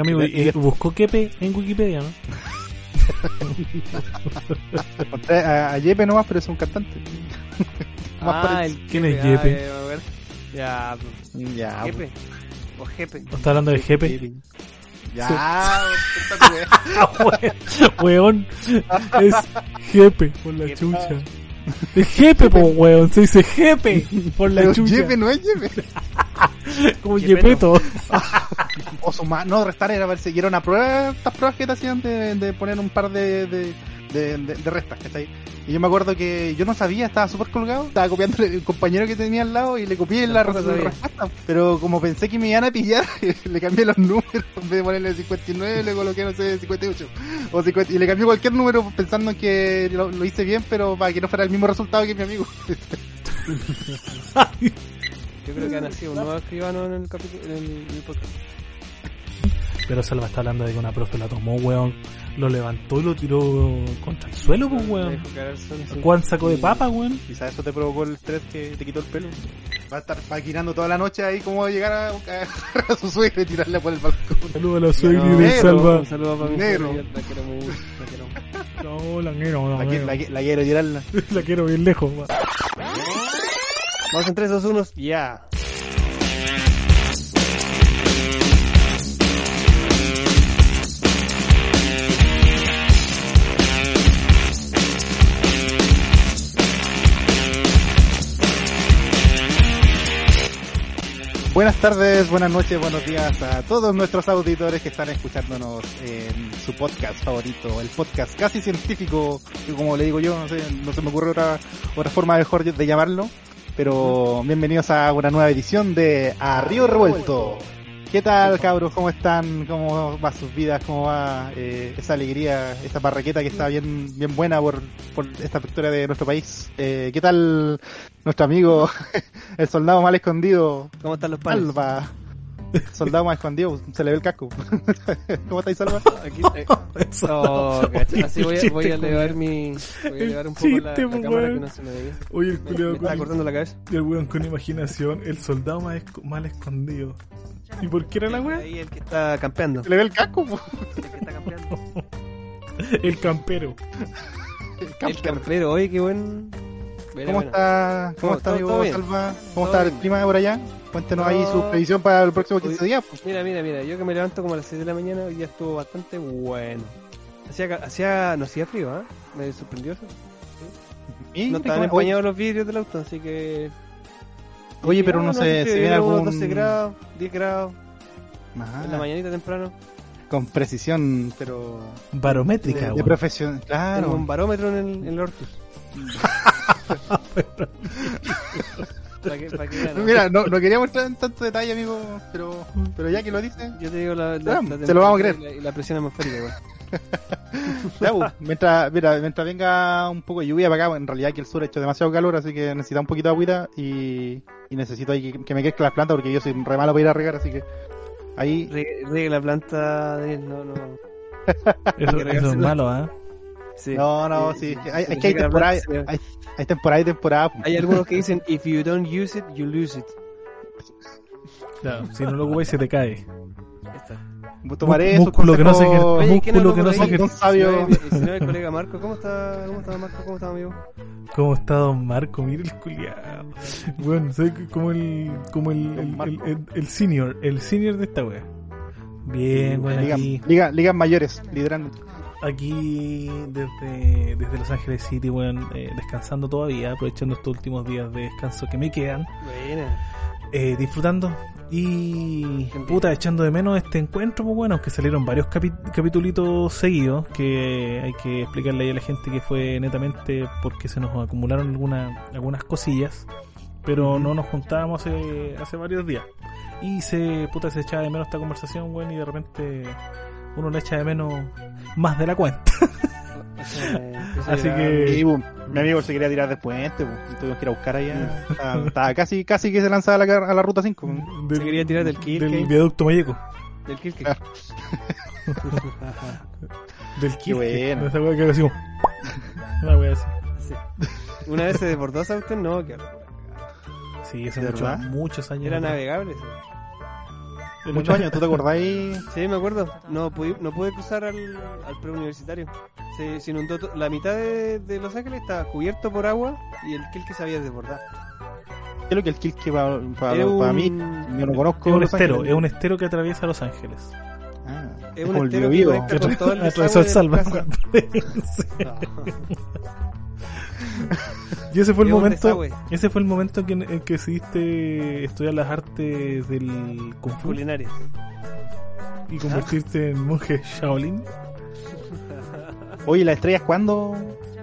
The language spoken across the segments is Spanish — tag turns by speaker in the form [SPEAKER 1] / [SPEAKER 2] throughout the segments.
[SPEAKER 1] Amigo, y buscó Kepe en Wikipedia, ¿no?
[SPEAKER 2] A, a Yepe nomás, pero es un cantante. Más
[SPEAKER 3] Ah,
[SPEAKER 2] parecido.
[SPEAKER 3] el
[SPEAKER 1] ¿Quién es
[SPEAKER 3] ah, ya, a ver. Ya, pues,
[SPEAKER 2] Ya,
[SPEAKER 3] Jepe. O Jepe.
[SPEAKER 1] ¿No está hablando de Jepe?
[SPEAKER 2] Ya, cuéntate,
[SPEAKER 1] Ah, weón, es Jepe, por la
[SPEAKER 3] Jepe.
[SPEAKER 1] chucha. Es Jepe, po, weón, se dice Jepe, por la
[SPEAKER 2] Pero
[SPEAKER 1] chucha.
[SPEAKER 2] Yepe no es Yepe.
[SPEAKER 1] Como
[SPEAKER 3] Jepe
[SPEAKER 1] Yepeto.
[SPEAKER 2] O su no, restar era era una prueba, estas pruebas que te hacían de, de poner un par de, de, de, de- de restas, ¿cachai? Y yo me acuerdo que yo no sabía, estaba súper colgado, estaba copiando el compañero que tenía al lado y le copié la
[SPEAKER 3] Tampoco sabía.
[SPEAKER 2] respuesta. Pero como pensé que me iban a pillar, le cambié los números, en vez de ponerle 59, le coloqué, no sé, 58. O 50, y le cambié cualquier número pensando que lo, lo hice bien, pero para que no fuera el mismo resultado que mi amigo.
[SPEAKER 3] Yo creo que ha nacido un nuevo escribano en el capítulo, en el, en el podcast.
[SPEAKER 1] Pero Salva está hablando de que una profe la tomó, weón. Lo levantó y lo tiró contra el suelo, pues, weón. Juan sacó de papa, weón.
[SPEAKER 2] Quizás eso te provocó el estrés que te quitó el pelo. Va a estar maquinando toda la noche ahí cómo llegar a, a, su suegra y tirarla por el balcón.
[SPEAKER 1] Saludos a la suegra
[SPEAKER 3] No,
[SPEAKER 1] de
[SPEAKER 2] negro.
[SPEAKER 1] Salva.
[SPEAKER 3] Un saludo para mi
[SPEAKER 2] Negro.
[SPEAKER 3] suegra, La quiero mucho, la quiero.
[SPEAKER 1] No, la quiero, no,
[SPEAKER 2] La,
[SPEAKER 1] la,
[SPEAKER 2] que- la, la quiero tirarla.
[SPEAKER 1] la quiero bien lejos, weón.
[SPEAKER 3] Vamos en 3, 2, 1, ya.
[SPEAKER 2] Buenas tardes, buenas noches, buenos días a todos nuestros auditores que están escuchándonos en su podcast favorito, el podcast casi científico, que como le digo yo, no sé, no se me ocurre otra, otra forma mejor de llamarlo, pero bienvenidos a una nueva edición de A Río Revuelto. ¿Qué tal cabros? ¿Cómo están? ¿Cómo va sus vidas? ¿Cómo va eh, esa alegría, esa barraqueta que está bien, bien buena por, por esta victoria de nuestro país? Eh, ¿Qué tal nuestro amigo, el soldado mal escondido,
[SPEAKER 3] ¿Cómo están los panes?
[SPEAKER 2] Salva. Soldado más escondido, se le ve el casco. ¿Cómo estáis, Salva?
[SPEAKER 3] Aquí, eh, oh, cacha, así voy a, voy a elevar mi. Voy a elevar un poco la,
[SPEAKER 1] chiste,
[SPEAKER 3] la
[SPEAKER 1] po,
[SPEAKER 3] cámara que no se me veía.
[SPEAKER 1] Oye, el
[SPEAKER 3] Me,
[SPEAKER 1] culiado
[SPEAKER 3] me está
[SPEAKER 1] con,
[SPEAKER 3] cortando la cabeza.
[SPEAKER 1] el weón con imaginación, el soldado más mal escondido. ¿Y por qué era la weá?
[SPEAKER 3] Ahí el que está campeando.
[SPEAKER 2] Se le ve el casco, po.
[SPEAKER 3] El que está campeando.
[SPEAKER 1] El campero.
[SPEAKER 2] El
[SPEAKER 3] El
[SPEAKER 2] camper.
[SPEAKER 3] campero, oye, qué buen.
[SPEAKER 2] ¿Cómo está, cómo
[SPEAKER 3] No,
[SPEAKER 2] está,
[SPEAKER 3] todo bien.
[SPEAKER 2] Salva? ¿Cómo está el clima por allá? Cuéntenos ahí su previsión para el próximo 15
[SPEAKER 3] Hoy-
[SPEAKER 2] días. pues.
[SPEAKER 3] Mira, mira, mira. Yo que me levanto como a las 6 de la mañana, hoy ya estuvo bastante bueno. Hacía, ca- hacía, no hacía frío, ¿ah? Me sorprendió eso. No estaban
[SPEAKER 2] cómo-
[SPEAKER 3] empañados los vidrios del auto, así que.
[SPEAKER 2] Oye, pero no sé si viene algún...
[SPEAKER 3] 12 grados, 10 grados,
[SPEAKER 2] Ajá,
[SPEAKER 3] en la mañanita temprano.
[SPEAKER 2] con precisión, pero...
[SPEAKER 1] Barométrica,
[SPEAKER 2] De, de profesión,
[SPEAKER 3] Tengo un
[SPEAKER 2] claro.
[SPEAKER 3] barómetro en el, en el Ortus. ¿Para qué, para qué gano?
[SPEAKER 2] Mira, no, no quería mostrar en tanto detalle, amigo, pero, pero ya que lo dice,
[SPEAKER 3] Yo te digo la, la, la
[SPEAKER 2] se lo vamos a creer.
[SPEAKER 3] Y la, y la presión atmosférica, weón.
[SPEAKER 2] Ya, pues, mientras, mira, mientras venga un poco de lluvia para acá, en realidad aquí el sur ha hecho demasiado calor, así que necesita un poquito de agüita y, y necesito ahí que, que me crezcan las plantas porque yo soy re malo para ir a regar, así que ahí
[SPEAKER 3] Riegue la planta de no, no.
[SPEAKER 1] Eso, eso es malo, ¿ah?
[SPEAKER 3] Sí.
[SPEAKER 2] no, no,
[SPEAKER 3] Eh,
[SPEAKER 2] sí, hay, hay que hay temporada, hay, hay temporada y temporada. pues.
[SPEAKER 3] Hay algunos que dicen, if you don't use it, you lose it.
[SPEAKER 1] Claro, si no lo ocupáis se te cae.
[SPEAKER 3] Ahí está.
[SPEAKER 2] Tomaré
[SPEAKER 3] ¿cómo está, cómo está Marco? ¿Cómo está amigo?
[SPEAKER 1] ¿Cómo está Don Marco? Mira el culiado. Bueno, soy como el, como el, el, el, el- el senior, el senior de esta wea. Bien, bueno,
[SPEAKER 2] Ligas,
[SPEAKER 1] aquí,
[SPEAKER 2] liga- ligas mayores, liderando.
[SPEAKER 1] aquí desde, desde Los Ángeles City, weón, eh, descansando todavía, aprovechando estos últimos días de descanso que me quedan,
[SPEAKER 3] Buena.
[SPEAKER 1] Eh, disfrutando y puta echando de menos este encuentro, pues bueno, aunque salieron varios capi capitulitos seguidos, que hay que explicarle ahí a la gente que fue netamente porque se nos acumularon algunas algunas cosillas, pero no nos juntábamos hace, hace varios días. Y se puta se echaba de menos esta conversación, weón, y de repente uno le echa de menos más de la cuenta. Así que-
[SPEAKER 2] Y boom, mi amigo se quería tirar boom, y tuvimos que ir a buscar allá. Estaba, estaba casi, casi que se lanzaba a la, a la ruta 5. boom.
[SPEAKER 1] Del,
[SPEAKER 3] Se quería tirar del kill,
[SPEAKER 1] del viaducto Mayeco.
[SPEAKER 3] Del kill que...
[SPEAKER 1] Del kill.
[SPEAKER 2] bueno.
[SPEAKER 1] Esa weá que como- Una wea así.
[SPEAKER 3] Sí. Una vez se desbordó esa cuestión, no, que
[SPEAKER 1] Sí, hace
[SPEAKER 2] ¿De
[SPEAKER 1] mucho- muchos años.
[SPEAKER 3] era navegable. sí.
[SPEAKER 2] muchos años, ¿tú te acordáis?
[SPEAKER 3] Sí, me acuerdo. No pude, no pude cruzar al, al preuniversitario. Se, se inundó to- la mitad de, de Los Ángeles estaba cubierto por agua y el Kilke se había desbordado.
[SPEAKER 2] ¿Qué es lo que el Kilke para, para, mí? no conozco
[SPEAKER 1] Es un estero,
[SPEAKER 2] Ángeles.
[SPEAKER 1] es un estero que atraviesa Los Ángeles.
[SPEAKER 2] Ah,
[SPEAKER 3] Es un
[SPEAKER 2] el
[SPEAKER 3] estero que conecta con todo el
[SPEAKER 1] Atravesó Salva. Y ese fue el momento, ese fue el momento que, en que decidiste estudiar las artes del Kung Fu
[SPEAKER 3] Culinaria.
[SPEAKER 1] y convertirte en monje Shaolin.
[SPEAKER 2] Oye, ¿las estrellas cuándo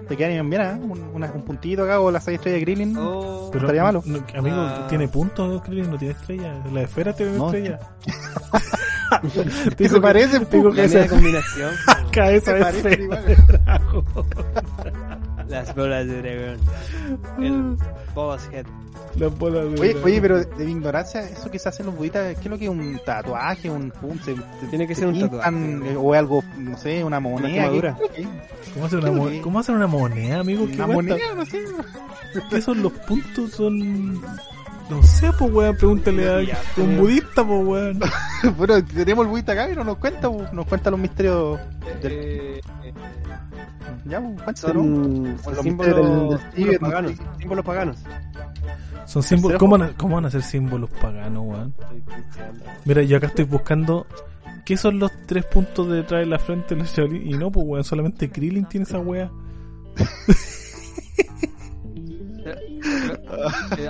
[SPEAKER 2] te quedan bien? ¿eh? Un, una- un puntito acá o las seis estrellas de Grilling?
[SPEAKER 3] Oh,
[SPEAKER 1] Pero,
[SPEAKER 2] estaría malo.
[SPEAKER 1] no, amigo,
[SPEAKER 3] Ah.
[SPEAKER 1] tiene puntos, Krillin, no tiene estrella. La esfera tiene
[SPEAKER 2] No.
[SPEAKER 1] estrella.
[SPEAKER 2] ¿Qué se parece?
[SPEAKER 1] Digo que
[SPEAKER 3] la
[SPEAKER 1] esa
[SPEAKER 3] combinación.
[SPEAKER 1] cabeza de
[SPEAKER 2] parecen
[SPEAKER 1] esfera.
[SPEAKER 3] Las bolas de dragón. El boss head.
[SPEAKER 1] Las bolas de
[SPEAKER 2] Oye,
[SPEAKER 1] dragón.
[SPEAKER 2] oye, pero de ignorancia, eso que se hacen los buditas, ¿qué es lo que es un tatuaje, un pum? Se,
[SPEAKER 3] Tiene que
[SPEAKER 2] se
[SPEAKER 3] ser un
[SPEAKER 2] pintan,
[SPEAKER 3] tatuaje.
[SPEAKER 2] eh, O algo, no sé, una moneda.
[SPEAKER 3] quemadura.
[SPEAKER 2] ¿qué- qué-
[SPEAKER 1] ¿Cómo hacer una,
[SPEAKER 2] ¿Qué
[SPEAKER 1] mo-
[SPEAKER 2] lo que-
[SPEAKER 1] ¿Cómo hacer una moneda, amigo? ¿Qué
[SPEAKER 2] Una moneda, no sé.
[SPEAKER 1] ¿Qué son los puntos? Son. No sé, pues, weón. Pregúntale a un budista, pues, weón.
[SPEAKER 2] Bueno, tenemos el budita acá y no nos cuenta, po, nos cuenta los misterios del...
[SPEAKER 3] Eh, eh,
[SPEAKER 2] Ya, po, cuéntanos.
[SPEAKER 3] son
[SPEAKER 2] los
[SPEAKER 3] símbolos, paganos. Símbolos paganos.
[SPEAKER 1] Son símbolos. ¿Cómo van, a, ¿Cómo van a ser símbolos paganos, weón? Mira, yo acá estoy buscando. ¿Qué son los tres puntos detrás de la frente de los Shaolin? Y no, pues, weón, solamente Krillin tiene esa wea.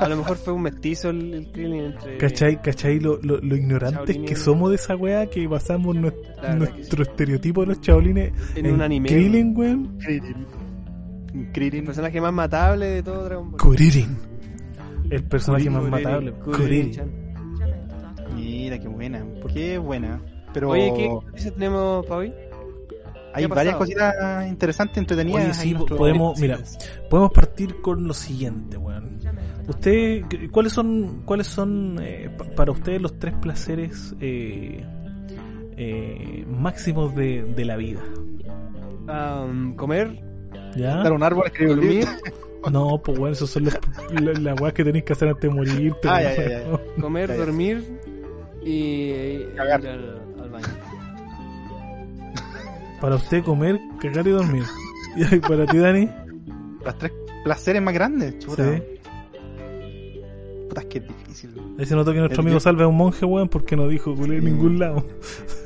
[SPEAKER 3] A lo mejor fue un mestizo el, el Krillin entre.
[SPEAKER 1] ¿Cachai? ¿Cachai? Lo, lo, lo ignorantes que somos de esa wea que basamos nuestro estereotipo de los Shaolines
[SPEAKER 3] En un anime.
[SPEAKER 1] Krillin, weón.
[SPEAKER 2] Krillin.
[SPEAKER 3] El
[SPEAKER 2] Krillin.
[SPEAKER 3] personaje más matable de todo Dragon Ball.
[SPEAKER 1] Kuririn. El personaje más
[SPEAKER 3] Kuririn,
[SPEAKER 1] matable.
[SPEAKER 3] Kuririn.
[SPEAKER 2] Mira, qué buena. Qué buena. Pero
[SPEAKER 3] Oye, ¿qué noticias tenemos para hoy?
[SPEAKER 2] Hay
[SPEAKER 3] ha
[SPEAKER 2] varias cositas interesantes, entretenidas.
[SPEAKER 1] Oye, sí, podemos, mira, podemos partir con lo siguiente, weón. Usted, ¿cuáles son, cuáles son eh, pa- para ustedes los tres placeres eh, eh, máximos de, de la vida?
[SPEAKER 3] Um, comer,
[SPEAKER 1] ¿Ya?
[SPEAKER 2] Dar un árbol, escribir un
[SPEAKER 3] dormir,
[SPEAKER 2] libro.
[SPEAKER 1] No, pues bueno, esos son los, la, las weas que tenéis que hacer antes de morirte.
[SPEAKER 2] Ah,
[SPEAKER 1] weón.
[SPEAKER 2] ya, ya, ya.
[SPEAKER 3] comer, dormir y, y
[SPEAKER 2] Cagar.
[SPEAKER 3] ir al, al baño.
[SPEAKER 1] Para usted comer, cagar y dormir. ¿Y para ti, Dani?
[SPEAKER 2] Las tres placeres más grandes, chuta.
[SPEAKER 1] Sí.
[SPEAKER 2] Puta, es que es difícil.
[SPEAKER 1] Ahí se notó que nuestro
[SPEAKER 2] El-
[SPEAKER 1] amigo Salva es un monje, weón, porque no dijo culé en ningún lado.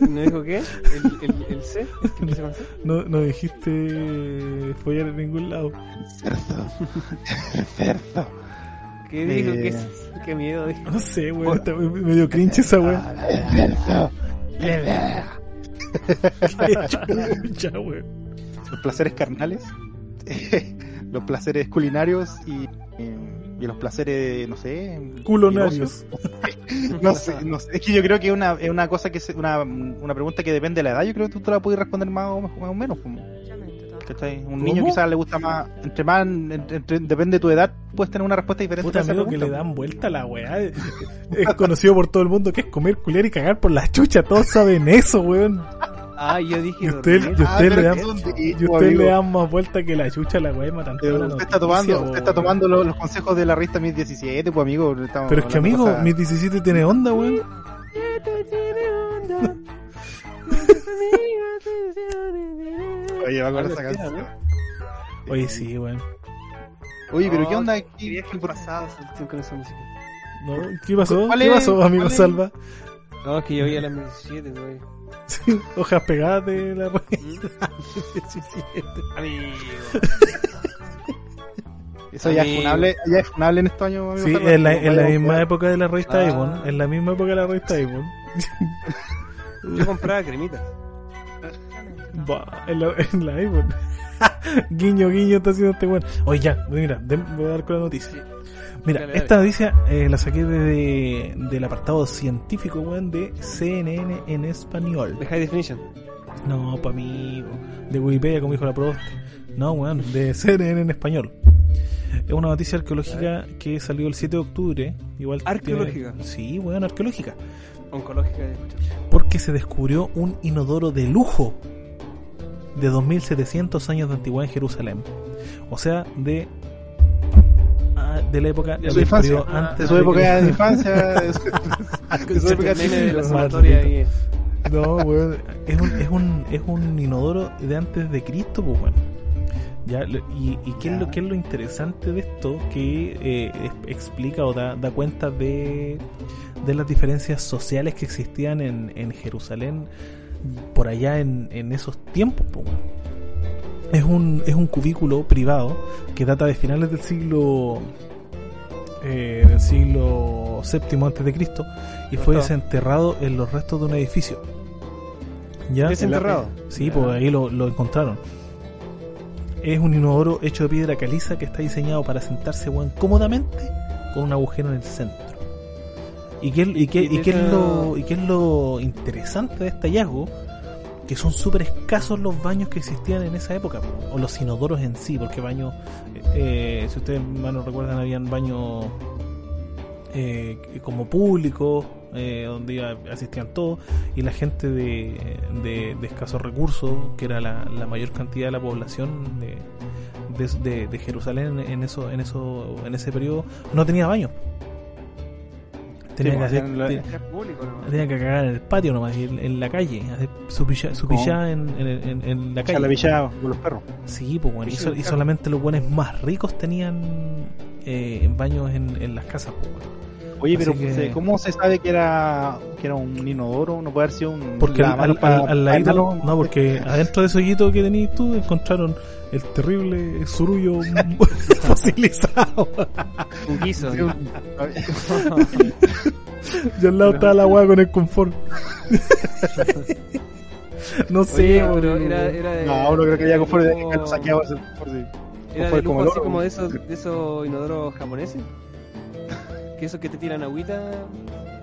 [SPEAKER 3] ¿No dijo qué? ¿El, el, el C?
[SPEAKER 1] No, no dijiste follar en ningún lado.
[SPEAKER 2] Cerdo. Cerdo.
[SPEAKER 3] ¿Qué dijo?
[SPEAKER 2] Eh.
[SPEAKER 3] ¿Qué, qué miedo dijo?
[SPEAKER 1] No sé, weón, está medio cringe esa weón.
[SPEAKER 2] Los placeres carnales. los placeres culinarios y, y los placeres, no sé.
[SPEAKER 1] Culonarios.
[SPEAKER 2] No sé, no sé. Es que yo creo que es una, es una cosa que es una, una pregunta que depende de la edad. Yo creo que tú te la puedes responder más o, más o menos. Como, ¿cachai? Un niño quizás le gusta más. Entre más, entre- entre- depende de tu edad, puedes tener una respuesta diferente.
[SPEAKER 1] Puta amigo que le dan vuelta a la weá. Es conocido por todo el mundo que es comer, culiar y cagar por la chucha. Todos saben eso, weón.
[SPEAKER 3] Ah, yo dije
[SPEAKER 1] Y usted, y
[SPEAKER 2] Ah,
[SPEAKER 1] usted le dan, y usted le dan más vuelta que la chucha a la weá
[SPEAKER 2] usted está tomando, usted está tomando los, los consejos de la revista 1017, pues amigo. estamos
[SPEAKER 1] Pero es que amigo,
[SPEAKER 2] cosas-
[SPEAKER 1] mis 17 tiene onda, weón.
[SPEAKER 2] Oye, me acuerdo esa canción.
[SPEAKER 1] Oye, sí, weón.
[SPEAKER 2] Oye, pero
[SPEAKER 3] No,
[SPEAKER 2] ¿qué onda?
[SPEAKER 3] qué
[SPEAKER 2] ¿Qué-
[SPEAKER 3] pasado con esa música.
[SPEAKER 1] ¿No? ¿Qué pasó?
[SPEAKER 2] ¿Cuál
[SPEAKER 1] ¿Qué pasó, amigo. Salva?
[SPEAKER 3] No, es que yo vi a las 17, güey.
[SPEAKER 1] Sí, hojas pegadas de la weá.
[SPEAKER 3] ¿Mm?
[SPEAKER 1] 17.
[SPEAKER 3] Amigo.
[SPEAKER 2] Eso ya es funable, ya es funable en estos años. amigo
[SPEAKER 1] Sí,
[SPEAKER 2] Salva,
[SPEAKER 1] en la,
[SPEAKER 2] no
[SPEAKER 1] en la
[SPEAKER 2] podemos
[SPEAKER 1] misma época de la revista
[SPEAKER 3] Ah.
[SPEAKER 1] Avon. En la misma época de la revista Avon.
[SPEAKER 3] Yo compraba cremitas.
[SPEAKER 1] Bah, en la, en la Avon. guiño, guiño, está haciendo este weón. Oye, ya, mira, de- voy a dar con la noticia. Mira,
[SPEAKER 3] Dale, dale.
[SPEAKER 1] esta noticia eh, la saqué de, del apartado científico, weón, de CNN en español.
[SPEAKER 3] De High Definition.
[SPEAKER 1] No, pa' mí, de Wikipedia, como dijo la profe. No, weón, de CNN en español. Es una noticia arqueológica que salió el 7 de octubre. Igual tiene-
[SPEAKER 3] ¿Arqueológica?
[SPEAKER 1] Sí, weón, arqueológica.
[SPEAKER 3] Oncológica de.
[SPEAKER 1] Porque se descubrió un inodoro de lujo de 2700 años de antigüedad en Jerusalén. O sea, de ah, de la época
[SPEAKER 3] De
[SPEAKER 2] su infancia.
[SPEAKER 1] antes
[SPEAKER 2] De su época de infancia. de su-
[SPEAKER 3] de la sumatoria.
[SPEAKER 1] No, weón. Es un, es un, es un inodoro de antes de Cristo, pues, weón. Ya, lo- y, y qué, es lo, qué es lo interesante de esto que eh, explica o da, da cuenta de, de las diferencias sociales que existían en, en Jerusalén por allá en, en esos tiempos. Es un, es un cubículo privado que data de finales del siglo eh, del siglo VII antes de Cristo y fue desenterrado en los restos de un edificio. ¿Ya?
[SPEAKER 3] Desenterrado.
[SPEAKER 1] Sí, pues ahí lo, lo encontraron. Es un inodoro hecho de piedra caliza que está diseñado para sentarse weón, cómodamente con un agujero en el centro. ¿Y qué, y qué-
[SPEAKER 3] Y
[SPEAKER 1] qué es, lo, y qué es lo interesante de este hallazgo? Que son súper escasos los baños que existían en esa época, po, o los inodoros en sí, porque baños, eh, si ustedes mal no recuerdan, habían baños eh, como públicos, eh, donde iba- asistían todos, y la gente de, de, de escasos recursos, que era la, la mayor cantidad de la población de, de, de- de Jerusalén en eso, en eso, en ese periodo, no tenía baño. Tenía,
[SPEAKER 2] Sí,
[SPEAKER 1] que,
[SPEAKER 2] pues,
[SPEAKER 1] hacer-
[SPEAKER 2] la-
[SPEAKER 3] público, ¿no?
[SPEAKER 1] tenía que cagar en el patio nomás, en, en la calle, hacer su pilla, su pillá en, en, en- la
[SPEAKER 2] Echar la
[SPEAKER 1] calle.
[SPEAKER 2] villa con los perros.
[SPEAKER 1] Sí, pues bueno, y, so- y solamente los buenos más ricos tenían eh, baños en, en las casas, pues bueno.
[SPEAKER 2] Oye,
[SPEAKER 1] Así
[SPEAKER 2] pero
[SPEAKER 1] que-
[SPEAKER 2] ¿se- ¿cómo se sabe que era que era un inodoro? No puede haber sido un
[SPEAKER 1] Porque al, al,
[SPEAKER 2] para-
[SPEAKER 1] al- al
[SPEAKER 2] para
[SPEAKER 1] ladito,
[SPEAKER 2] manos.
[SPEAKER 1] no, porque adentro de ese hoyito que tenías tú encontraron el terrible surullo fosilizado.
[SPEAKER 3] Un guiso.
[SPEAKER 2] Sí, un-
[SPEAKER 1] y al lado estaba la hueá con el confort. no sé,
[SPEAKER 3] Oye, pero era, era de.
[SPEAKER 2] No, no creo que haya confort de
[SPEAKER 3] lujo-
[SPEAKER 2] que lo saqueaba ese confort, sí.
[SPEAKER 3] Era de lujo
[SPEAKER 2] como
[SPEAKER 3] así como de esos, de esos inodoros japoneses. Que esos que te tiran agüita.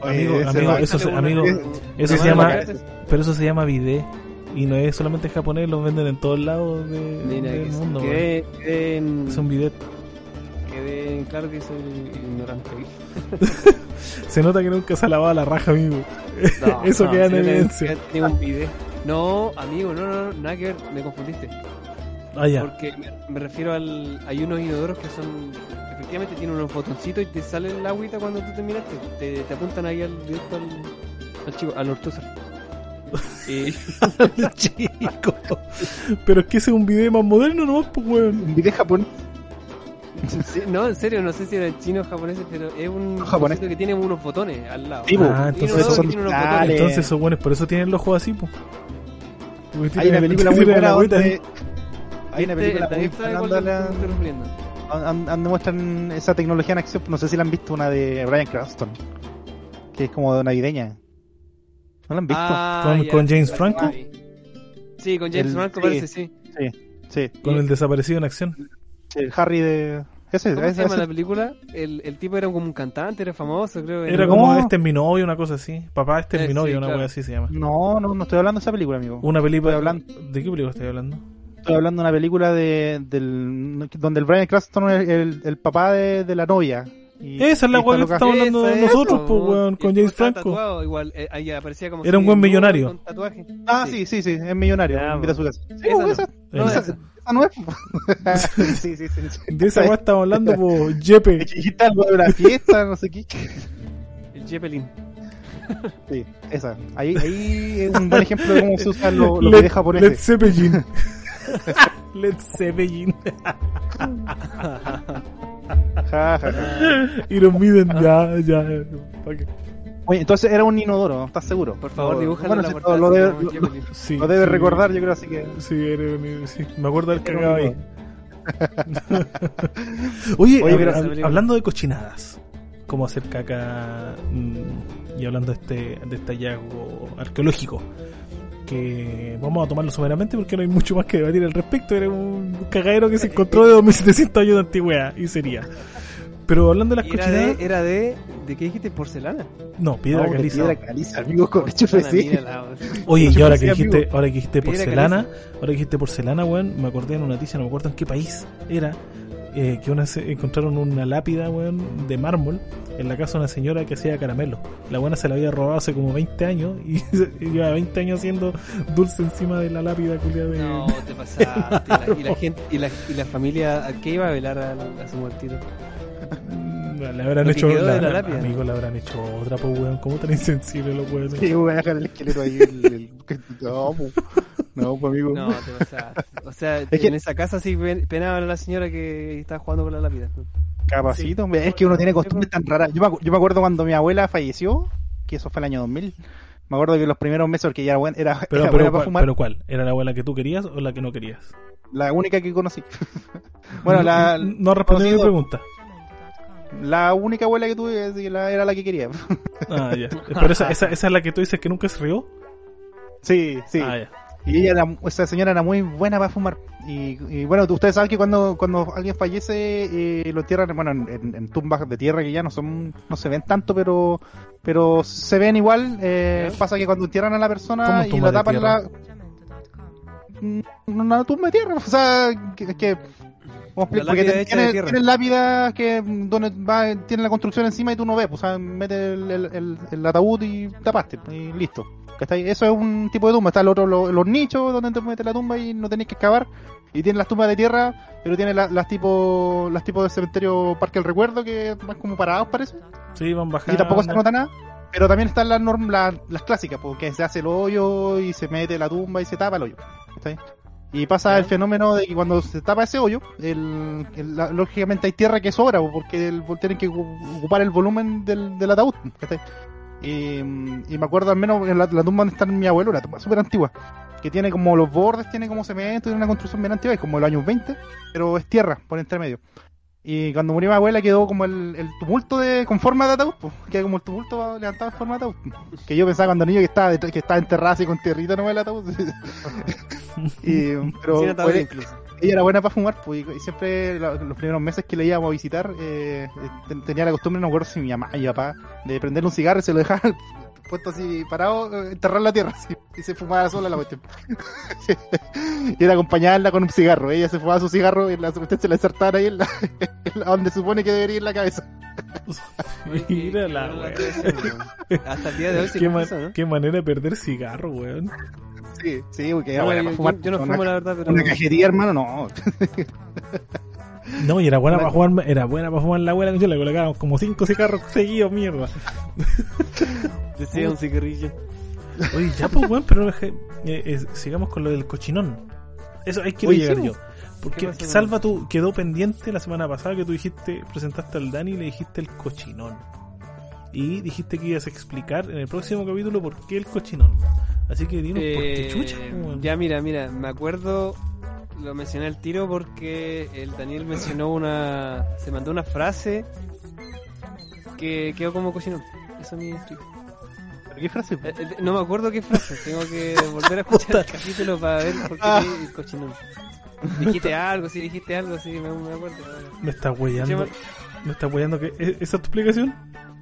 [SPEAKER 1] Amigo,
[SPEAKER 2] Oye, ese
[SPEAKER 1] amigo,
[SPEAKER 2] no-
[SPEAKER 1] eso amigo, eso se llama- Pero eso se llama bidet. Y no es solamente japonés, los venden en todos lados de-
[SPEAKER 3] Mira,
[SPEAKER 1] del
[SPEAKER 3] que
[SPEAKER 1] mundo. weón.
[SPEAKER 3] quedé, quedé en,
[SPEAKER 1] Es un bidet.
[SPEAKER 3] quedé en claro que soy ignorante.
[SPEAKER 1] Se nota que nunca se ha lavado la raja, amigo.
[SPEAKER 3] No,
[SPEAKER 1] Eso
[SPEAKER 3] no,
[SPEAKER 1] queda en evidencia.
[SPEAKER 3] Tengo un. No, amigo, no, no, no, nada que ver, me confundiste.
[SPEAKER 1] Ah, ya.
[SPEAKER 3] Porque me, me refiero al. Hay unos inodoros que son. Efectivamente tienen unos botoncitos y te sale el agüita cuando tú terminaste. Te, te apuntan ahí al directo al, al chico, al ortuza. Y
[SPEAKER 1] chico. Pero es que ese es un video más moderno, ¿no? Pues, weón.
[SPEAKER 2] Un video japonés.
[SPEAKER 3] sí, no, en serio, no sé si era chino o japonés, pero es un
[SPEAKER 2] Japonés.
[SPEAKER 3] que tiene unos botones al lado.
[SPEAKER 2] Sí.
[SPEAKER 1] Ah, entonces
[SPEAKER 2] son.
[SPEAKER 1] Entonces esos buenos, por eso tienen los ojos así, pues.
[SPEAKER 2] Hay una película muy
[SPEAKER 1] tienen
[SPEAKER 2] buena donde...
[SPEAKER 1] ahí.
[SPEAKER 2] Hay una película
[SPEAKER 3] El
[SPEAKER 2] muy buena donde muestran esa tecnología en acción. No sé si la han visto, una de Brian Cranston. Que es como navideña. ¿No la han visto?
[SPEAKER 3] Ah,
[SPEAKER 1] ¿Con-
[SPEAKER 3] ya,
[SPEAKER 1] con
[SPEAKER 3] sí,
[SPEAKER 1] James
[SPEAKER 3] sí,
[SPEAKER 1] Franco?
[SPEAKER 3] sí. Sí, con James
[SPEAKER 2] El-
[SPEAKER 3] Franco
[SPEAKER 2] sí.
[SPEAKER 3] parece, sí.
[SPEAKER 2] Sí.
[SPEAKER 1] Con el desaparecido en acción.
[SPEAKER 2] sí, el Harry de... Ese,
[SPEAKER 3] ¿Cómo
[SPEAKER 2] ese,
[SPEAKER 3] se llama
[SPEAKER 2] ese-
[SPEAKER 3] la película? El, el tipo era como un cantante, era famoso, creo.
[SPEAKER 1] Era
[SPEAKER 2] No.
[SPEAKER 1] como este es mi novio, una cosa así. Papá, este es
[SPEAKER 3] Eh,
[SPEAKER 1] mi novio,
[SPEAKER 3] sí,
[SPEAKER 1] una
[SPEAKER 3] claro.
[SPEAKER 1] wea así se llama.
[SPEAKER 2] No, no, no estoy hablando de esa película, amigo.
[SPEAKER 1] Una película.
[SPEAKER 2] Estoy hablando-
[SPEAKER 1] ¿De qué película estoy hablando?
[SPEAKER 2] Estoy hablando de una película de, del, donde el Brian Cranston es el, el papá de, de la novia. Y-
[SPEAKER 1] Esa es la
[SPEAKER 2] y
[SPEAKER 1] wea que estamos hablando
[SPEAKER 3] Esa es,
[SPEAKER 1] nosotros,
[SPEAKER 3] po,
[SPEAKER 1] pues, weón, con James Franco.
[SPEAKER 3] tatuado, igual, eh, ahí aparecía como
[SPEAKER 1] Era un buen millonario.
[SPEAKER 3] Con tatuaje.
[SPEAKER 2] Ah, sí, sí, sí, es millonario.
[SPEAKER 3] Ya,
[SPEAKER 2] invita a su casa. Sí,
[SPEAKER 3] Esa
[SPEAKER 2] pues,
[SPEAKER 3] no.
[SPEAKER 2] esa,
[SPEAKER 3] No,
[SPEAKER 1] Esa-
[SPEAKER 3] esa.
[SPEAKER 2] esa no es. sí, sí, sí. sí.
[SPEAKER 1] De esa weá estamos hablando, por Jepe.
[SPEAKER 2] Dijiste algo de una fiesta, no sé qué.
[SPEAKER 3] El Zeppelin.
[SPEAKER 2] Sí, esa. Ahí, ahí es un buen ejemplo de cómo se usan los, los
[SPEAKER 1] Led-
[SPEAKER 2] videos
[SPEAKER 1] Led
[SPEAKER 2] japoneses.
[SPEAKER 1] Zeppelin. Led Zeppelin. Y los miden, ya, ya. qué.
[SPEAKER 2] Oye, entonces era un inodoro, ¿estás seguro?
[SPEAKER 3] Por favor,
[SPEAKER 2] Lo-
[SPEAKER 3] dibújalo
[SPEAKER 2] bueno,
[SPEAKER 3] en la portada.
[SPEAKER 2] lo, debe.
[SPEAKER 1] Sí,
[SPEAKER 2] lo debe
[SPEAKER 1] sí.
[SPEAKER 2] recordar, yo creo, así que...
[SPEAKER 1] Sí, era un- sí, me acuerdo del cagado ahí. Oye,
[SPEAKER 2] Oye,
[SPEAKER 1] hab-
[SPEAKER 2] pero-
[SPEAKER 1] hab- hablando de cochinadas, cómo hacer caca mm, y hablando de este, de este hallazgo arqueológico, que vamos a tomarlo someramente porque no hay mucho más que debatir al respecto. Era un cagadero que se encontró de 2700 años de antigüedad y sería. Pero hablando de las
[SPEAKER 3] Era
[SPEAKER 1] cochinadas,
[SPEAKER 3] de, era de, ¿de qué dijiste? Porcelana.
[SPEAKER 1] no, piedra
[SPEAKER 2] No,
[SPEAKER 1] caliza.
[SPEAKER 2] Piedra caliza, amigo, con
[SPEAKER 3] Porcelana.
[SPEAKER 1] Oye, y ahora que dijiste, ahora que dijiste porcelana,
[SPEAKER 3] caliza.
[SPEAKER 1] ahora que dijiste porcelana, weón, me acordé de una noticia, no me acuerdo en qué país era, eh, que una, se- encontraron una lápida, weón, de mármol en la casa de una señora que hacía caramelo. La buena se la había robado hace como 20 años y, y lleva 20 años haciendo dulce encima de la lápida culia de...
[SPEAKER 3] No, te pasaste. Y la, y la gente, y la, y la familia, ¿a qué iba a velar a, a su muertito?
[SPEAKER 1] Mm, Le habrán
[SPEAKER 3] Lo que
[SPEAKER 1] hecho
[SPEAKER 3] la
[SPEAKER 1] la,
[SPEAKER 3] lápida.
[SPEAKER 1] amigo, le habrán hecho otra, pues, weón. ¿Cómo tan insensible lo puede
[SPEAKER 2] Sí, voy a dejar el esqueleto ahí. El, el- No, pues. No, pues, amigo.
[SPEAKER 3] No, te pasaste. O sea,
[SPEAKER 2] Es que-
[SPEAKER 3] en esa casa sí pen- penaban a la señora que estaba jugando con la lápida.
[SPEAKER 2] Capacito, es que uno tiene costumbres tan raras. Yo me, yo me acuerdo cuando mi abuela falleció, que eso fue el año 2000. Me acuerdo que los primeros meses, porque ella era buena, era,
[SPEAKER 1] Pero,
[SPEAKER 2] era
[SPEAKER 1] pero,
[SPEAKER 2] buena para
[SPEAKER 1] ¿cuál,
[SPEAKER 2] fumar,
[SPEAKER 1] pero ¿cuál? ¿Era la abuela que tú querías o la que no querías?
[SPEAKER 2] la única que conocí. bueno, la,
[SPEAKER 1] No, no respondió mi pregunta.
[SPEAKER 2] La única abuela que tuve era la que quería.
[SPEAKER 1] Ah, ya. Pero esa, esa, esa es la que tú dices que nunca se rió.
[SPEAKER 2] sí, sí.
[SPEAKER 1] Ah, ya.
[SPEAKER 2] Y ella, era, esa señora era muy buena para fumar. Y, y bueno, ustedes saben que cuando, cuando alguien fallece, eh, lo entierran bueno, en, tumbas de tierra que ya no son no se ven tanto, pero pero se ven igual. Eh, pasa que cuando entierran a la
[SPEAKER 1] ¿Cómo
[SPEAKER 2] persona y la tapan la... Mm, Una tumba de tierra, o sea, que... que porque
[SPEAKER 3] lápida
[SPEAKER 2] tiene, tiene lápidas que mm, donde va, tiene la construcción encima y tú no ves, pues, o sea, mete el, el, el- el ataúd y tapaste y listo. Eso es un tipo de tumba. Está el otro, lo- los nichos donde te metes la tumba y no tenés que excavar. Y tiene las tumbas de tierra, pero tiene la- las tipo las tipos de cementerio Parque del Recuerdo que van como parados parece.
[SPEAKER 1] Sí, van bajando.
[SPEAKER 2] Y tampoco se nota nada. Pero también están las norm, las, las clásicas, porque se hace el hoyo y se mete la tumba y se tapa el hoyo. ¿cachai? Y pasa el fenómeno de que cuando se tapa ese hoyo, el, el- la- lógicamente hay tierra que sobra, po, porque el, tienen que ocu- ocupar el volumen del, del ataúd. ¿cachai? Y, y me acuerdo al menos en la, la tumba donde está mi abuelo, una tumba súper antigua, que tiene como los bordes, tiene como cemento, tiene una construcción bien antigua, es como de los años 20, pero es tierra por entre medio. Y cuando murió mi abuela quedó como el, el tumulto de, con forma de ataúd, pues, queda como el tumulto levantado en forma de ataúd. Que yo pensaba cuando niño que estaba, que estaba enterrada así con tierrita no el ataúd. y, pero fue-
[SPEAKER 3] incluso.
[SPEAKER 2] ella era buena para fumar, pues, y, siempre la- los primeros meses que le íbamos a visitar, eh, eh, ten- tenía la costumbre, no me acuerdo si mi mamá y mi papá, de prenderle un cigarro y se lo dejaba puesto así parado, enterrar en la tierra, así, y se fumaba sola la cuestión. Y era acompañarla con un cigarro, ella se fumaba su cigarro y la cuestión se la insertaba ahí en la, en la- donde supone que debería ir la cabeza.
[SPEAKER 1] Mira la weón.
[SPEAKER 3] Hasta el día de hoy se
[SPEAKER 1] Qué,
[SPEAKER 3] cumple
[SPEAKER 1] ma-
[SPEAKER 3] eso, ¿no?
[SPEAKER 1] qué manera de perder cigarro, weón.
[SPEAKER 2] Sí, sí, porque era
[SPEAKER 3] No, yo, no
[SPEAKER 2] Una
[SPEAKER 3] fumo la verdad, pero
[SPEAKER 2] Una cajetilla, hermano, no.
[SPEAKER 1] No, y era buena para jugar, era buena para fumar la abuela, yo le colocaba como cinco cigarros seguidos, mierda.
[SPEAKER 3] decía un cigarrillo.
[SPEAKER 1] Oye, ya pues weón, pero eh, eh, sigamos con lo del cochinón. Eso ahí quiero
[SPEAKER 2] Oye,
[SPEAKER 1] llegar
[SPEAKER 2] sí,
[SPEAKER 1] yo. Porque
[SPEAKER 3] ¿Qué pasó con
[SPEAKER 1] Salva tú quedó pendiente la semana pasada que tú dijiste, presentaste al Dani y le dijiste el cochinón. Y dijiste que ibas a explicar en el próximo capítulo por qué el cochinón. Así que dinos por qué
[SPEAKER 3] Eh,
[SPEAKER 1] chucha, weón.
[SPEAKER 3] ya mira, mira, me acuerdo, lo mencioné al tiro porque el Daniel mencionó una, se mandó una frase que quedó como cocinón. Eso es mi explico.
[SPEAKER 2] ¿Pero qué frase?
[SPEAKER 3] Eh, eh, No me acuerdo qué frase, tengo que volver a escuchar el capítulo para ver por qué
[SPEAKER 2] Ah.
[SPEAKER 3] el cochinón. Dijiste algo, sí, dijiste algo, sí, me, me acuerdo.
[SPEAKER 1] Me estás weyando.
[SPEAKER 3] Sí,
[SPEAKER 1] Me estás weyando que ¿e- esa es tu explicación.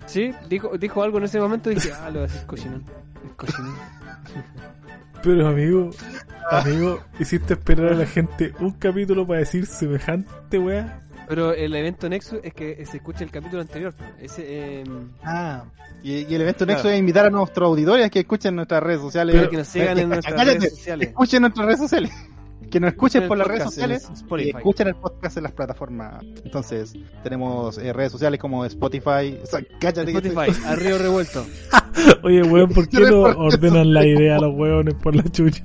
[SPEAKER 3] Sí, dijo, dijo algo en ese momento y dije, ah, lo voy a decir cochinón. El cochinón.
[SPEAKER 1] Pero amigo, amigo, hiciste esperar a la gente un capítulo para decir semejante weá.
[SPEAKER 3] Pero el evento Nexus es que se escucha el capítulo anterior. Ese, eh,
[SPEAKER 2] Ah, y, y el evento
[SPEAKER 3] Claro.
[SPEAKER 2] Nexo es invitar a nuestros auditores que escuchen nuestras redes sociales.
[SPEAKER 3] Pero que nos sigan en nuestras
[SPEAKER 2] Cállate,
[SPEAKER 3] redes sociales.
[SPEAKER 2] Escuchen nuestras redes sociales. Que nos escuchen
[SPEAKER 3] el
[SPEAKER 2] por las redes sociales. Y escuchen el podcast en las plataformas. Entonces, tenemos eh, redes sociales como Spotify. O sea, cállate
[SPEAKER 3] Spotify, a Río Revuelto.
[SPEAKER 1] Oye, weón, ¿por qué no ordenan la idea a los weones por la chucha?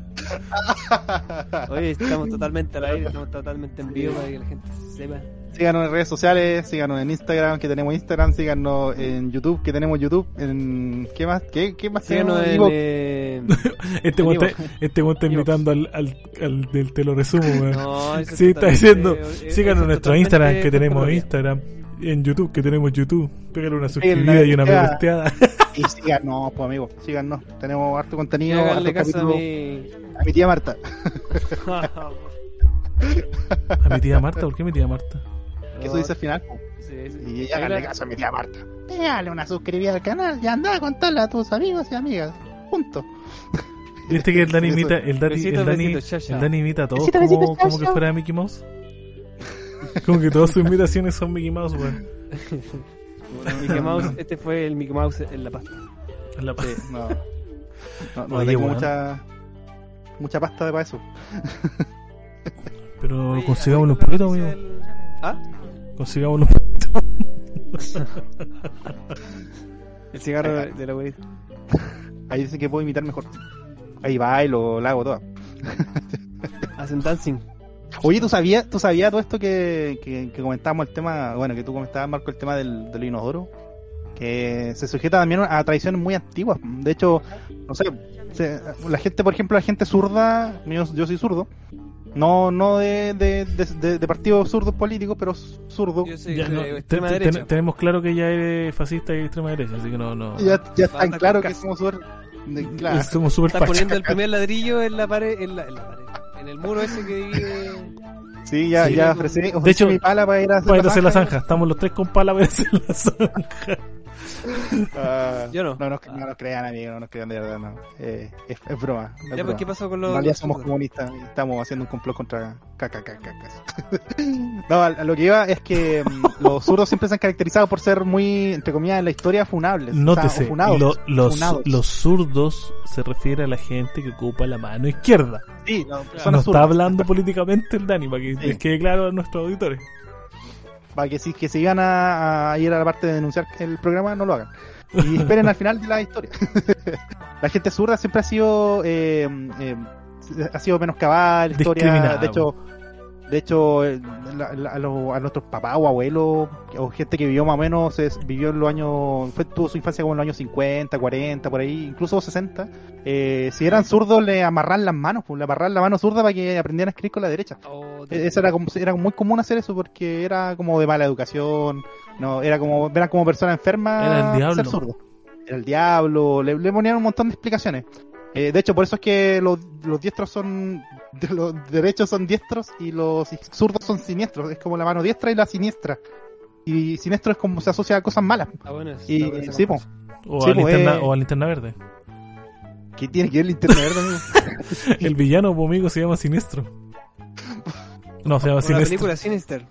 [SPEAKER 3] Oye, estamos totalmente al aire, estamos totalmente en vivo para que la gente sepa.
[SPEAKER 2] Síganos en redes sociales, síganos en Instagram, que tenemos Instagram, síganos en YouTube, que tenemos YouTube, en ¿qué más? ¿Qué, qué más
[SPEAKER 3] Síganos
[SPEAKER 2] tenemos?
[SPEAKER 3] en. Eh,
[SPEAKER 1] Este está, este está invitando al, al, al del te lo resumo, weón.
[SPEAKER 3] No, eso
[SPEAKER 1] sí, está diciendo,
[SPEAKER 3] eh,
[SPEAKER 1] síganos en nuestro Instagram, que tenemos. Instagram, en YouTube, que tenemos YouTube. Pégale una suscribida y una me
[SPEAKER 2] pegada.
[SPEAKER 1] gusteada.
[SPEAKER 2] Y síganos, pues amigos, síganos. Tenemos harto contenido, harto
[SPEAKER 3] caso a mi.
[SPEAKER 2] A mi tía Marta.
[SPEAKER 1] A mi tía Marta, ¿por qué mi tía Marta?
[SPEAKER 2] Que eso dice al final.
[SPEAKER 3] Sí, sí.
[SPEAKER 2] Y
[SPEAKER 3] Ahí
[SPEAKER 2] háganle caso a mi tía Marta. Pégale una suscribida al canal y anda a contarle a tus amigos y amigas. Punto.
[SPEAKER 1] ¿Viste que el Dani imita, el Dani, el Dani, el Dani imita a todos
[SPEAKER 2] Besitos,
[SPEAKER 1] como, como que fuera Mickey Mouse? Como que todas sus imitaciones son Mickey Mouse, weón.
[SPEAKER 3] Mickey Mouse, este fue el Mickey Mouse en la pasta.
[SPEAKER 1] En la-
[SPEAKER 2] No. No, no
[SPEAKER 1] Oye,
[SPEAKER 2] tengo mucha, mucha pasta de para eso.
[SPEAKER 1] Pero
[SPEAKER 3] Oye,
[SPEAKER 1] consigámoslo un
[SPEAKER 3] ¿la
[SPEAKER 1] poquito,
[SPEAKER 3] noticia
[SPEAKER 1] amigo.
[SPEAKER 3] ¿Ah?
[SPEAKER 1] Consigámoslo un poquito.
[SPEAKER 3] El cigarro de de la abuelita.
[SPEAKER 2] Ahí dicen que puedo imitar mejor. Ahí bailo, la hago toda.
[SPEAKER 3] Hacen dancing.
[SPEAKER 2] Oye, ¿tú sabías, tú sabías todo esto que, que, que comentábamos el tema, bueno, que tú comentabas, Marco, el tema del, del inodoro? Que se sujeta también a tradiciones muy antiguas. De hecho, no sé, se- la gente, por ejemplo, la gente zurda, yo, yo soy zurdo, no no de, de, de, de- de partidos zurdos políticos, pero zurdo.
[SPEAKER 1] Ya, no,
[SPEAKER 3] extrema derecha.
[SPEAKER 1] ten- tenemos claro que ya eres fascista y extrema derecha, así que no, no.
[SPEAKER 2] Ya, ya está en
[SPEAKER 3] Basta
[SPEAKER 2] claro que somos súper... Claro.
[SPEAKER 1] Somos súper
[SPEAKER 3] Está
[SPEAKER 1] fachas.
[SPEAKER 3] poniendo el primer ladrillo en la pared, en la, en la pared, en el muro ese que divide.
[SPEAKER 2] Sí, ya,
[SPEAKER 3] Sí,
[SPEAKER 2] ya
[SPEAKER 3] con-
[SPEAKER 2] ofrecí,
[SPEAKER 1] De
[SPEAKER 2] ofrecí
[SPEAKER 1] hecho,
[SPEAKER 2] mi pala para ir a hacer,
[SPEAKER 1] Para ir a hacer la
[SPEAKER 2] zanja.
[SPEAKER 1] zanja. Estamos los tres con pala para ir a hacer la zanja.
[SPEAKER 2] Ah,
[SPEAKER 3] Yo no.
[SPEAKER 2] No nos, no nos crean, amigo, no nos crean de verdad, no. Eh, es, es broma. es
[SPEAKER 3] Ya,
[SPEAKER 2] broma.
[SPEAKER 3] pues, ¿qué pasó con los.
[SPEAKER 2] En
[SPEAKER 3] los
[SPEAKER 2] somos comunistas y estamos haciendo un complot contra KKKK. no, a, a lo que iba es que mm, los zurdos siempre se han caracterizado por ser muy, entre comillas, en la historia funables.
[SPEAKER 1] Nótese,
[SPEAKER 2] o funados,
[SPEAKER 1] lo- los,
[SPEAKER 2] funados.
[SPEAKER 1] los zurdos se refiere a la gente que ocupa la mano izquierda.
[SPEAKER 2] Sí, no,
[SPEAKER 1] no está hablando políticamente el Dani, para que
[SPEAKER 2] Sí.
[SPEAKER 1] les quede claro a nuestros auditores.
[SPEAKER 2] Para que si que se iban a, a ir a la parte de denunciar el programa, no lo hagan. Y esperen al final de la historia. la gente zurda siempre ha sido eh, eh, ha sido menoscabada en la historia. De hecho, de hecho la- la- a, los- a nuestros papás o abuelos o gente que vivió más o menos se vivió en los años fue tuvo su infancia como en los años 50, 40, por ahí, incluso 60. Eh, si eran zurdos le amarran las manos, pues, le amarran la mano zurda para que aprendieran a escribir con la derecha.
[SPEAKER 3] Oh,
[SPEAKER 2] Eh, Eso era como, era muy común hacer eso porque era como de mala educación, no, era como, eran como personas enfermas
[SPEAKER 1] Era el diablo.
[SPEAKER 2] ser zurdo. Era el diablo, le, le ponían un montón de explicaciones. Eh, de hecho, por eso es que los, los diestros son, los derechos son diestros y los zurdos son siniestros. Es como la mano diestra y la siniestra. Y siniestro es como se asocia a cosas malas.
[SPEAKER 3] Bueno
[SPEAKER 2] Y
[SPEAKER 3] esa
[SPEAKER 2] sí, po,
[SPEAKER 3] comparación.
[SPEAKER 1] O,
[SPEAKER 2] Sí,
[SPEAKER 1] a,
[SPEAKER 2] pues,
[SPEAKER 1] linterna,
[SPEAKER 2] eh.
[SPEAKER 1] o a linterna verde.
[SPEAKER 2] ¿qué tiene que ver el internet verde, amigo?
[SPEAKER 1] El villano, amigo, se llama Siniestro. No, se llama Siniestro.
[SPEAKER 3] película Sinister.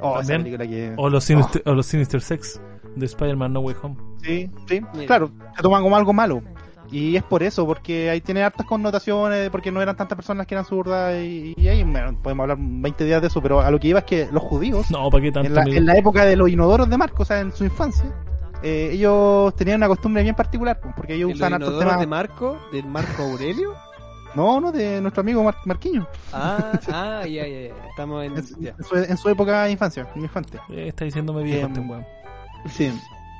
[SPEAKER 2] Oh, esa
[SPEAKER 1] También.
[SPEAKER 2] película que...
[SPEAKER 1] O los, Sinister, o los Sinister Sex de Spider-Man No Way Home.
[SPEAKER 2] Sí, sí,
[SPEAKER 3] Mira.
[SPEAKER 2] claro, se toman como algo malo. Y es por eso, porque ahí tiene hartas connotaciones, porque no eran tantas personas que eran zurdas y, y ahí bueno, podemos hablar 20 días de eso, pero a lo que iba es que los judíos,
[SPEAKER 1] No, ¿para qué tanto?
[SPEAKER 2] en la,
[SPEAKER 1] amigo?
[SPEAKER 2] en la época de los inodoros de Marco, o sea, en su infancia, eh, ellos tenían una costumbre bien particular, pues, porque ellos
[SPEAKER 3] ¿Y los
[SPEAKER 2] usaban hartos
[SPEAKER 3] inodoros
[SPEAKER 2] temas...
[SPEAKER 3] de Marco? ¿Del Marco Aurelio?
[SPEAKER 2] No, no, de nuestro amigo Mar- Marquiño,
[SPEAKER 3] Ah, ah, ya, ya, ya. Estamos en.
[SPEAKER 2] en, su-
[SPEAKER 3] ya.
[SPEAKER 2] en su, en su época de infancia, en infante.
[SPEAKER 1] Eh, está diciéndome viejo este weón.
[SPEAKER 2] Sí.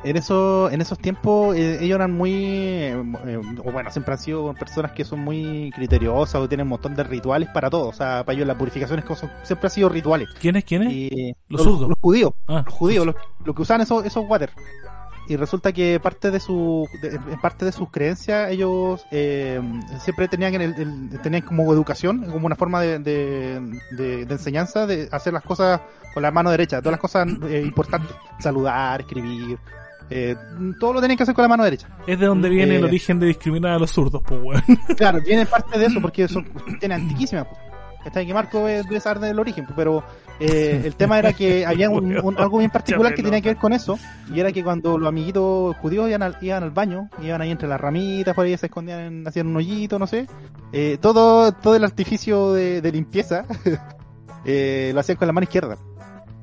[SPEAKER 2] En, eso, en esos tiempos eh, ellos eran muy, eh, eh, o bueno, siempre han sido personas que son muy criteriosas o tienen un montón de rituales para todo. O sea, para ellos la purificación es cosa- siempre ha sido rituales.
[SPEAKER 1] ¿Quién es? ¿Quién es?
[SPEAKER 2] Y
[SPEAKER 1] Los
[SPEAKER 2] los,
[SPEAKER 1] zurdos.
[SPEAKER 2] los judíos,
[SPEAKER 1] Ah,
[SPEAKER 2] los judíos, los, los que usaban esos, esos water. Y resulta que parte de su, de- parte de sus creencias ellos eh, siempre tenían, el, el- tenían como educación, como una forma de, de, enseñanza de hacer las cosas con la mano derecha, todas las cosas eh, importantes, saludar, escribir, eh, todo lo tenían que hacer con la mano derecha.
[SPEAKER 1] Es de donde viene
[SPEAKER 2] Eh,
[SPEAKER 1] el origen de discriminar a los zurdos, pues weón.
[SPEAKER 2] Claro, viene parte de eso porque son cuestiones antiquísimas. pues. ¿Cachai? Que Marco eh, debe saber del origen, pero eh, el tema era que había un- un- algo bien particular que tenía que ver con eso, y era que cuando los amiguitos judíos iban al, iban al baño, iban ahí entre las ramitas, por ahí se escondían, en- hacían un hoyito, no sé, eh, todo, todo el artificio de, de limpieza eh, lo hacían con la mano izquierda.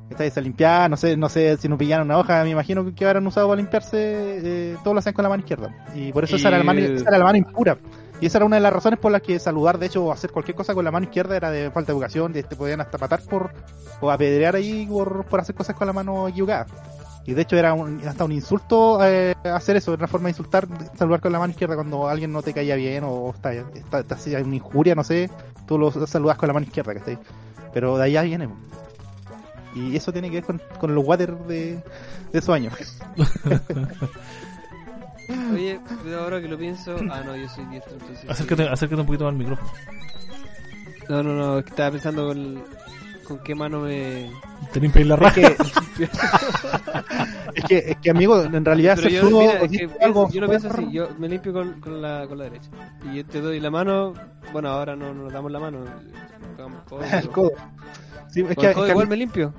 [SPEAKER 2] ¿Cachai? Se limpiaban, no sé, no sé si no pillaron una hoja, me imagino que habrán usado para limpiarse, eh, todo lo hacían con la mano izquierda. Y por eso esa, era la mano,
[SPEAKER 3] Y-
[SPEAKER 2] esa era la mano impura. Y esa era una de las razones por las que saludar, de hecho, hacer cualquier cosa con la mano izquierda era de falta de educación, de- te podían hasta matar por, o apedrear ahí por, por hacer cosas con la mano equivocada. Y de hecho era un- hasta un insulto eh, hacer eso, una forma de insultar, saludar con la mano izquierda cuando alguien no te caía bien o está, está, hacía una injuria, no sé, tú lo saludas con la mano izquierda, ¿cachai? Pero de allá viene. Y eso tiene que ver con, los water de, de esos.
[SPEAKER 3] Oye, pero ahora que lo pienso. Ah, no, yo soy diestro, entonces.
[SPEAKER 1] acércate, acércate un poquito más al micrófono.
[SPEAKER 3] No, no, no, es que estaba pensando con, con qué mano me.
[SPEAKER 1] Te limpias la
[SPEAKER 2] Es
[SPEAKER 1] raja.
[SPEAKER 2] que, es que, es que amigo, en realidad
[SPEAKER 3] Pero
[SPEAKER 2] ser
[SPEAKER 3] yo,
[SPEAKER 2] zurdo
[SPEAKER 3] mira, es que
[SPEAKER 2] algo
[SPEAKER 3] yo lo pienso así, yo me limpio con, con, la, con la derecha. Y yo te doy la mano, bueno, ahora no no nos damos la mano. codo,
[SPEAKER 2] el codo. Sí, es
[SPEAKER 3] con
[SPEAKER 2] que,
[SPEAKER 3] el
[SPEAKER 2] es
[SPEAKER 3] codo
[SPEAKER 2] que-
[SPEAKER 3] igual me limpio.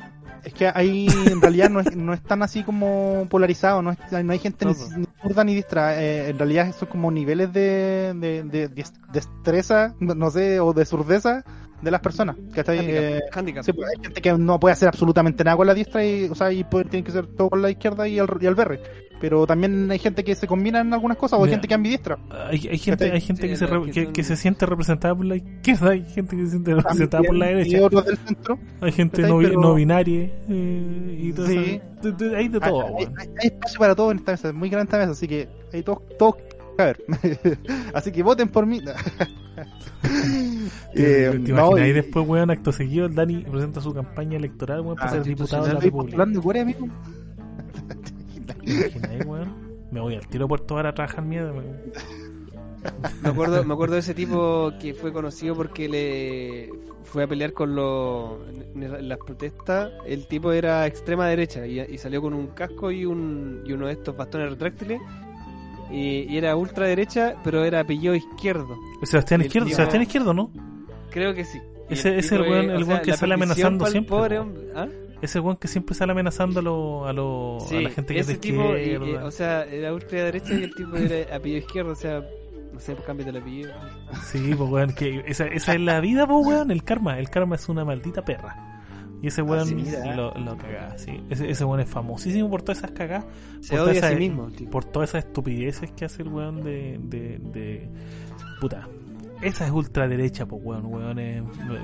[SPEAKER 2] Es que ahí en realidad no es, no es tan así como polarizado, no, es, no hay gente ni,
[SPEAKER 3] No, pues.
[SPEAKER 2] ni zurda ni diestra, eh, en realidad son como niveles de, de, de, de destreza, no, sé, o de surdeza de las personas. ¿cachai?
[SPEAKER 3] Handicap,
[SPEAKER 2] Eh,
[SPEAKER 3] handicap.
[SPEAKER 2] sí, pues, hay gente que no puede hacer absolutamente nada con la diestra y, o sea, y puede- tiene que hacer todo con la izquierda y el, y el berre. Pero también hay gente que se combina en algunas cosas o hay
[SPEAKER 1] Mira.
[SPEAKER 2] gente que es ambidiestra.
[SPEAKER 1] Hay, hay gente, hay gente
[SPEAKER 3] Sí,
[SPEAKER 1] que, se re-
[SPEAKER 3] que
[SPEAKER 1] que, se siente representada por la izquierda, hay gente que se siente representada por la derecha,
[SPEAKER 2] Y otros del centro.
[SPEAKER 1] hay gente no,
[SPEAKER 2] Pero-
[SPEAKER 1] no binaria eh, y todo
[SPEAKER 2] Sí.
[SPEAKER 1] eso. De- de- Hay de todo,
[SPEAKER 2] hay,
[SPEAKER 1] weón.
[SPEAKER 2] hay- hay espacio para todo en esta mesa, es muy grande esta mesa, así que hay todos, todos a ver. así que voten por mí.
[SPEAKER 1] ¿Te,
[SPEAKER 2] Eh,
[SPEAKER 1] te
[SPEAKER 2] no,
[SPEAKER 1] imaginas?
[SPEAKER 2] y-
[SPEAKER 1] después, weón, acto seguido, el Dani presenta su campaña electoral, weón, para
[SPEAKER 2] Ah,
[SPEAKER 1] ser diputado de la República.
[SPEAKER 2] Postulando Corea, amigo.
[SPEAKER 1] ¿Te imaginas, weón? Me voy al tiro a Puerto Vara a trabajar miedo. weón.
[SPEAKER 3] Me acuerdo, me acuerdo de ese tipo que fue conocido porque le fue a pelear con los en las protestas. El tipo era extrema derecha y, y salió con un casco y un y uno de estos bastones retráctiles. Y, y era ultra derecha, pero era apellido izquierdo.
[SPEAKER 1] Sebastián
[SPEAKER 3] El
[SPEAKER 1] Izquierdo,
[SPEAKER 3] tío-
[SPEAKER 1] Sebastián Izquierdo, ¿no?
[SPEAKER 3] Creo que sí.
[SPEAKER 1] Ese- el weón-
[SPEAKER 3] es-
[SPEAKER 1] el weón
[SPEAKER 3] sea,
[SPEAKER 1] que
[SPEAKER 3] la
[SPEAKER 1] sale amenazando siempre,
[SPEAKER 3] pobre ¿Ah?
[SPEAKER 1] Ese weón que siempre sale amenazando a, lo- a, lo- a la gente que es de
[SPEAKER 3] ese tipo,
[SPEAKER 1] izquierda.
[SPEAKER 3] y, o sea, era ultra derecha y el tipo era apellido izquierdo, o sea, no sé, cambio el apellido.
[SPEAKER 1] Sí, pues weón, que esa, esa es la vida, pues weón, el karma. El karma es una maldita perra. Y ese weón
[SPEAKER 3] mira.
[SPEAKER 1] lo, lo caga, sí. Ese, ese weón es famosísimo por todas esas cagadas,
[SPEAKER 3] Se
[SPEAKER 1] por
[SPEAKER 3] odia a
[SPEAKER 1] todas
[SPEAKER 3] sí
[SPEAKER 1] esas-
[SPEAKER 3] mismo. tipo.
[SPEAKER 1] por todas esas estupideces que hace el weón de, de, de... Puta. Esa es ultraderecha, pues weón, weones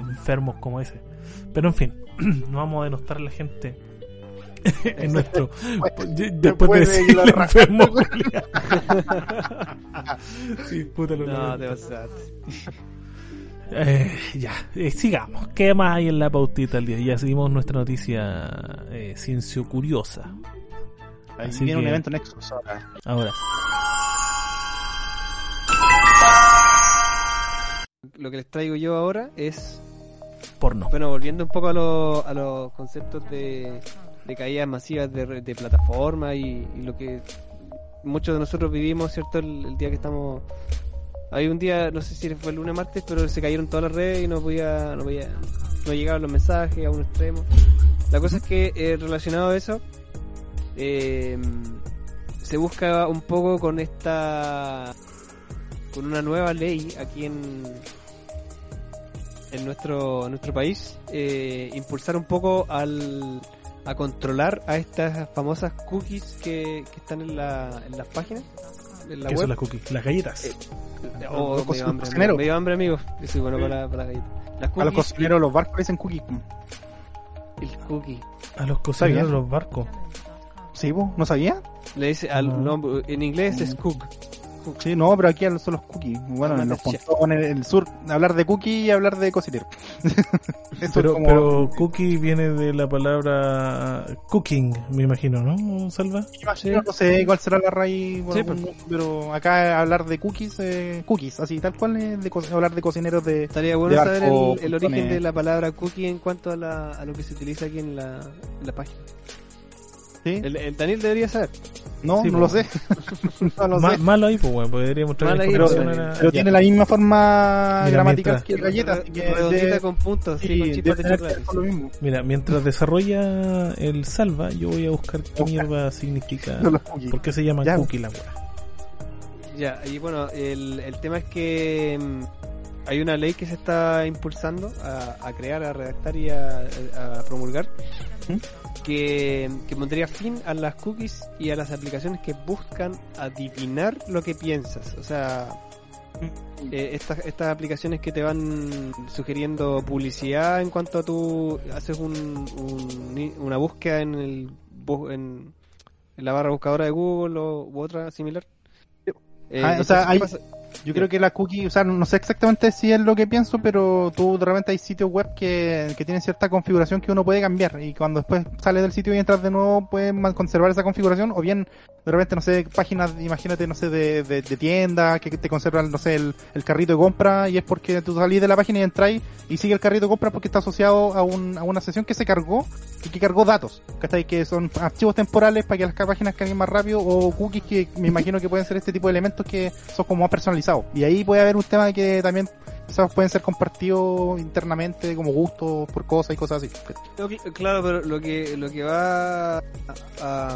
[SPEAKER 1] enfermos como ese. Pero en fin, no vamos a denostar a la gente en nuestro... Después de
[SPEAKER 2] Después de
[SPEAKER 1] decirle
[SPEAKER 2] raja-
[SPEAKER 1] enfermo. Sí, puta lo
[SPEAKER 3] No, te.
[SPEAKER 1] Eh, ya, eh, sigamos. ¿Qué más hay en la pautita el día? Ya seguimos nuestra noticia eh, ciencio curiosa.
[SPEAKER 2] Ahí
[SPEAKER 1] Así
[SPEAKER 2] viene un evento Nexus ahora.
[SPEAKER 1] Ahora,
[SPEAKER 3] Lo que les traigo yo ahora es,
[SPEAKER 1] porno.
[SPEAKER 3] bueno, volviendo un poco a, los a los conceptos de, de caídas masivas de, de plataforma y, y lo que muchos de nosotros vivimos, ¿cierto? El, el día que estamos... Hay un día, no sé si fue el lunes o martes, pero se cayeron todas las redes y no podía, no podía, no llegaban los mensajes a un extremo. La cosa es que eh, relacionado a eso, eh, se busca un poco con esta, con una nueva ley aquí en, en nuestro, en nuestro país, eh, impulsar un poco al, a controlar a estas famosas cookies que, que están en, la, en las páginas, en la
[SPEAKER 1] ¿Qué
[SPEAKER 3] web.
[SPEAKER 1] son las cookies? Las galletas.
[SPEAKER 3] Eh, Oh,
[SPEAKER 2] Los
[SPEAKER 3] medio hambre,
[SPEAKER 2] cocineros.
[SPEAKER 3] medio hambre, amigo. Yo soy bueno para, para la galleta. Las
[SPEAKER 2] A los cocineros, los barcos dicen cookies.
[SPEAKER 3] y el cookie.
[SPEAKER 1] a los cocineros los barcos.
[SPEAKER 2] ¿Sí, vos? ¿No sabía?
[SPEAKER 3] Le dice al,
[SPEAKER 1] No.
[SPEAKER 3] no, en inglés es cook.
[SPEAKER 2] Sí, no, pero aquí son los cookies. Bueno,
[SPEAKER 3] Ah,
[SPEAKER 2] en los
[SPEAKER 3] Masterchef.
[SPEAKER 2] pontones, en el sur, hablar de cookie y hablar de cocinero. Eso
[SPEAKER 1] Pero,
[SPEAKER 2] como...
[SPEAKER 1] pero cookie viene de la palabra cooking, me imagino, ¿no, Salva?
[SPEAKER 2] Imagino, no sé cuál será la raíz, bueno,
[SPEAKER 3] Sí, pues.
[SPEAKER 2] pero acá hablar de cookies, eh, cookies, así tal cual, es de co- hablar de cocineros de...
[SPEAKER 3] Estaría bueno
[SPEAKER 2] De
[SPEAKER 3] saber
[SPEAKER 2] barco,
[SPEAKER 3] el, el origen de la palabra cookie en cuanto a, la, a lo que se utiliza aquí en la, en la página.
[SPEAKER 2] ¿sí?
[SPEAKER 3] El, el Daniel debería saber.
[SPEAKER 2] No,
[SPEAKER 1] Sí,
[SPEAKER 2] no
[SPEAKER 1] pues.
[SPEAKER 2] lo sé. no lo
[SPEAKER 1] Ma-
[SPEAKER 2] sé.
[SPEAKER 1] malo ahí, pues, bueno, podríamos traer
[SPEAKER 3] Mal ahí,
[SPEAKER 1] información
[SPEAKER 3] pero-
[SPEAKER 1] a la-
[SPEAKER 2] Pero
[SPEAKER 1] ya.
[SPEAKER 2] tiene la misma forma
[SPEAKER 1] Mira,
[SPEAKER 2] gramatical
[SPEAKER 1] mientras-
[SPEAKER 2] que el galleta, así que
[SPEAKER 3] con puntos, sí,
[SPEAKER 2] sí,
[SPEAKER 3] con de chocolate.
[SPEAKER 2] lo mismo.
[SPEAKER 1] Mira, mientras desarrolla el Salva, yo voy a buscar qué mierda significa.
[SPEAKER 2] No.
[SPEAKER 1] ¿Por qué se llama
[SPEAKER 2] Ya.
[SPEAKER 1] cookie la weá?
[SPEAKER 3] Ya, y bueno, el, el tema es que mm, hay una ley que se está impulsando a, a crear, a redactar y a, a promulgar
[SPEAKER 2] ¿Mm?
[SPEAKER 3] Que, que pondría fin a las cookies y a las aplicaciones que buscan adivinar lo que piensas. O sea, eh, estas, estas aplicaciones que te van sugiriendo publicidad en cuanto a tú haces un, un- una búsqueda en, el, en, en la barra buscadora de Google o, u otra similar. Eh,
[SPEAKER 2] Ah, o sea,
[SPEAKER 3] entonces, ¿qué
[SPEAKER 2] hay-? Yo creo que la cookie, o sea, no sé exactamente si es lo que pienso, pero tú de repente hay sitios web que, que tienen cierta configuración que uno puede cambiar y cuando después sales del sitio y entras de nuevo puedes conservar esa configuración o bien de repente, no sé, páginas, imagínate, no sé, de, de, de tienda que te conservan, no sé, el, el carrito de compra y es porque tú salís de la página y entráis y sigue el carrito de compra porque está asociado a, un, a una sesión que se cargó y que cargó datos, ¿cachai? Que son archivos temporales para que las páginas carguen más rápido o cookies que me imagino que pueden ser este tipo de elementos que son como más personalizados. Y ahí puede haber un tema que también quizás pueden ser compartidos internamente como gustos por cosas y cosas así.
[SPEAKER 3] Claro, pero lo que lo que va a, a-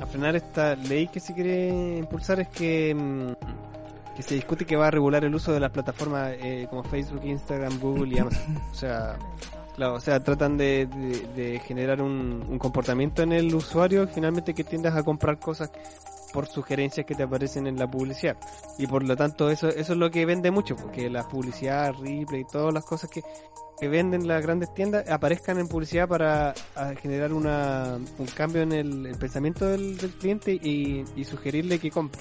[SPEAKER 3] a frenar esta ley que se quiere impulsar es que mm, que se discute que va a regular el uso de las plataformas eh, como Facebook, Instagram, Google y Amazon. O sea, claro, o sea, tratan de, de- de generar un, un comportamiento en el usuario finalmente que tiendas a comprar cosas por sugerencias que te aparecen en la publicidad. Y por lo tanto eso, eso es lo que vende mucho, porque la publicidad, Ripley y todas las cosas que, que venden las grandes tiendas aparezcan en publicidad para generar una, un cambio en el, el pensamiento del, del cliente y, y sugerirle que compre.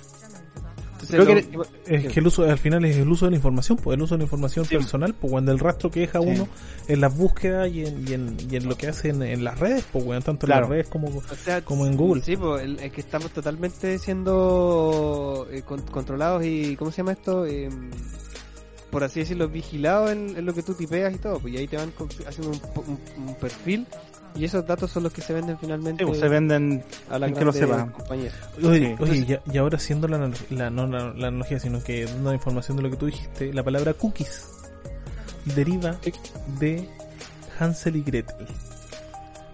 [SPEAKER 3] Entonces,
[SPEAKER 2] Creo
[SPEAKER 3] lo
[SPEAKER 2] que-
[SPEAKER 3] último-
[SPEAKER 1] Es que el uso, al final es el uso de la información, pues el uso de la información
[SPEAKER 2] Sí.
[SPEAKER 1] personal, pues cuando el rastro que deja
[SPEAKER 2] Sí.
[SPEAKER 1] uno en las búsquedas y en, y en, y en lo que hace en, las redes, pues weón, tanto en las redes como
[SPEAKER 3] O sea,
[SPEAKER 1] como en Google.
[SPEAKER 3] Sí, pues es que estamos totalmente siendo eh, con- controlados y, ¿cómo se llama esto? Eh, por así decirlo, vigilados en, en lo que tú tipeas y todo. Pues y ahí te van haciendo un, un- un perfil y esos datos son los que se venden finalmente
[SPEAKER 2] Sí, pues, se venden
[SPEAKER 3] a la
[SPEAKER 2] que lo
[SPEAKER 3] compañía.
[SPEAKER 1] Oye, oye, y, y ahora haciendo la, la- no la, la analogía, sino que dando información de lo que tú dijiste, la palabra cookies deriva de Hansel y Gretel.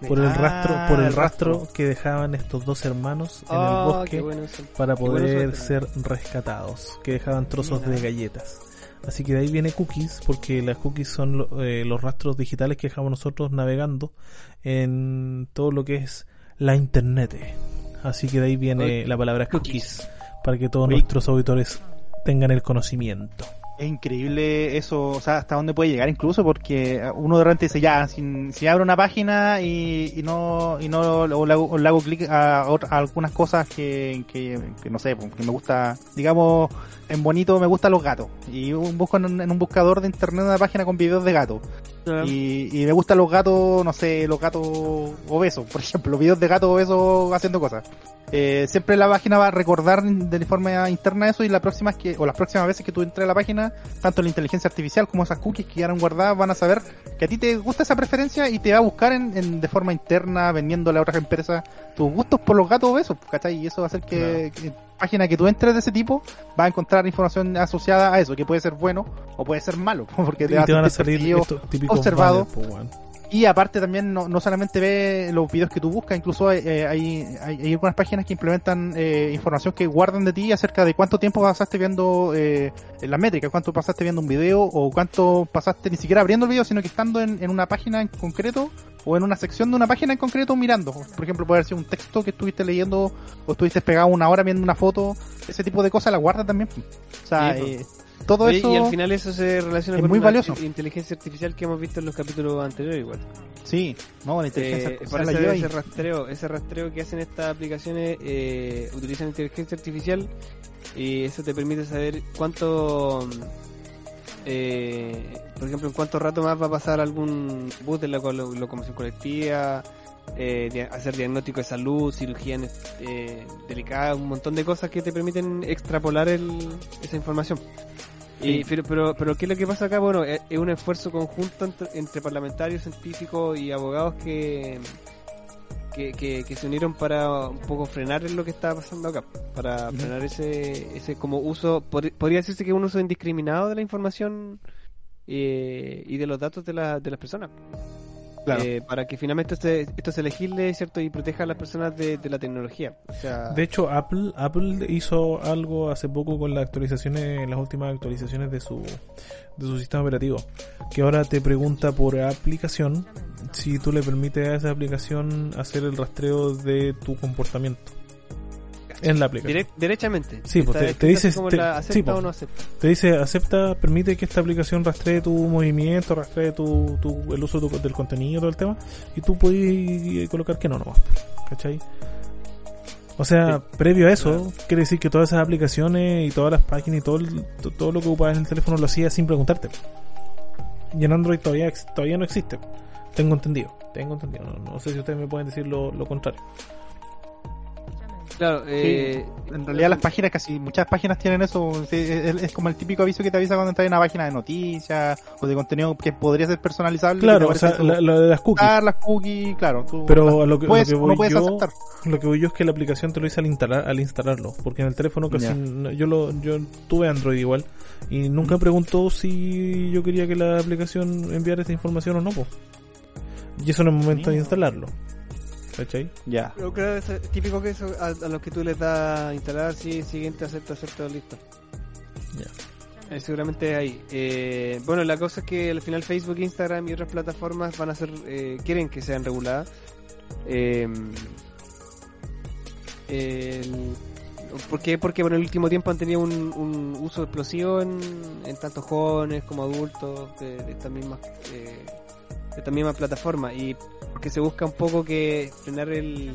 [SPEAKER 1] Por el
[SPEAKER 2] Ah,
[SPEAKER 1] rastro, por el rastro
[SPEAKER 2] rastro.
[SPEAKER 1] que dejaban estos dos hermanos en el
[SPEAKER 3] Ah,
[SPEAKER 1] bosque
[SPEAKER 3] bueno
[SPEAKER 1] para
[SPEAKER 3] bueno
[SPEAKER 1] poder ser rescatados, que dejaban trozos
[SPEAKER 3] Mira.
[SPEAKER 1] de galletas. Así que de ahí viene cookies, porque las cookies son lo- eh, los rastros digitales que dejamos nosotros navegando en todo lo que es la internet. Así que de ahí viene la palabra cookies, para que todos nuestros auditores tengan el conocimiento.
[SPEAKER 2] Es increíble eso, o sea, hasta dónde puede llegar incluso, porque uno de repente dice, ya, si, si abro una página y, y no, y no o le hago, clic a, a algunas cosas que, que, que no sé, pues, que me gusta, digamos, en bonito me gustan los gatos, y un- busco en, en un buscador de internet una página con videos de gatos, y, y me gustan los gatos, no sé, los gatos obesos, por ejemplo, videos de gatos obesos haciendo cosas. Eh, siempre la página va a recordar de forma interna eso y la próxima que, o las próximas veces que tú entres a la página, tanto la inteligencia artificial como esas cookies que quedaron guardadas van a saber que a ti te gusta esa preferencia y te va a buscar en, en- de forma interna vendiéndole a otras empresas tus gustos por los gatos obesos, ¿cachai? Y eso va a hacer que, que página que tú entres de ese tipo va a encontrar información asociada a eso, que puede ser bueno o puede ser malo, porque te,
[SPEAKER 1] Y
[SPEAKER 2] va
[SPEAKER 1] te van a salir
[SPEAKER 2] observado. Y aparte también no, no solamente ve los videos que tú buscas, incluso eh, hay, hay, hay algunas páginas que implementan eh, información que guardan de ti acerca de cuánto tiempo pasaste viendo eh, las métricas, cuánto pasaste viendo un video o cuánto pasaste ni siquiera abriendo el video, sino que estando en, en una página en concreto o en una sección de una página en concreto mirando. Por ejemplo, puede ser un texto que estuviste leyendo o estuviste pegado una hora viendo una foto, ese tipo de cosas la guarda también. O sea,
[SPEAKER 3] Sí,
[SPEAKER 2] eh, todo
[SPEAKER 3] Oye,
[SPEAKER 2] eso...
[SPEAKER 3] Y al final eso se relaciona
[SPEAKER 2] es
[SPEAKER 3] con
[SPEAKER 2] muy
[SPEAKER 3] una
[SPEAKER 2] valioso.
[SPEAKER 3] inteligencia artificial que hemos visto en los capítulos anteriores igual.
[SPEAKER 2] Sí, no, la inteligencia
[SPEAKER 3] Eh,
[SPEAKER 2] artificial
[SPEAKER 3] para
[SPEAKER 2] la
[SPEAKER 3] ese rastreo, ese rastreo que hacen estas aplicaciones eh, utilizan inteligencia artificial y eso te permite saber cuánto, eh, por ejemplo, en cuánto rato más va a pasar algún bus de la locomoción colectiva, eh, hacer diagnóstico de salud, cirugía eh, delicada, un montón de cosas que te permiten extrapolar el, esa información. Y, pero, pero, pero, ¿qué es lo que pasa acá? Bueno, es, es un esfuerzo conjunto entre, entre parlamentarios, científicos y abogados que, que, que, que se unieron para un poco frenar lo que estaba pasando acá. Para frenar ese, ese como uso, pod- podría decirse que es un uso indiscriminado de la información eh, y de los datos de, la, de las personas.
[SPEAKER 2] Claro.
[SPEAKER 3] Eh, para que finalmente esto, esto se legisle, ¿cierto? Y proteja a las personas de, de la tecnología. O sea,
[SPEAKER 1] De hecho, Apple, Apple hizo algo hace poco con las actualizaciones, las últimas actualizaciones de su, de su sistema operativo, que ahora te pregunta por aplicación si tú le permites a esa aplicación hacer el rastreo de tu comportamiento en la aplicación.
[SPEAKER 3] direct- derechamente.
[SPEAKER 1] Sí, pues, te-
[SPEAKER 3] como
[SPEAKER 1] te-
[SPEAKER 3] la
[SPEAKER 1] sí,
[SPEAKER 3] acepta
[SPEAKER 1] pues.
[SPEAKER 3] o no acepta.
[SPEAKER 1] Te dice, acepta, permite que esta aplicación rastree tu movimiento, rastree tu, tu, el uso tu- del contenido, todo el tema, y tú puedes colocar que no nomás, ¿cachai? O sea, previo a eso, quiere decir que todas esas aplicaciones y todas las páginas y todo, el- to- todo lo que ocupabas en el teléfono lo hacías sin preguntarte. Y en Android todavía, todavía no existe. Tengo entendido, tengo entendido. No, no sé si ustedes me pueden decir lo, lo contrario.
[SPEAKER 3] Claro, eh,
[SPEAKER 2] En realidad las páginas, casi muchas páginas tienen eso, es, es como el típico aviso que te avisa cuando entras en una página de noticias o de contenido que podría ser personalizable.
[SPEAKER 1] Claro, o sea, la- de las cookies.
[SPEAKER 2] aceptar las cookies, claro. tú
[SPEAKER 1] Pero
[SPEAKER 2] las
[SPEAKER 1] lo que,
[SPEAKER 2] puedes
[SPEAKER 1] lo que voy
[SPEAKER 2] puedes
[SPEAKER 1] yo,
[SPEAKER 2] aceptar.
[SPEAKER 1] lo que voy yo es que la aplicación te lo dice al instalar, al instalarlo, porque en el teléfono casi yo lo, yo tuve Android igual y nunca preguntó si yo quería que la aplicación enviara esta información o no, po. Y eso en el momento de instalarlo. ¿Cachai?
[SPEAKER 2] Ya.
[SPEAKER 3] Pero creo que es típico que eso a, a los que tú les das a instalar, sí, siguiente, acepto, acepto, listo. Eh, seguramente ahí. Eh, bueno, la cosa es que al final Facebook, Instagram y otras plataformas van a ser, eh, quieren que sean reguladas. Eh, el- ¿Por qué? Porque por el último tiempo han tenido un, un uso explosivo en, en tanto jóvenes como adultos de, de estas mismas eh, de estas mismas plataformas y porque se busca un poco que frenar el,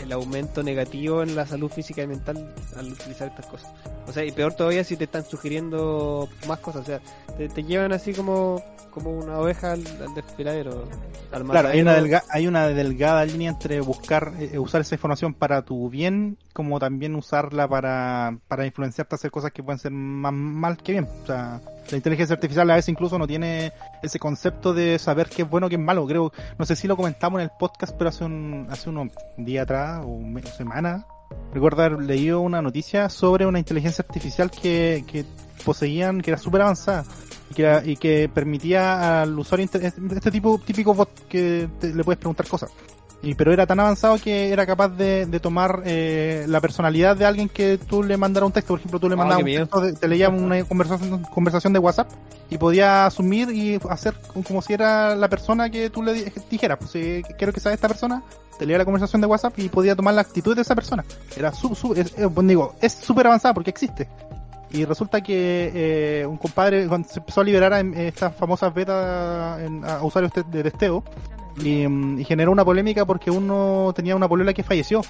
[SPEAKER 3] el aumento negativo en la salud física y mental al utilizar estas cosas. O sea, y peor todavía si te están sugiriendo más cosas, o sea, te, te llevan así como como una oveja al, al desfiladero. Al
[SPEAKER 2] Claro, hay una, delga- hay una delgada línea entre buscar, eh, usar esa información para tu bien, como también usarla para, para influenciarte a hacer cosas que pueden ser más mal que bien. O sea, la inteligencia artificial a veces incluso no tiene ese concepto de saber qué es bueno, qué es malo. Creo, no sé si lo comentamos en el podcast, pero hace un, hace unos días atrás o me- semanas, recuerdo haber leído una noticia sobre una inteligencia artificial que, que poseían, que era súper avanzada y que, era- y que permitía al usuario este tipo típico bot que te- le puedes preguntar cosas. Y pero era tan avanzado que era capaz de, de tomar eh, la personalidad de alguien que tú le mandara un texto. Por ejemplo tú le
[SPEAKER 3] Ah,
[SPEAKER 2] mandabas un texto de- te leía una conversación conversación de WhatsApp y podía asumir y hacer como si era la persona que tú le di- dijeras pues si quiero que sea esta persona te leía la conversación de WhatsApp y podía tomar la actitud de esa persona. Era su, su- es, eh, bueno, digo es súper avanzada porque existe y resulta que eh, un compadre, cuando se empezó a liberar en estas famosas betas a usuarios de testeo, y, mm, y generó una polémica porque uno tenía una polola que falleció.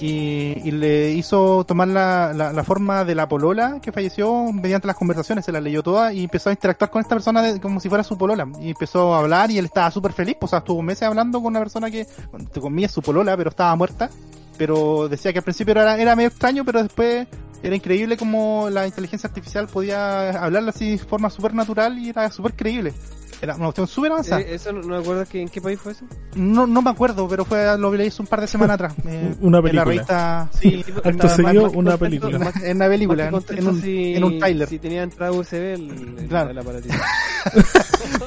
[SPEAKER 2] Y, le hizo tomar la, la, la forma de la polola que falleció mediante las conversaciones, se la leyó toda y empezó a interactuar con esta persona como si fuera su polola. Y empezó a hablar y él estaba súper feliz, pues, o sea, estuvo meses hablando con una persona que, entre comillas, su polola, pero estaba muerta. Pero decía que al principio era, era medio extraño, pero después era increíble como la inteligencia artificial podía hablarle así de forma súper natural y era súper creíble. Era una cuestión súper avanzada.
[SPEAKER 3] Eh, ¿Eso no, no me acuerdo que, en qué país fue eso?
[SPEAKER 2] No, no me acuerdo, pero fue lo leí un par de semanas atrás. eh,
[SPEAKER 1] Una
[SPEAKER 2] En la
[SPEAKER 1] película.
[SPEAKER 2] revista, sí,
[SPEAKER 1] Acto
[SPEAKER 2] estaba
[SPEAKER 1] seguido,
[SPEAKER 2] más-
[SPEAKER 1] una película.
[SPEAKER 3] más-
[SPEAKER 2] en una película,
[SPEAKER 3] Más
[SPEAKER 2] en, en un,
[SPEAKER 3] si,
[SPEAKER 2] en un trailer.
[SPEAKER 3] Si tenía entrada USB el, el,
[SPEAKER 2] Claro.
[SPEAKER 3] el aparatito.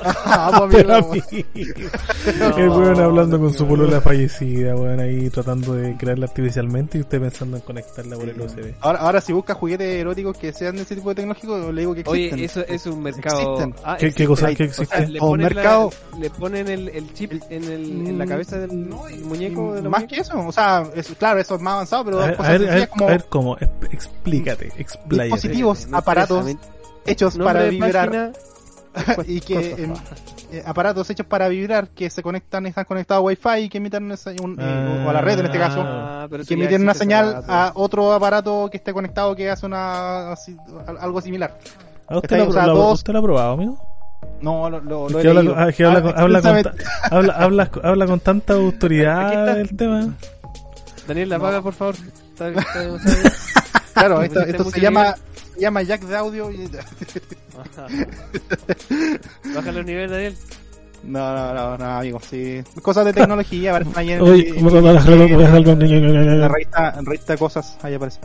[SPEAKER 2] Ah,
[SPEAKER 1] Pero
[SPEAKER 2] amigo.
[SPEAKER 1] amigo, el weón hablando con su polola fallecida, weón, ahí tratando de crearla artificialmente y usted pensando en conectarla por el USB.
[SPEAKER 2] Ahora, ahora si busca juguetes eróticos que sean de ese tipo de tecnológico, le digo que existen.
[SPEAKER 3] Oye, eso es un mercado. Ah,
[SPEAKER 1] ¿Qué, qué cosa
[SPEAKER 2] o
[SPEAKER 1] existe?
[SPEAKER 3] Le
[SPEAKER 2] O
[SPEAKER 3] ponen,
[SPEAKER 2] mercado-
[SPEAKER 3] la- le ponen el, el chip en, el, en la cabeza del muñeco. De
[SPEAKER 2] más que eso, o sea, es, claro, eso es más avanzado, pero
[SPEAKER 1] a, ver, a
[SPEAKER 2] cosas
[SPEAKER 1] ver, a
[SPEAKER 2] sencillas
[SPEAKER 1] ver,
[SPEAKER 2] como
[SPEAKER 1] a ver cómo, Exp- explícate, expláyate.
[SPEAKER 2] dispositivos, aparatos hechos para vibrar
[SPEAKER 3] página,
[SPEAKER 2] y que eh, aparatos hechos para vibrar que se conectan, están conectados a Wi-Fi y que emiten un- eh, o a la red en este caso.
[SPEAKER 3] Ah, pero
[SPEAKER 2] que emiten una señal a otro aparato que esté conectado que hace una así- algo similar.
[SPEAKER 1] ¿A usted,
[SPEAKER 2] Está
[SPEAKER 1] la,
[SPEAKER 2] ahí, o sea,
[SPEAKER 1] la-
[SPEAKER 2] todos-
[SPEAKER 1] ¿Usted lo ha probado, amigo?
[SPEAKER 2] No, lo, lo, he
[SPEAKER 1] habla,
[SPEAKER 2] leído.
[SPEAKER 1] con- que habla
[SPEAKER 2] Ah,
[SPEAKER 1] con- habla con, ta- habla, habla, habla con tanta autoridad
[SPEAKER 3] está.
[SPEAKER 1] del tema.
[SPEAKER 3] Daniel, la
[SPEAKER 2] No.
[SPEAKER 3] apaga, por favor. Está- está.
[SPEAKER 2] Claro, esto, se llama, se llama jack de audio. y-.
[SPEAKER 3] Baja los niveles, Daniel.
[SPEAKER 2] No, no, no, no, amigo, sí. Cosas de tecnología, aparecen ahí en,
[SPEAKER 1] Oye,
[SPEAKER 2] en- en la revista, en revista cosas, ahí aparece.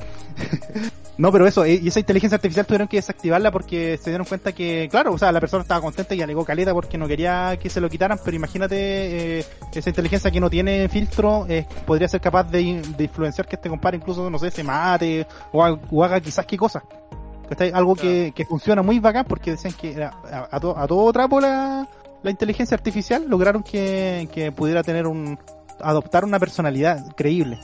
[SPEAKER 2] No, pero eso, eh, y esa inteligencia artificial tuvieron que desactivarla porque se dieron cuenta que, claro, o sea, la persona estaba contenta y alegó caleta porque no quería que se lo quitaran, pero imagínate, eh, esa inteligencia que no tiene filtro, eh, podría ser capaz de, in- de influenciar que este compadre incluso, no sé, se mate o, ha- o haga quizás qué cosa. Algo que, que funciona muy bacán porque decían que a, a to- a todo trapo la, la inteligencia artificial lograron que, que pudiera tener un adoptar una personalidad creíble.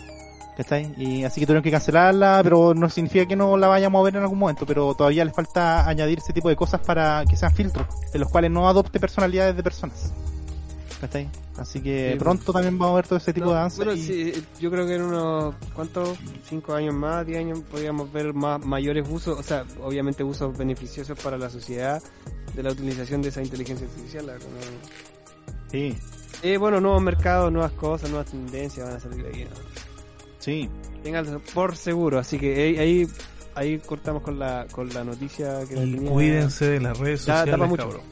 [SPEAKER 2] ¿Cachai? Y así que tuvieron que cancelarla, pero no significa que no la vayamos a ver en algún momento, pero todavía les falta añadir ese tipo de cosas para que sean filtros, en los cuales no adopte personalidades de personas. ¿Cachai? Así que
[SPEAKER 3] Sí,
[SPEAKER 2] pronto también vamos a ver todo ese tipo
[SPEAKER 3] No,
[SPEAKER 2] de avances.
[SPEAKER 3] bueno,
[SPEAKER 2] y-
[SPEAKER 3] sí, yo creo que en unos, ¿cuántos? Cinco años más, diez años, podríamos ver más mayores usos, o sea, obviamente usos beneficiosos para la sociedad de la utilización de esa inteligencia artificial.
[SPEAKER 2] sí,
[SPEAKER 3] Eh, bueno, nuevos mercados, nuevas cosas, nuevas tendencias van a salir de ahí. ¿no?
[SPEAKER 2] Sí.
[SPEAKER 3] Ténganlo por seguro, así que ahí, ahí, ahí cortamos con la, con la noticia que
[SPEAKER 1] Y cuídense de las redes
[SPEAKER 3] Da-
[SPEAKER 1] sociales,
[SPEAKER 3] tapa mucho.
[SPEAKER 1] cabrón.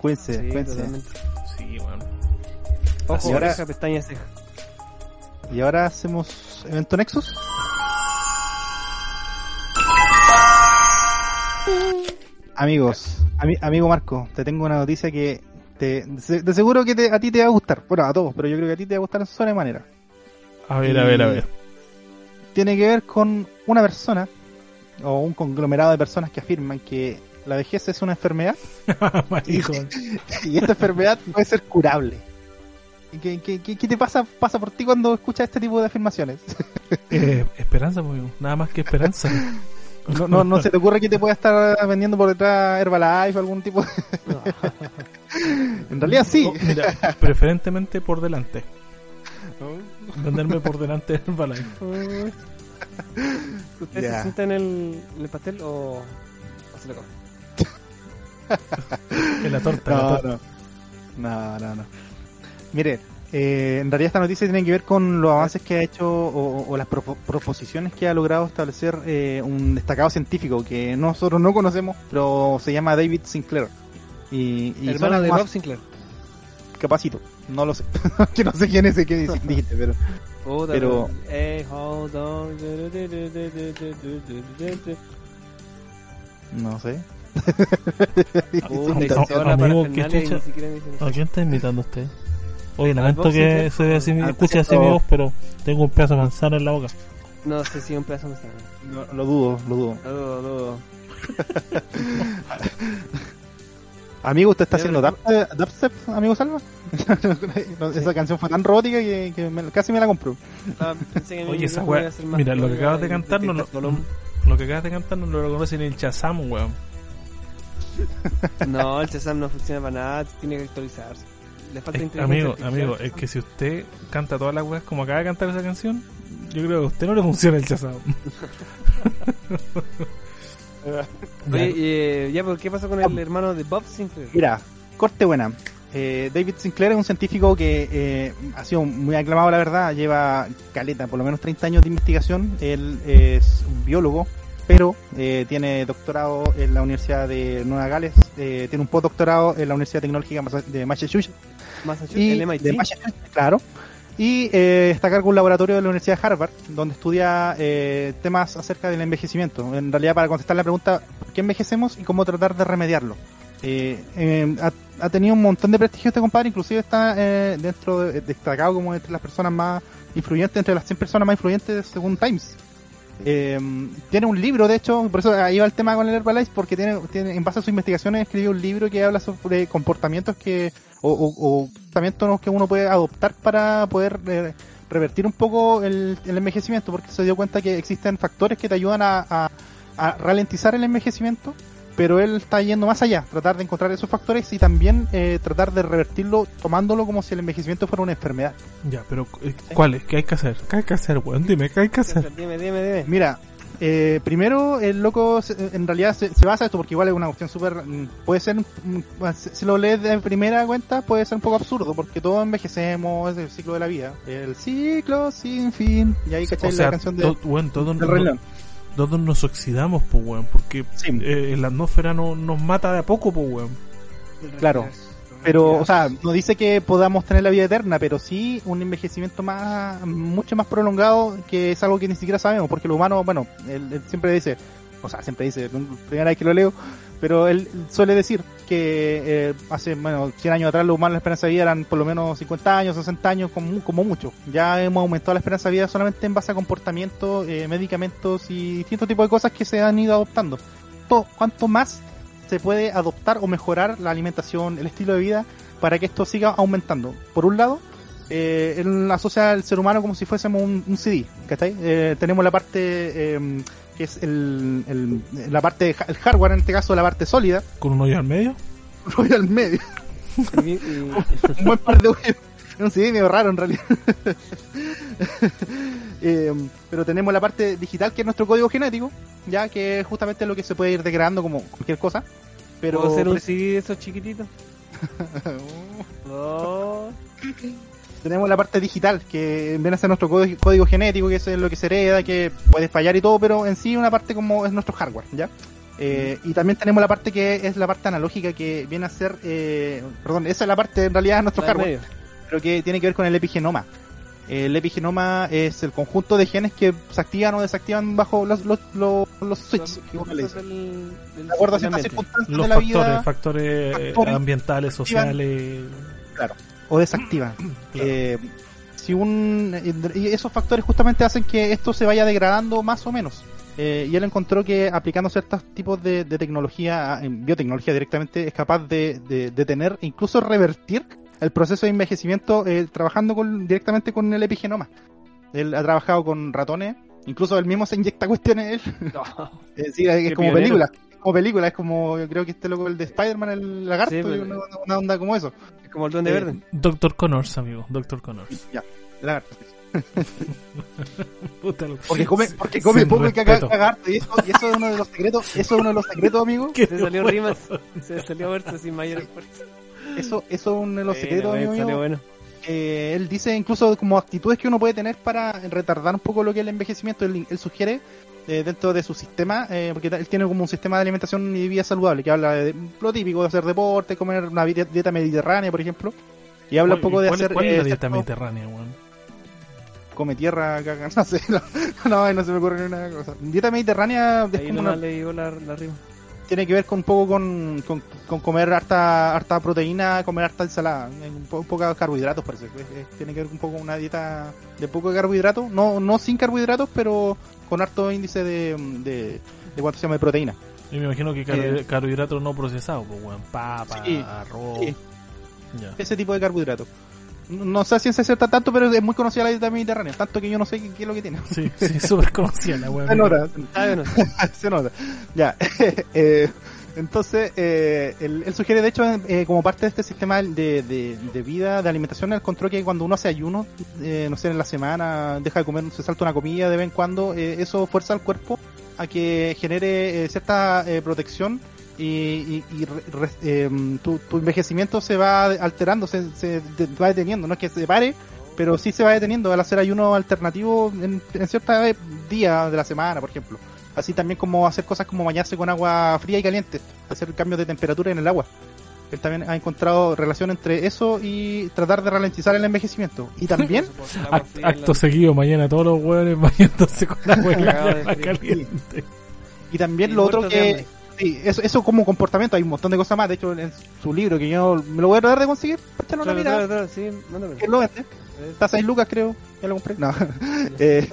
[SPEAKER 2] Cuídense,
[SPEAKER 3] Sí,
[SPEAKER 2] cuídense.
[SPEAKER 3] totalmente.
[SPEAKER 1] Sí, bueno.
[SPEAKER 3] Ojo,
[SPEAKER 2] Y ahora-
[SPEAKER 3] oreja, pestaña, ceja.
[SPEAKER 2] Y ahora hacemos evento Nexus. Amigos, ami- amigo Marco, te tengo una noticia que te, de de seguro que te- a ti te va a gustar. Bueno, a todos, pero yo creo que a ti te va a gustar en sobremanera.
[SPEAKER 1] A ver, a ver, a ver.
[SPEAKER 2] Tiene que ver con una persona o un conglomerado de personas que afirman que la vejez es una enfermedad
[SPEAKER 1] Marico.
[SPEAKER 2] y esta enfermedad puede ser curable. ¿Y ¿Qué, qué, qué, qué te pasa, pasa por ti cuando escuchas este tipo de afirmaciones?
[SPEAKER 1] Eh, esperanza, pues, nada más que esperanza.
[SPEAKER 2] No, no, no se te ocurre que te pueda estar vendiendo por detrás Herbalife o algún tipo de... En realidad sí.
[SPEAKER 1] Oh, mira, preferentemente por delante. Venderme por delante del Herbalife.
[SPEAKER 3] ¿Usted
[SPEAKER 2] Ya.
[SPEAKER 3] se sienta en el, en el pastel o, o se lo come?
[SPEAKER 1] En la torta. la
[SPEAKER 2] No,
[SPEAKER 1] torta.
[SPEAKER 2] no. No, no, no. Mire, eh, en realidad esta noticia tiene que ver con los avances que ha hecho o, o las propo- proposiciones que ha logrado establecer eh, un destacado científico que nosotros no conocemos, pero se llama David Sinclair. Y, y
[SPEAKER 3] Hermano de Bob Sinclair.
[SPEAKER 2] capacito, no lo sé. que no sé quién es ese que dijiste, pero
[SPEAKER 3] Puta,
[SPEAKER 2] Pero-
[SPEAKER 3] Hey, hold on.
[SPEAKER 2] no sé.
[SPEAKER 3] Puta,
[SPEAKER 1] amigo, ¿qué chucha? ¿A quién está invitando usted? Oye, lamento que se vea así, escuche así mi voz, pero tengo un pedazo de manzana en la boca.
[SPEAKER 3] No sé si un pedazo está.
[SPEAKER 2] No, lo dudo, lo dudo.
[SPEAKER 3] No dudo, no dudo.
[SPEAKER 2] Amigo, ¿usted está haciendo dubstep, amigo Salva? No, Esa canción fue tan robótica que, que me- casi me la compró.
[SPEAKER 3] Ah,
[SPEAKER 1] Oye, esa weá. Mira, lo que acabas de cantar no lo, lo que acabas de cantar no lo reconoce ni el Chazam, weón.
[SPEAKER 3] No, el Shazam no funciona para nada, tiene que actualizarse. Le falta
[SPEAKER 1] Es-
[SPEAKER 3] inteligencia
[SPEAKER 1] amigo,
[SPEAKER 3] artificial.
[SPEAKER 1] amigo, es que si usted canta todas las weas como acaba de cantar esa canción, yo creo que a usted no le funciona el Chazam.
[SPEAKER 3] Oye, eh, ya, pero ¿qué pasó con el hermano de Bob Sinclair?
[SPEAKER 2] Mira, corte buena. Eh, David Sinclair es un científico que eh, ha sido muy aclamado, la verdad. Lleva caleta, por lo menos 30 años de investigación. Él es un biólogo, pero eh, tiene doctorado en la Universidad de Nueva Gales. eh, tiene un postdoctorado en la Universidad Tecnológica de Massachusetts.
[SPEAKER 3] Massachusetts,
[SPEAKER 2] y
[SPEAKER 3] el MIT.
[SPEAKER 2] de Massachusetts, claro. Y eh, está a cargo de un laboratorio de la Universidad de Harvard, donde estudia eh, temas acerca del envejecimiento. En realidad, para contestar la pregunta, ¿por qué envejecemos y cómo tratar de remediarlo? Eh, eh, ha, tenido un montón de prestigio este compadre, inclusive está eh, dentro de, destacado como entre las personas más influyentes, entre las 100 personas más influyentes según Times. Eh, tiene un libro, de hecho, por eso ahí va el tema con el Herbalife, porque tiene, tiene en base a sus investigaciones escribió un libro que habla sobre comportamientos que o, o- o comportamientos que uno puede adoptar para poder eh, revertir un poco el, el envejecimiento, porque se dio cuenta que existen factores que te ayudan a- a ralentizar el envejecimiento, pero él está yendo más allá, tratar de encontrar esos factores y también eh, tratar de revertirlo tomándolo como si el envejecimiento fuera una enfermedad.
[SPEAKER 1] Ya, pero eh, ¿cuál es? ¿Qué hay que hacer? ¿Qué hay que hacer, weón? Dime, ¿qué hay que hacer?
[SPEAKER 3] Dime, dime, dime.
[SPEAKER 2] Mira, eh, primero el loco se- en realidad se, se basa en esto porque igual es una cuestión súper... mm, Puede ser, mm, si lo lees de primera cuenta, puede ser un poco absurdo porque todos envejecemos, es el ciclo de la vida. El ciclo sin fin. Y ahí
[SPEAKER 1] O
[SPEAKER 2] cacháis
[SPEAKER 1] sea,
[SPEAKER 2] la canción de,
[SPEAKER 1] to- weón, todos,
[SPEAKER 2] del
[SPEAKER 1] no- Todos nos oxidamos, pues, weón, porque
[SPEAKER 2] Sí.
[SPEAKER 1] eh, la atmósfera no, nos mata de a poco, pues, weón.
[SPEAKER 2] Claro. Pero, o sea, no dice que podamos tener la vida eterna, pero sí un envejecimiento más, mucho más prolongado, que es algo que ni siquiera sabemos, porque lo humano, bueno, él, él siempre dice, o sea, siempre dice, primera vez que lo leo, pero él suele decir que eh, hace, bueno, 100 años atrás los humanos la esperanza de vida eran por lo menos 50 años, 60 años, como, como mucho. Ya hemos aumentado la esperanza de vida solamente en base a comportamientos, eh, medicamentos y distintos tipos de cosas que se han ido adoptando. To- ¿Cuánto más se puede adoptar o mejorar la alimentación, el estilo de vida, para que esto siga aumentando. Por un lado, eh, él asocia al ser humano como si fuésemos un, un CD, ¿cachai? Eh, tenemos la parte eh, que es el, el- la parte, de el hardware, en este caso la parte sólida,
[SPEAKER 1] Con un hoyo al medio.
[SPEAKER 2] voy al medio, un buen par de huevos. Un CD medio raro en realidad. Eh, pero tenemos la parte digital que es nuestro código genético, ya que es justamente lo que se puede ir degradando como cualquier cosa. Pero
[SPEAKER 3] ¿Puedo hacer un CD de esos chiquititos? No.
[SPEAKER 2] Tenemos la parte digital, que viene a ser nuestro código, código genético, que es lo que se hereda, que puede fallar y todo, pero en sí una parte como es nuestro hardware, ¿ya? Eh, y también tenemos la parte que es la parte analógica, que viene a ser, eh, perdón, esa es la parte en realidad de nuestro hardware,
[SPEAKER 3] medio.
[SPEAKER 2] pero que tiene que ver con el epigenoma. El epigenoma es el conjunto de genes que se activan o desactivan bajo los, los, los, los switches, De acuerdo a ciertas circunstancias
[SPEAKER 1] Los
[SPEAKER 2] de la
[SPEAKER 1] factores,
[SPEAKER 2] vida
[SPEAKER 1] factores, eh,
[SPEAKER 2] factores
[SPEAKER 1] ambientales, sociales.
[SPEAKER 2] O desactivan.
[SPEAKER 1] Claro.
[SPEAKER 2] Eh, si un y esos factores justamente hacen que esto se vaya degradando más o menos. eh, y él encontró que aplicando ciertos tipos de, de tecnología, en biotecnología directamente, es capaz de, de, de tener, incluso revertir el proceso de envejecimiento eh, trabajando con, directamente con el epigenoma. Él ha trabajado con ratones, incluso él mismo se inyecta cuestiones él. Eh, es como
[SPEAKER 3] pionero.
[SPEAKER 2] película. Como película, es como, yo creo que este loco, el de Spider-Man, el lagarto,
[SPEAKER 3] Sí,
[SPEAKER 2] y
[SPEAKER 3] pero-
[SPEAKER 2] una, una onda como eso.
[SPEAKER 3] Como el duende
[SPEAKER 2] Eh,
[SPEAKER 3] verde.
[SPEAKER 1] Doctor Connors, amigo. Doctor Connors.
[SPEAKER 2] Ya, lagarto.
[SPEAKER 1] Puta, lo-
[SPEAKER 2] Porque come, porque come poco y caga, lagarto, y eso, y eso es uno de los secretos, eso es uno de los secretos, amigo.
[SPEAKER 3] Se salió
[SPEAKER 1] bueno.
[SPEAKER 3] rimas. Se salió verso sin mayor esfuerzo.
[SPEAKER 2] Eso, eso es uno de los secretos,
[SPEAKER 3] Bueno,
[SPEAKER 2] amigo
[SPEAKER 3] salió
[SPEAKER 2] mío.
[SPEAKER 3] bueno.
[SPEAKER 2] Eh, él dice incluso como actitudes que uno puede tener para retardar un poco lo que es el envejecimiento. Él, él sugiere eh, dentro de su sistema, eh, porque él tiene como un sistema de alimentación y vida saludable, que habla de lo típico de hacer deporte, comer una dieta mediterránea, por ejemplo. Y habla un poco de
[SPEAKER 1] ¿Cuál,
[SPEAKER 2] hacer...
[SPEAKER 1] ¿Cuál es
[SPEAKER 2] eh,
[SPEAKER 1] la dieta
[SPEAKER 2] cierto-
[SPEAKER 1] mediterránea, weón?
[SPEAKER 2] come tierra, caga, no sé, no, no, no se me ocurre ni una cosa. Dieta mediterránea es
[SPEAKER 3] Ahí
[SPEAKER 2] como
[SPEAKER 3] nomás
[SPEAKER 2] una-
[SPEAKER 3] le digo la, la rima.
[SPEAKER 2] tiene que ver con un poco con, con, con comer harta, harta proteína, comer harta ensalada, eh, un, po- un poco de carbohidratos parece. Es- es- tiene que ver un poco con una dieta de poco de carbohidratos, no, no sin carbohidratos, pero con harto índice de, de, de cuánto se llama de proteína.
[SPEAKER 1] Y me imagino que
[SPEAKER 2] Eh.
[SPEAKER 1] carbohidratos no procesados, pues, weón. Papa,
[SPEAKER 2] Sí,
[SPEAKER 1] arroz.
[SPEAKER 2] sí.
[SPEAKER 1] Ya.
[SPEAKER 2] Ese tipo de carbohidratos. No sé si es cierta tanto, pero es muy conocida la dieta mediterránea, tanto que yo no sé qué, qué es lo que tiene.
[SPEAKER 1] Sí, sí, súper conocida la weón.
[SPEAKER 2] Se nota, se nota. Ya. eh, entonces, eh, él, sugiere, de hecho, eh, como parte de este sistema de, de, vida, de alimentación, él encontró que cuando uno hace ayuno, eh, no sé, en la semana, deja de comer, se salta una comida de vez en cuando, eh, eso fuerza al cuerpo a que genere eh, cierta protección y, y, re- em, tu, tu envejecimiento se va alterando, se, se va deteniendo, no es que se pare, pero sí se va deteniendo al hacer ayuno alternativo en, en ciertos días de la semana, por ejemplo. Así también como hacer cosas como bañarse con agua fría y caliente, hacer cambios de temperatura en el agua. Él también ha encontrado relación entre eso y tratar de ralentizar el envejecimiento. Y también,
[SPEAKER 1] Act- acto seguido, mañana todos los weones bañándose con agua caliente.
[SPEAKER 2] y también
[SPEAKER 3] Y
[SPEAKER 2] lo otro que... Sí, eso, eso como comportamiento, hay un montón de cosas más. De hecho, en su libro, que yo me lo voy a tratar de conseguir, échale una mirada.
[SPEAKER 3] claro, claro, sí, mándamelo.
[SPEAKER 2] que lo vende. Está a 6 lucas, creo. Ya lo compré. No. eh,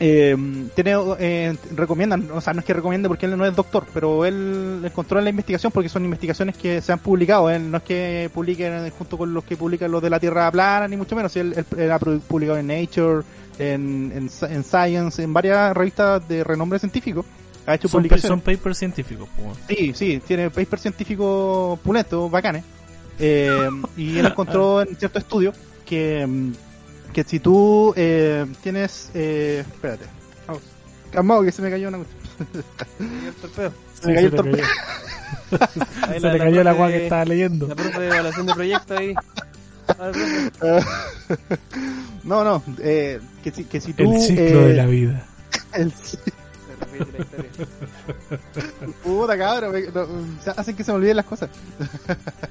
[SPEAKER 2] eh, tiene, eh, recomiendan, o sea, no es que recomiende porque él no es doctor, pero él encontró en la investigación porque son investigaciones que se han publicado. Él no es que publiquen junto con los que publican los de la Tierra plana, ni mucho menos. Él, él- él ha pu- publicado en Nature, en, en, Sci- en Science, en varias revistas de renombre científico. Ha hecho
[SPEAKER 1] Son,
[SPEAKER 2] publicaciones.
[SPEAKER 1] son papers científicos.
[SPEAKER 2] Sí, sí, tiene papers científicos pulentos, bacanes. Eh, y él encontró en cierto estudio que, mm, que si tú eh, tienes... Eh, espérate. Vamos. Calmado que se me cayó una cuestión.
[SPEAKER 3] Y el torpedo.
[SPEAKER 2] Se me cayó el torpedo.
[SPEAKER 1] Se te cayó
[SPEAKER 3] profe
[SPEAKER 1] agua
[SPEAKER 3] de-
[SPEAKER 1] que estaba leyendo.
[SPEAKER 3] La profe de evaluación de proyecto ahí. Ah,
[SPEAKER 2] no, no. Eh, que, si, que si tú...
[SPEAKER 1] El ciclo
[SPEAKER 2] eh,
[SPEAKER 1] de la vida.
[SPEAKER 2] el-
[SPEAKER 3] Se
[SPEAKER 2] puta cabrón, me- no, hacen que se me olviden las cosas.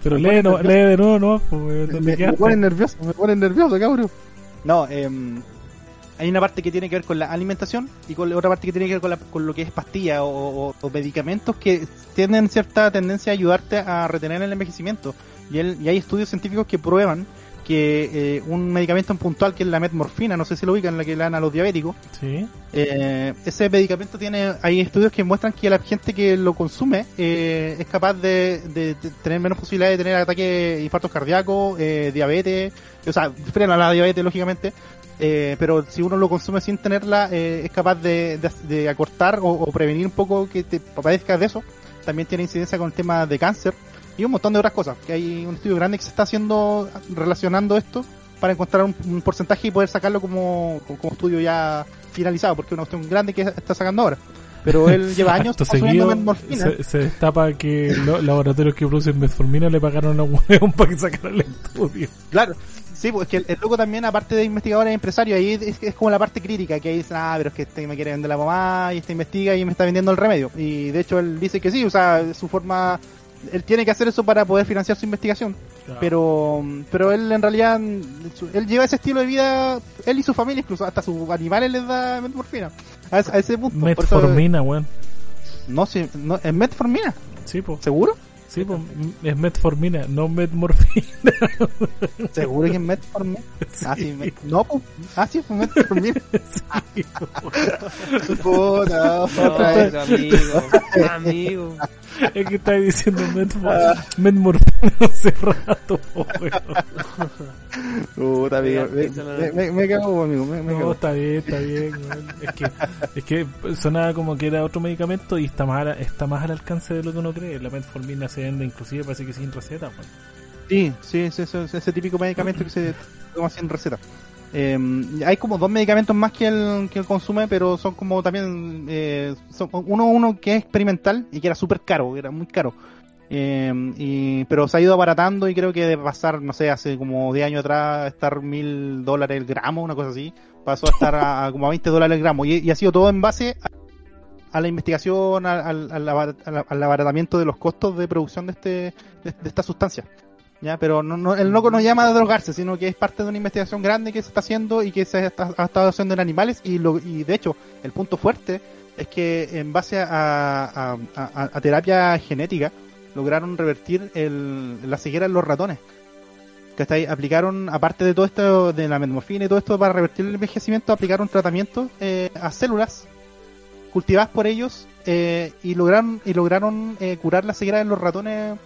[SPEAKER 1] Pero lee, no, lee de nuevo, no,
[SPEAKER 2] me,
[SPEAKER 1] ¿dónde
[SPEAKER 2] me ponen nervioso, me ponen nervioso, cabrón. No, eh, hay una parte que tiene que ver con la alimentación y con otra parte que tiene que ver con, la- con lo que es pastilla o, medicamentos que tienen cierta tendencia a ayudarte a retener el envejecimiento. Y, y hay estudios científicos que prueban que eh, un medicamento en puntual que es la metmorfina, no sé si lo ubican, la que le dan a los diabéticos,
[SPEAKER 1] Sí.
[SPEAKER 2] eh, ese medicamento tiene, hay estudios que muestran que la gente que lo consume eh, es capaz de, de- de tener menos posibilidades de tener ataques, infartos cardíacos, eh, diabetes, o sea, frena la diabetes lógicamente, eh, pero si uno lo consume sin tenerla, eh, es capaz de, de- de acortar o, o prevenir un poco que te padezcas de eso. También tiene incidencia con el tema de cáncer y un montón de otras cosas. Que hay un estudio grande que se está haciendo relacionando esto para encontrar un, un porcentaje y poder sacarlo como, como, estudio ya finalizado, porque es una cuestión grande que está sacando ahora. Pero él lleva años
[SPEAKER 1] seguido se, se destapa que los laboratorios que producen metformina le pagaron a un hueón para que sacara el estudio.
[SPEAKER 2] Claro. Sí, pues que el, el loco también, aparte de investigador, es empresario. Ahí es, es como la parte crítica, que ahí dice, ah, pero es que este me quiere vender la mamá, y este investiga y me está vendiendo el remedio. Y de hecho él dice que sí, o sea, su forma... Él tiene que hacer eso para poder financiar su investigación. Pero pero él en realidad, él lleva ese estilo de vida, él y su familia, incluso hasta sus animales les da metformina. A, ese- a ese punto.
[SPEAKER 1] Metformina, weón.
[SPEAKER 2] no, sí, no, es metformina,
[SPEAKER 1] Sí, pues.
[SPEAKER 2] ¿seguro?
[SPEAKER 1] Sí, pues, es metformina, no metmorfina.
[SPEAKER 2] ¿Seguro que es metformina? Ah, sí, met- no, pues, ah, sí, pues metformina. Puta, otra vez.
[SPEAKER 3] No, amigo, amigo.
[SPEAKER 1] Es que estás diciendo metmorfina hace rato.
[SPEAKER 2] Puta, amigo. Me, me, cago, amigo. Me, me
[SPEAKER 1] No,
[SPEAKER 2] cago.
[SPEAKER 1] está bien, está bien. Es que, es que sonaba como que era otro medicamento y está más, al- está más al alcance de lo que uno cree. La metformina se vende inclusive parece que sin receta.
[SPEAKER 2] Sí, sí, sí, ese típico medicamento que se toma sin receta. Eh, hay como dos medicamentos más que él, que él consume, pero son como también, eh, uno, uno que es experimental y que era súper caro, era muy caro. Eh, y, pero se ha ido abaratando y creo que de pasar, no sé, hace como 10 años atrás, estar mil dólares el gramo, una cosa así, pasó a estar a, como a 20 dólares el gramo. Y, ha sido todo en base a, la investigación, al, al- al abaratamiento de los costos de producción de, este, de, de esta sustancia. Ya, pero no, no, el loco no llama a drogarse, sino que es parte de una investigación grande que se está haciendo y que se ha estado haciendo en animales y, lo, y de hecho el punto fuerte es que en base a, a, a- a- a terapia genética lograron revertir el, la ceguera en los ratones. ¿Cachai? Aplicaron, aparte de todo esto, de la metmorfina y todo esto para revertir el envejecimiento, aplicaron tratamientos eh, a células cultivadas por ellos eh, y lograron y lograron eh, curar la ceguera en los ratones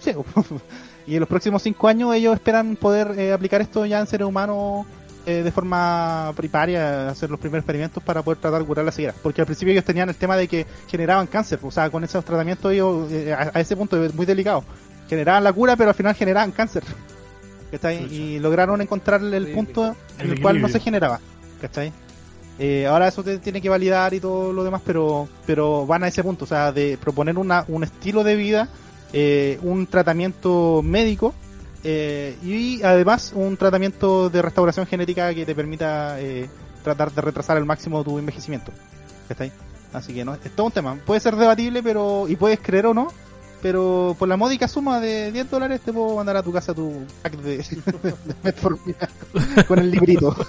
[SPEAKER 2] ciegos. y en los próximos cinco años ellos esperan poder eh, aplicar esto ya en seres humanos eh, de forma primaria, hacer los primeros experimentos para poder tratar de curar la ceguera. Porque al principio ellos tenían el tema de que generaban cáncer, o sea, con esos tratamientos ellos, eh, a, a ese punto es muy delicado, generaban la cura, pero al final generaban cáncer. ¿Cachai? Y lograron encontrar el punto en
[SPEAKER 1] el
[SPEAKER 2] cual no se generaba. ¿Cachai? Eh, ahora eso te tiene que validar y todo lo demás, pero pero van a ese punto, o sea, de proponer una, un estilo de vida, eh, un tratamiento médico eh, y además un tratamiento de restauración genética que te permita eh, tratar de retrasar al máximo tu envejecimiento. ¿Cachai? Así que no, es todo un tema. Puede ser debatible, pero y puedes creer o no, pero por la módica suma de 10 dólares te puedo mandar a tu casa tu pack de, de metformina con el librito.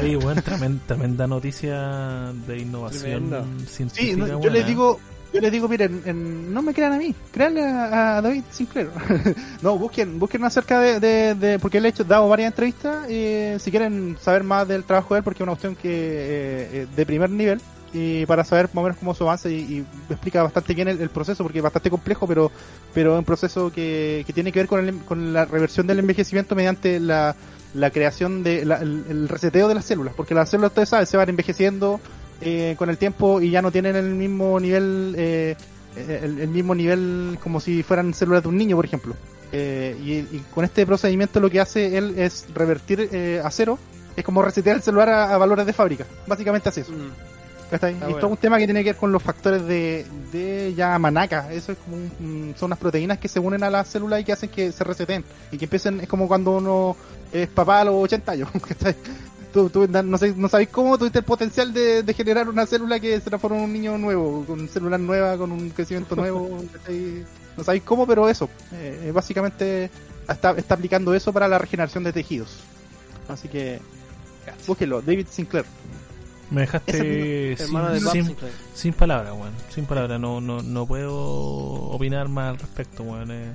[SPEAKER 1] Oye, weón, tremenda, tremenda noticia de innovación
[SPEAKER 3] Tremenda.
[SPEAKER 1] científica.
[SPEAKER 2] Sí, no, yo les
[SPEAKER 1] ¿eh?
[SPEAKER 2] digo, yo les digo, miren, en- no me crean a mí, créanle a, a David Sinclair. no, busquen, busquen acerca de, porque él ha hecho, dado varias entrevistas, eh, si quieren saber más del trabajo de él, porque es una cuestión que eh, eh, de primer nivel, y para saber más o menos cómo su avance y, explica bastante bien el, el proceso, porque es bastante complejo, pero pero es un proceso que, que tiene que ver con, el, con la reversión del envejecimiento mediante la, la creación de la- el, el reseteo de las células, porque las células, ustedes saben, se van envejeciendo eh, con el tiempo y ya no tienen el mismo nivel, eh, el, el mismo nivel como si fueran células de un niño, por ejemplo. Eh, y, y con este procedimiento lo que hace él es revertir eh, a cero, es como resetear el celular a, a valores de fábrica, básicamente hace eso.
[SPEAKER 3] Mm. Está
[SPEAKER 2] y
[SPEAKER 3] bueno.
[SPEAKER 2] todo un tema que tiene que ver con los factores de, de ya manaca. Eso es como un- son unas proteínas que se unen a las células y que hacen que se reseten. Y que empiecen, es como cuando uno es papá a los 80 años. Tú, tú no, sé, no sabéis cómo tuviste el potencial de, de generar una célula que se transforma en un niño nuevo, con células nuevas, con un crecimiento nuevo. No sabéis cómo, pero eso. Eh, básicamente está, está aplicando eso para la regeneración de tejidos. Así que búsquenlo, David Sinclair.
[SPEAKER 1] Me dejaste
[SPEAKER 3] Hermano de
[SPEAKER 1] sin, sin, sin palabras, weón. Sin palabras. No, no, no puedo opinar más al respecto, weón. eh.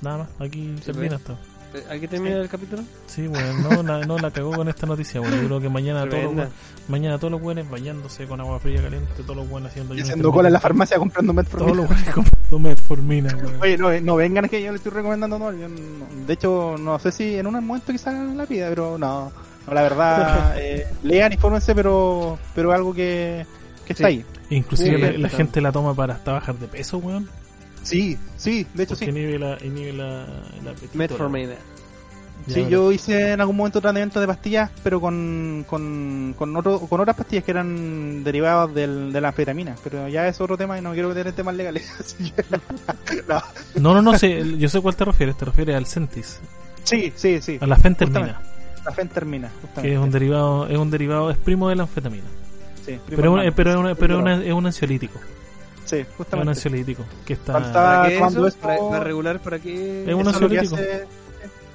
[SPEAKER 1] Nada más. Aquí termina esto.
[SPEAKER 3] Eh, ¿Hay que terminar el capítulo?
[SPEAKER 1] Sí, weón. No, la, no la cagó con esta noticia, weón. Yo creo que mañana todos, los, mañana todos los weones bañándose con agua fría caliente. Todos los weones haciendo
[SPEAKER 2] Y haciendo cola en la farmacia comprando metformina.
[SPEAKER 1] Todos los weones comprando metformina, weón.
[SPEAKER 2] Oye, no, no vengan, es que yo le estoy recomendando no, yo no- De hecho, no sé si en un momento quizás la pida, pero no. no, la verdad, eh, lean, infórmense, pero pero algo que, que está
[SPEAKER 3] Sí.
[SPEAKER 2] ahí.
[SPEAKER 1] Inclusive
[SPEAKER 3] Sí,
[SPEAKER 1] la, la gente la toma para hasta bajar de peso, weón.
[SPEAKER 2] Sí, sí, de hecho
[SPEAKER 1] Porque
[SPEAKER 2] sí.
[SPEAKER 1] inhibe la, inhibe la,
[SPEAKER 3] Metformina.
[SPEAKER 1] Ya,
[SPEAKER 2] Sí,
[SPEAKER 1] pero-
[SPEAKER 2] yo hice en algún momento tratamiento de pastillas, pero con, con, con, otro, con otras pastillas que eran derivadas del, de la anfetamina. Pero ya es otro tema y no quiero meter en temas legales. no.
[SPEAKER 1] No, no, no sé. Yo sé cuál te refieres. Te refieres al Centis.
[SPEAKER 2] Sí, sí, sí.
[SPEAKER 1] A la fentermina.
[SPEAKER 2] La fentermina, justamente.
[SPEAKER 1] Que es un derivado, es un derivado, es primo de la anfetamina.
[SPEAKER 2] Sí,
[SPEAKER 1] Pero, es un-
[SPEAKER 2] hermano.
[SPEAKER 1] pero, pero es, una- es un ansiolítico.
[SPEAKER 2] Sí,
[SPEAKER 1] Es un
[SPEAKER 2] justamente.
[SPEAKER 1] ansiolítico. Que está.
[SPEAKER 3] ¿Para qué
[SPEAKER 2] cuando
[SPEAKER 3] eso?
[SPEAKER 2] esto-
[SPEAKER 3] ¿Para, para regular para qué?
[SPEAKER 1] Es un
[SPEAKER 2] Eso lo que
[SPEAKER 1] ansiolítico.
[SPEAKER 2] hace-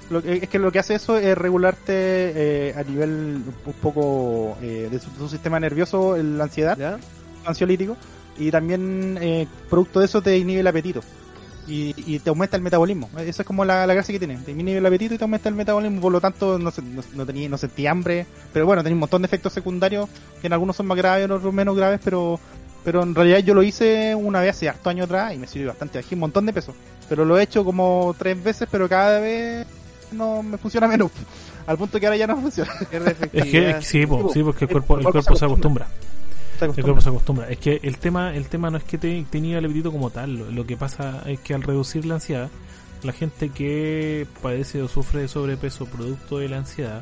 [SPEAKER 2] lo que- es que lo que hace eso es regularte eh, a nivel un poco eh, de, su, de su sistema nervioso, el- la ansiedad,
[SPEAKER 3] ¿Ya?
[SPEAKER 2] ansiolítico, y también eh, producto de eso te inhibe el apetito. Y, y te aumenta el metabolismo. Esa es como la, la gracia que tiene. Te inhibe el apetito y te aumenta el metabolismo, por lo tanto no, se- no, no, tenía, no sentí hambre. Pero bueno, tenía un montón de efectos secundarios, que en algunos son más graves, en otros menos graves, pero pero en realidad yo lo hice una vez hace harto años atrás y me sirvió bastante. Bajé un montón de peso. Pero lo he hecho como tres veces, pero cada vez no me funciona menos. Al punto que ahora ya no funciona.
[SPEAKER 1] Es que sí, po, sí, porque el
[SPEAKER 2] El
[SPEAKER 1] cuerpo, el
[SPEAKER 2] cuerpo se
[SPEAKER 1] se acostumbra. El cuerpo se acostumbra. Es que el tema, el tema no es que te, tenía el apetito como tal. Lo, lo que pasa es que al reducir la ansiedad, la gente que padece o sufre de sobrepeso producto de la ansiedad,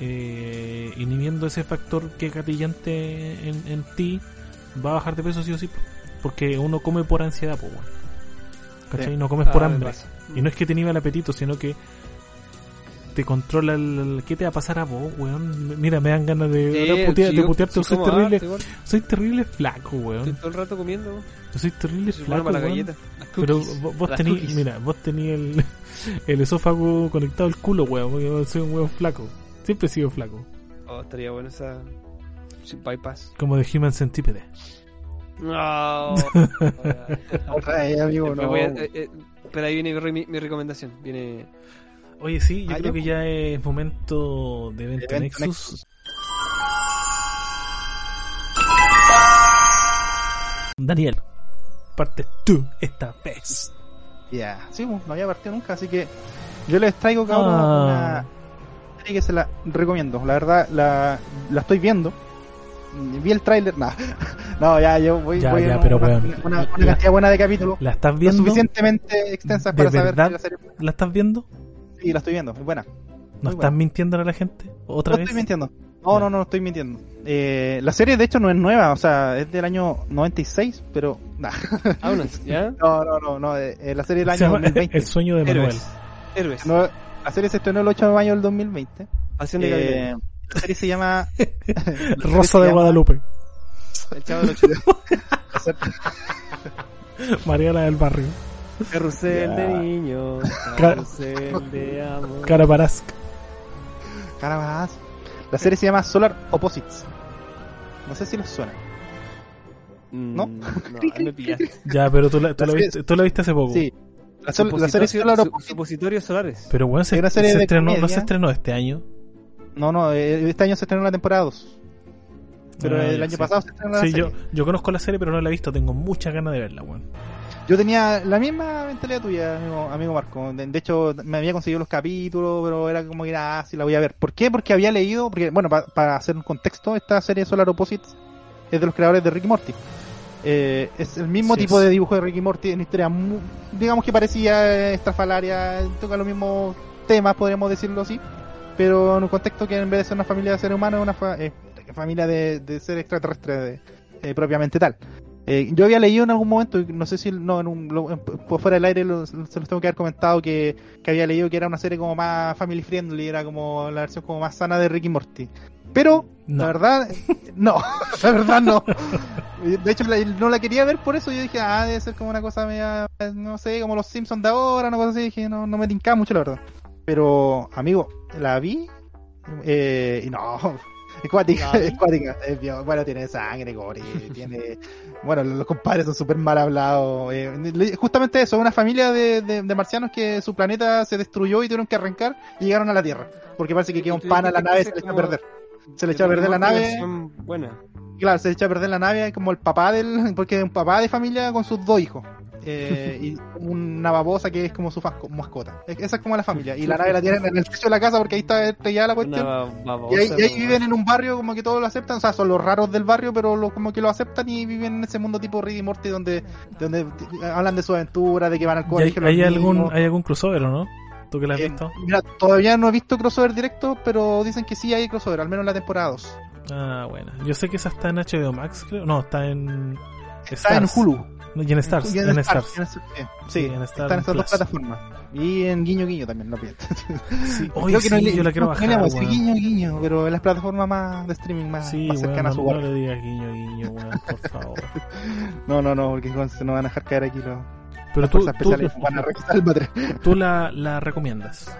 [SPEAKER 1] eh, inhibiendo ese factor que es gatillante en, en ti, va a bajar de peso sí o sí. Porque uno come por ansiedad, pues, ¿Cachai?
[SPEAKER 2] Sí.
[SPEAKER 1] No comes por
[SPEAKER 3] Ah,
[SPEAKER 1] hambre. Y no es que te inhiba el apetito, sino que te controla el, ¿Qué te va a pasar a vos, weón? Mira, me dan ganas de,
[SPEAKER 3] Sí,
[SPEAKER 1] putear-
[SPEAKER 3] sí,
[SPEAKER 1] de putearte. soy terrible,
[SPEAKER 3] igual.
[SPEAKER 1] soy terrible flaco,
[SPEAKER 3] Estoy
[SPEAKER 1] weón.
[SPEAKER 3] todo el rato comiendo.
[SPEAKER 1] Yo soy terrible
[SPEAKER 3] Soy bueno
[SPEAKER 1] flaco,
[SPEAKER 3] para la
[SPEAKER 1] weón.
[SPEAKER 3] Las
[SPEAKER 1] Pero vos, vos
[SPEAKER 3] cookies.
[SPEAKER 1] mira, vos tení el, el esófago conectado al culo, weón. porque soy un weón flaco. Siempre he sido flaco.
[SPEAKER 3] Oh, estaría bueno esa sí, bypass.
[SPEAKER 1] Como de Human Centipede.
[SPEAKER 3] No.
[SPEAKER 2] Otra amigo, no.
[SPEAKER 3] voy a- eh, eh, pero ahí viene mi, mi recomendación. Viene
[SPEAKER 1] Oye, sí, yo
[SPEAKER 2] Ah,
[SPEAKER 1] creo
[SPEAKER 2] ya.
[SPEAKER 1] que ya es momento de Evento
[SPEAKER 2] Evento
[SPEAKER 1] Nexus.
[SPEAKER 2] Nexus.
[SPEAKER 1] Daniel, partes tú esta vez.
[SPEAKER 2] Ya, sí, pues, no había partido nunca, así que yo les traigo cabrón
[SPEAKER 1] Ah.
[SPEAKER 2] una serie que se la recomiendo. La verdad, la, la estoy viendo. Vi el tráiler, nada. No, ya, yo voy,
[SPEAKER 1] Ya,
[SPEAKER 2] voy
[SPEAKER 1] ya,
[SPEAKER 2] en
[SPEAKER 1] pero,
[SPEAKER 2] una,
[SPEAKER 1] weón,
[SPEAKER 2] una- una
[SPEAKER 1] la-
[SPEAKER 2] cantidad buena de capítulos.
[SPEAKER 1] ¿La estás
[SPEAKER 2] Lo
[SPEAKER 1] viendo?
[SPEAKER 2] suficientemente extensas
[SPEAKER 1] ¿De
[SPEAKER 2] para saber que la serie.
[SPEAKER 1] ¿La estás viendo?
[SPEAKER 2] Sí, la estoy viendo, es buena.
[SPEAKER 1] ¿No
[SPEAKER 2] Muy
[SPEAKER 1] estás
[SPEAKER 2] buena.
[SPEAKER 1] mintiendo a la gente? ¿Otra
[SPEAKER 2] No
[SPEAKER 1] vez?
[SPEAKER 2] estoy mintiendo. No, no, no, estoy mintiendo. Eh, la serie, de hecho, no es nueva, o sea, es del año 96, pero. Nah.
[SPEAKER 3] Vámonos, ¿ya?
[SPEAKER 2] No, no, no, no. eh, eh, la serie del año
[SPEAKER 1] llama
[SPEAKER 2] 2020.
[SPEAKER 1] El sueño de Manuel.
[SPEAKER 3] Héroes. Héroes.
[SPEAKER 2] No, la serie se estrenó el 8 de mayo del 2020.
[SPEAKER 3] Pasión de
[SPEAKER 2] Eh, la serie se llama
[SPEAKER 1] Rosa de Guadalupe.
[SPEAKER 3] El chavo del 8.
[SPEAKER 1] Mariana del Barrio.
[SPEAKER 3] Carrusel de niños.
[SPEAKER 1] Ca-
[SPEAKER 3] Carrusel de amor.
[SPEAKER 1] Caraparazc.
[SPEAKER 2] Carabas. La serie se llama Solar Opposites. No sé si les suena.
[SPEAKER 3] Mm,
[SPEAKER 2] ¿No?
[SPEAKER 3] No, me pillaste.
[SPEAKER 1] Ya, pero tú la, tú
[SPEAKER 2] La
[SPEAKER 1] viste, tú la viste hace poco.
[SPEAKER 2] Sí. La, sol- la serie Solar
[SPEAKER 3] su-. Supositorios solares.
[SPEAKER 1] Pero bueno, se,
[SPEAKER 2] Hay una serie
[SPEAKER 1] se
[SPEAKER 2] de
[SPEAKER 1] estrenó, no se estrenó este año.
[SPEAKER 2] No, no, eh, este año se estrenó la temporada 2. Pero
[SPEAKER 1] Ah,
[SPEAKER 2] el año
[SPEAKER 1] sí.
[SPEAKER 2] pasado se estrenó la
[SPEAKER 1] Sí,
[SPEAKER 2] serie.
[SPEAKER 1] yo, yo conozco la serie, pero no la he visto. Tengo muchas ganas de verla, weón.
[SPEAKER 2] Yo tenía la misma mentalidad tuya, amigo, amigo Marco. De, de hecho, me había conseguido los capítulos, pero era como que era, ah, sí la voy a ver. ¿Por qué? Porque había leído, porque, bueno, pa- para hacer un contexto, esta serie Solar Opposites es de los creadores de Ricky Morty. Eh, es el mismo tipo
[SPEAKER 1] es.
[SPEAKER 2] de dibujo de Ricky Morty, en historia, digamos que parecía estrafalaria, toca los mismos temas, podríamos decirlo así, pero en un contexto que en vez de ser una familia de seres humanos, es una fa- eh, familia de, de seres extraterrestres eh, propiamente tal. Eh, yo había leído en algún momento, no sé si no, en un, lo- en- por fuera del aire lo- se los tengo que haber comentado que, que había leído que era una serie como más family friendly, era como la versión como más sana de Ricky Morty. Pero,
[SPEAKER 1] No.
[SPEAKER 2] la verdad, no, la verdad no. De hecho, la- no la quería ver por eso. Yo dije, ah, debe ser como una cosa media, no sé, como los Simpsons de ahora, una cosa así. Dije, no, no me tincaba mucho, la verdad. Pero, amigo, la vi eh, y no, es cuática, es cuática. Bueno, tiene sangre, gore, tiene... Bueno, los compadres son súper mal hablados. eh, justamente eso, una familia de, de, de marcianos que su planeta se destruyó y tuvieron que arrancar y llegaron a la Tierra. Porque parece que quedó un pan a la nave y se le echó a
[SPEAKER 3] como-
[SPEAKER 2] perder. Se le echó a perder la nave.
[SPEAKER 3] Buena.
[SPEAKER 2] Claro, se echa a perder la nave como el papá del. Porque es un papá de familia con sus dos hijos. Eh, y una babosa que es como su fasco- mascota. Es- Esa es como la familia. Y la nave la tienen en el techo de la casa porque ahí está estrellada la cuestión.
[SPEAKER 3] Una babosa,
[SPEAKER 2] Y ahí, y ahí
[SPEAKER 3] ¿no?
[SPEAKER 2] viven en un barrio como que todos lo aceptan, o sea, son los raros del barrio, pero lo, como que lo aceptan y viven en ese mundo tipo Rick y Morty donde, donde hablan de su aventura, de que van al
[SPEAKER 1] ¿Y ¿Hay,
[SPEAKER 2] colegio. los
[SPEAKER 1] hay algún. ¿Hay algún crossover no? ¿Tú que la has
[SPEAKER 2] Eh,
[SPEAKER 1] visto?
[SPEAKER 2] mira, todavía no he visto crossover directo, pero dicen que sí hay crossover, al menos en la temporada 2.
[SPEAKER 1] Ah, bueno. Yo sé que esa está en HBO Max, creo. No, está en.
[SPEAKER 2] Está en
[SPEAKER 1] Stars.
[SPEAKER 2] Hulu.
[SPEAKER 1] No, y en Stars.
[SPEAKER 2] Y
[SPEAKER 1] En Stars.
[SPEAKER 2] y en Stars, sí.
[SPEAKER 1] Sí, en Stars
[SPEAKER 2] están en esas dos plataformas. Y en Guiño Guiño también, no pierdas.
[SPEAKER 1] Sí,
[SPEAKER 2] Creo que
[SPEAKER 1] sí,
[SPEAKER 2] no
[SPEAKER 1] yo la quiero
[SPEAKER 2] no
[SPEAKER 1] bajar.
[SPEAKER 2] decir
[SPEAKER 1] weón.
[SPEAKER 2] Guiño Guiño, pero en las plataformas más de streaming más,
[SPEAKER 1] Sí,
[SPEAKER 2] más cercanas
[SPEAKER 1] no,
[SPEAKER 2] a su
[SPEAKER 1] no
[SPEAKER 2] hogar.
[SPEAKER 1] le digas guiño, guiño, weón, por favor.
[SPEAKER 2] No, no, no, porque se nos van a dejar caer aquí los
[SPEAKER 1] Pero tú, tú.
[SPEAKER 2] Van a el
[SPEAKER 1] tú la, la recomiendas.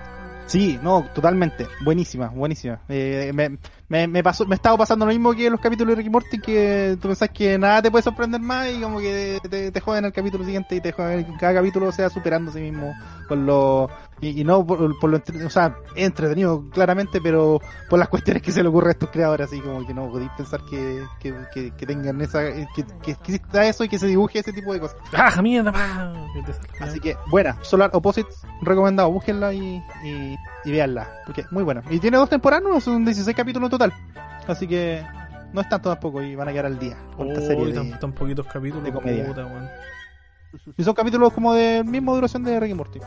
[SPEAKER 2] Sí, no, totalmente. Buenísima, buenísima. Eh, me, me, me pasó, me estaba pasando lo mismo que en los capítulos de Ricky Morty, que tú pensás que nada te puede sorprender más y como que te, te joden el capítulo siguiente y te joden cada capítulo sea superando a sí mismo con lo y, y no por, por lo o sea, entretenido claramente, pero por las cuestiones que se le ocurre a estos creadores, así como que no podéis pensar que, que, que, que tengan esa, que, que exista eso y que se dibuje ese tipo de cosas.
[SPEAKER 1] ¡Ah, mierda! pa!
[SPEAKER 2] Así que, buena, Solar Opposites, recomendado, búsquenla y, y, y véanla, porque muy buena. Y tiene dos temporadas, ¿no? son 16 capítulos total. Así que no es tanto tampoco y van a quedar al día con esta serie de...
[SPEAKER 1] tan, poquitos capítulos.
[SPEAKER 2] de comedia.
[SPEAKER 1] puta.
[SPEAKER 2] Y son capítulos como de misma duración de Ricky Morty.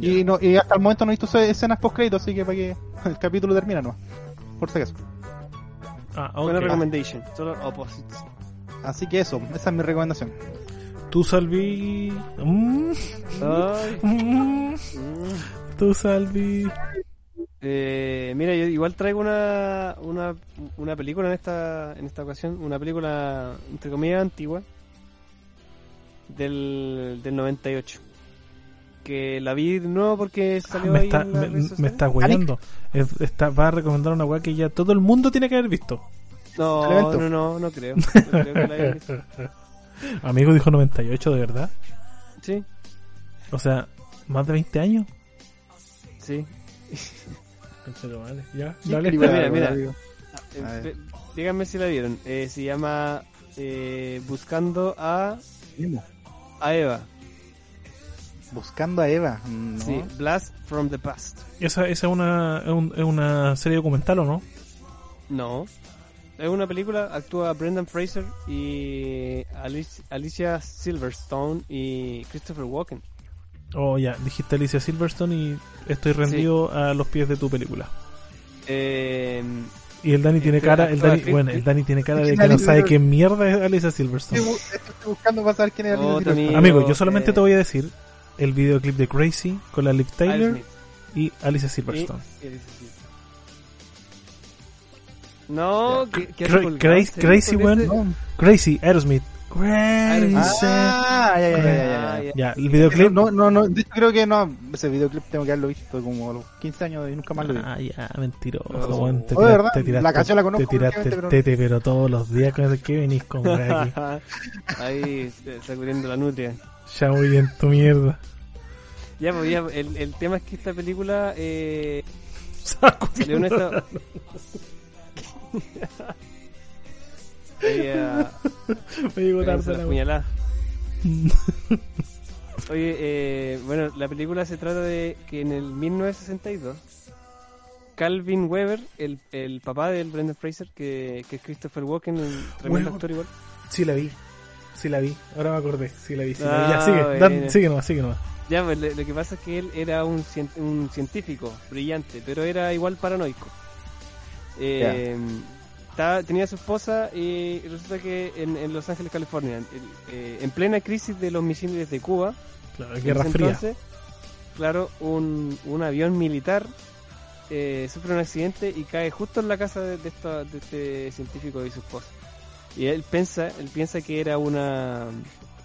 [SPEAKER 2] Y, no, y hasta el momento no he visto escenas post crédito, así que para que el capítulo termine, no. Por si acaso.
[SPEAKER 1] Ah,
[SPEAKER 3] Buena
[SPEAKER 1] ok.
[SPEAKER 3] recommendation. Solo opposites.
[SPEAKER 2] Así que eso, esa es mi recomendación.
[SPEAKER 1] Tú, Salvi. Mm, mm,
[SPEAKER 3] mm.
[SPEAKER 1] Tú, Salvi.
[SPEAKER 3] Eh, mira, yo igual traigo una, una, una película en esta, en esta ocasión, una película entre comillas antigua del, del 98. Que la vi de nuevo porque
[SPEAKER 1] Ah,
[SPEAKER 3] salió
[SPEAKER 1] me,
[SPEAKER 3] ahí
[SPEAKER 1] está,
[SPEAKER 3] en
[SPEAKER 1] me, está hueando. Es- está, va a recomendar una weá que ya todo el mundo tiene que haber visto.
[SPEAKER 3] No, no, no, no creo. No creo que la haya visto.
[SPEAKER 1] Amigo dijo 98, ¿de verdad?
[SPEAKER 3] Sí,
[SPEAKER 1] O sea, más de 20 años.
[SPEAKER 3] sí.
[SPEAKER 1] Ya,
[SPEAKER 2] Mira,
[SPEAKER 1] dale.
[SPEAKER 3] mira, mira. Eh, díganme si la vieron. Eh, se llama eh, Buscando a, a Eva.
[SPEAKER 2] Buscando a Eva. No.
[SPEAKER 3] Sí, Blast from the Past.
[SPEAKER 1] Esa, esa es, una, es, un- es una serie documental, ¿o no?
[SPEAKER 3] No. Es una película, actúa Brendan Fraser y Alicia, Alicia Silverstone y Christopher Walken.
[SPEAKER 1] Oh, ya, dijiste Alicia Silverstone y estoy rendido a los pies de tu película.
[SPEAKER 3] Eh,
[SPEAKER 1] Y el Dani tiene cara, el Dani, bueno, el Dani tiene cara de que no sabe qué mierda es Alicia Silverstone.
[SPEAKER 2] estoy buscando para saber quién es
[SPEAKER 3] Oh,
[SPEAKER 2] Alicia. Silverstone.
[SPEAKER 1] Amigo, yo
[SPEAKER 3] eh,
[SPEAKER 1] solamente te voy a decir el videoclip de Crazy con la Liv Tyler
[SPEAKER 3] Aerosmith.
[SPEAKER 1] y Alicia
[SPEAKER 3] Y-
[SPEAKER 1] Silverstone.
[SPEAKER 3] y Alicia Silverstone. No, que
[SPEAKER 1] Cra- Crazy-. Crazy
[SPEAKER 2] No.
[SPEAKER 1] Crazy, Aerosmith. Crazy.
[SPEAKER 2] Ah, ya, ya, ya, ya, ya.
[SPEAKER 3] ya.
[SPEAKER 1] Ya, el videoclip.
[SPEAKER 2] No, no, no, de hecho creo que no, ese videoclip tengo que haberlo visto como a los 15 años y nunca más lo vi.
[SPEAKER 1] Ah, ya, mentiroso,
[SPEAKER 3] No.
[SPEAKER 1] weón. Te tiraste,
[SPEAKER 2] verdad,
[SPEAKER 1] te tiraste,
[SPEAKER 2] la canción la conozco,
[SPEAKER 1] te tiraste el tete, pero todos los días con que venís con.
[SPEAKER 3] Ahí eh, sacudiendo la nutria.
[SPEAKER 1] Ya muy bien tu mierda.
[SPEAKER 3] Ya, pues ya, el, el tema es que esta película eh, salió en esta... Oye, ah,
[SPEAKER 1] Me llegó tarde la.
[SPEAKER 3] Oye, eh, bueno, la película se trata de que en el 1962 Calvin Weber, el, el papá del Brendan Fraser, que, que es Christopher Walken, un tremendo actor igual,
[SPEAKER 1] Sí la vi. Sí la vi. Ahora me acordé. Sí la vi. Sí la vi.
[SPEAKER 3] Ah,
[SPEAKER 1] Ya, sigue.
[SPEAKER 3] bueno.
[SPEAKER 1] Dan- sigue nomás, sigue nomás.
[SPEAKER 3] Ya, pues lo, que pasa es que él era un, cien- un científico brillante, pero era igual paranoico. Eh, estaba- tenía su esposa y resulta que en, en Los Ángeles, California, en, eh, en plena crisis de los misiles de Cuba,
[SPEAKER 1] Claro,
[SPEAKER 3] en
[SPEAKER 1] Guerra
[SPEAKER 3] ese
[SPEAKER 1] Fría.
[SPEAKER 3] entonces, claro, un, un avión militar eh, sufre un accidente y cae justo en la casa de, de esta- de este científico y su esposa. Y él piensa, él piensa que era una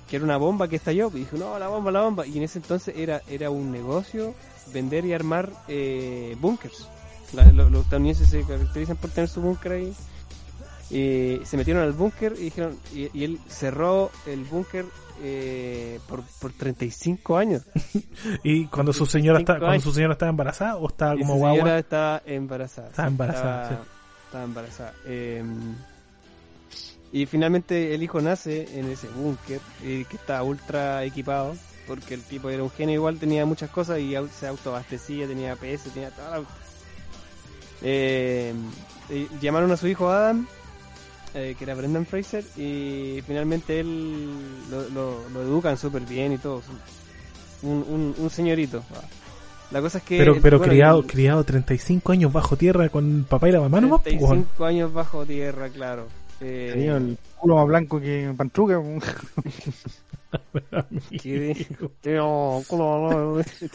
[SPEAKER 3] que era una bomba que estalló, y dijo, no, la bomba, la bomba. Y en ese entonces era, era un negocio vender y armar eh, búnkers. Lo- los estadounidenses se caracterizan por tener su búnker ahí. Y se metieron al búnker y dijeron, y, y él cerró el búnker eh, por, por 35 años.
[SPEAKER 1] Y cuando su señora está,
[SPEAKER 3] 25
[SPEAKER 1] cuando su señora estaba embarazada o estaba como
[SPEAKER 3] su
[SPEAKER 1] guagua.
[SPEAKER 3] señora estaba embarazada.
[SPEAKER 1] Estaba embarazada,
[SPEAKER 3] Estaba, estaba embarazada. Eh, y finalmente el hijo nace en ese búnker, eh, que está ultra equipado, porque el tipo era un genio igual, tenía muchas cosas y au- se autoabastecía, tenía PS, tenía todo. el- Eh, eh, llamaron a su hijo Adam, eh, que era Brendan Fraser, y finalmente él lo, lo, lo educan súper bien y todo. Un, un, un señorito. La cosa es que...
[SPEAKER 1] pero pero
[SPEAKER 3] bueno,
[SPEAKER 1] criado,
[SPEAKER 3] el-
[SPEAKER 1] criado 35 años bajo tierra con papá y la mamá weón.
[SPEAKER 3] 35 años bajo tierra, claro. Eh,
[SPEAKER 2] Tenía el culo más blanco que Pantruca.
[SPEAKER 3] Tío, culo,
[SPEAKER 1] Sí.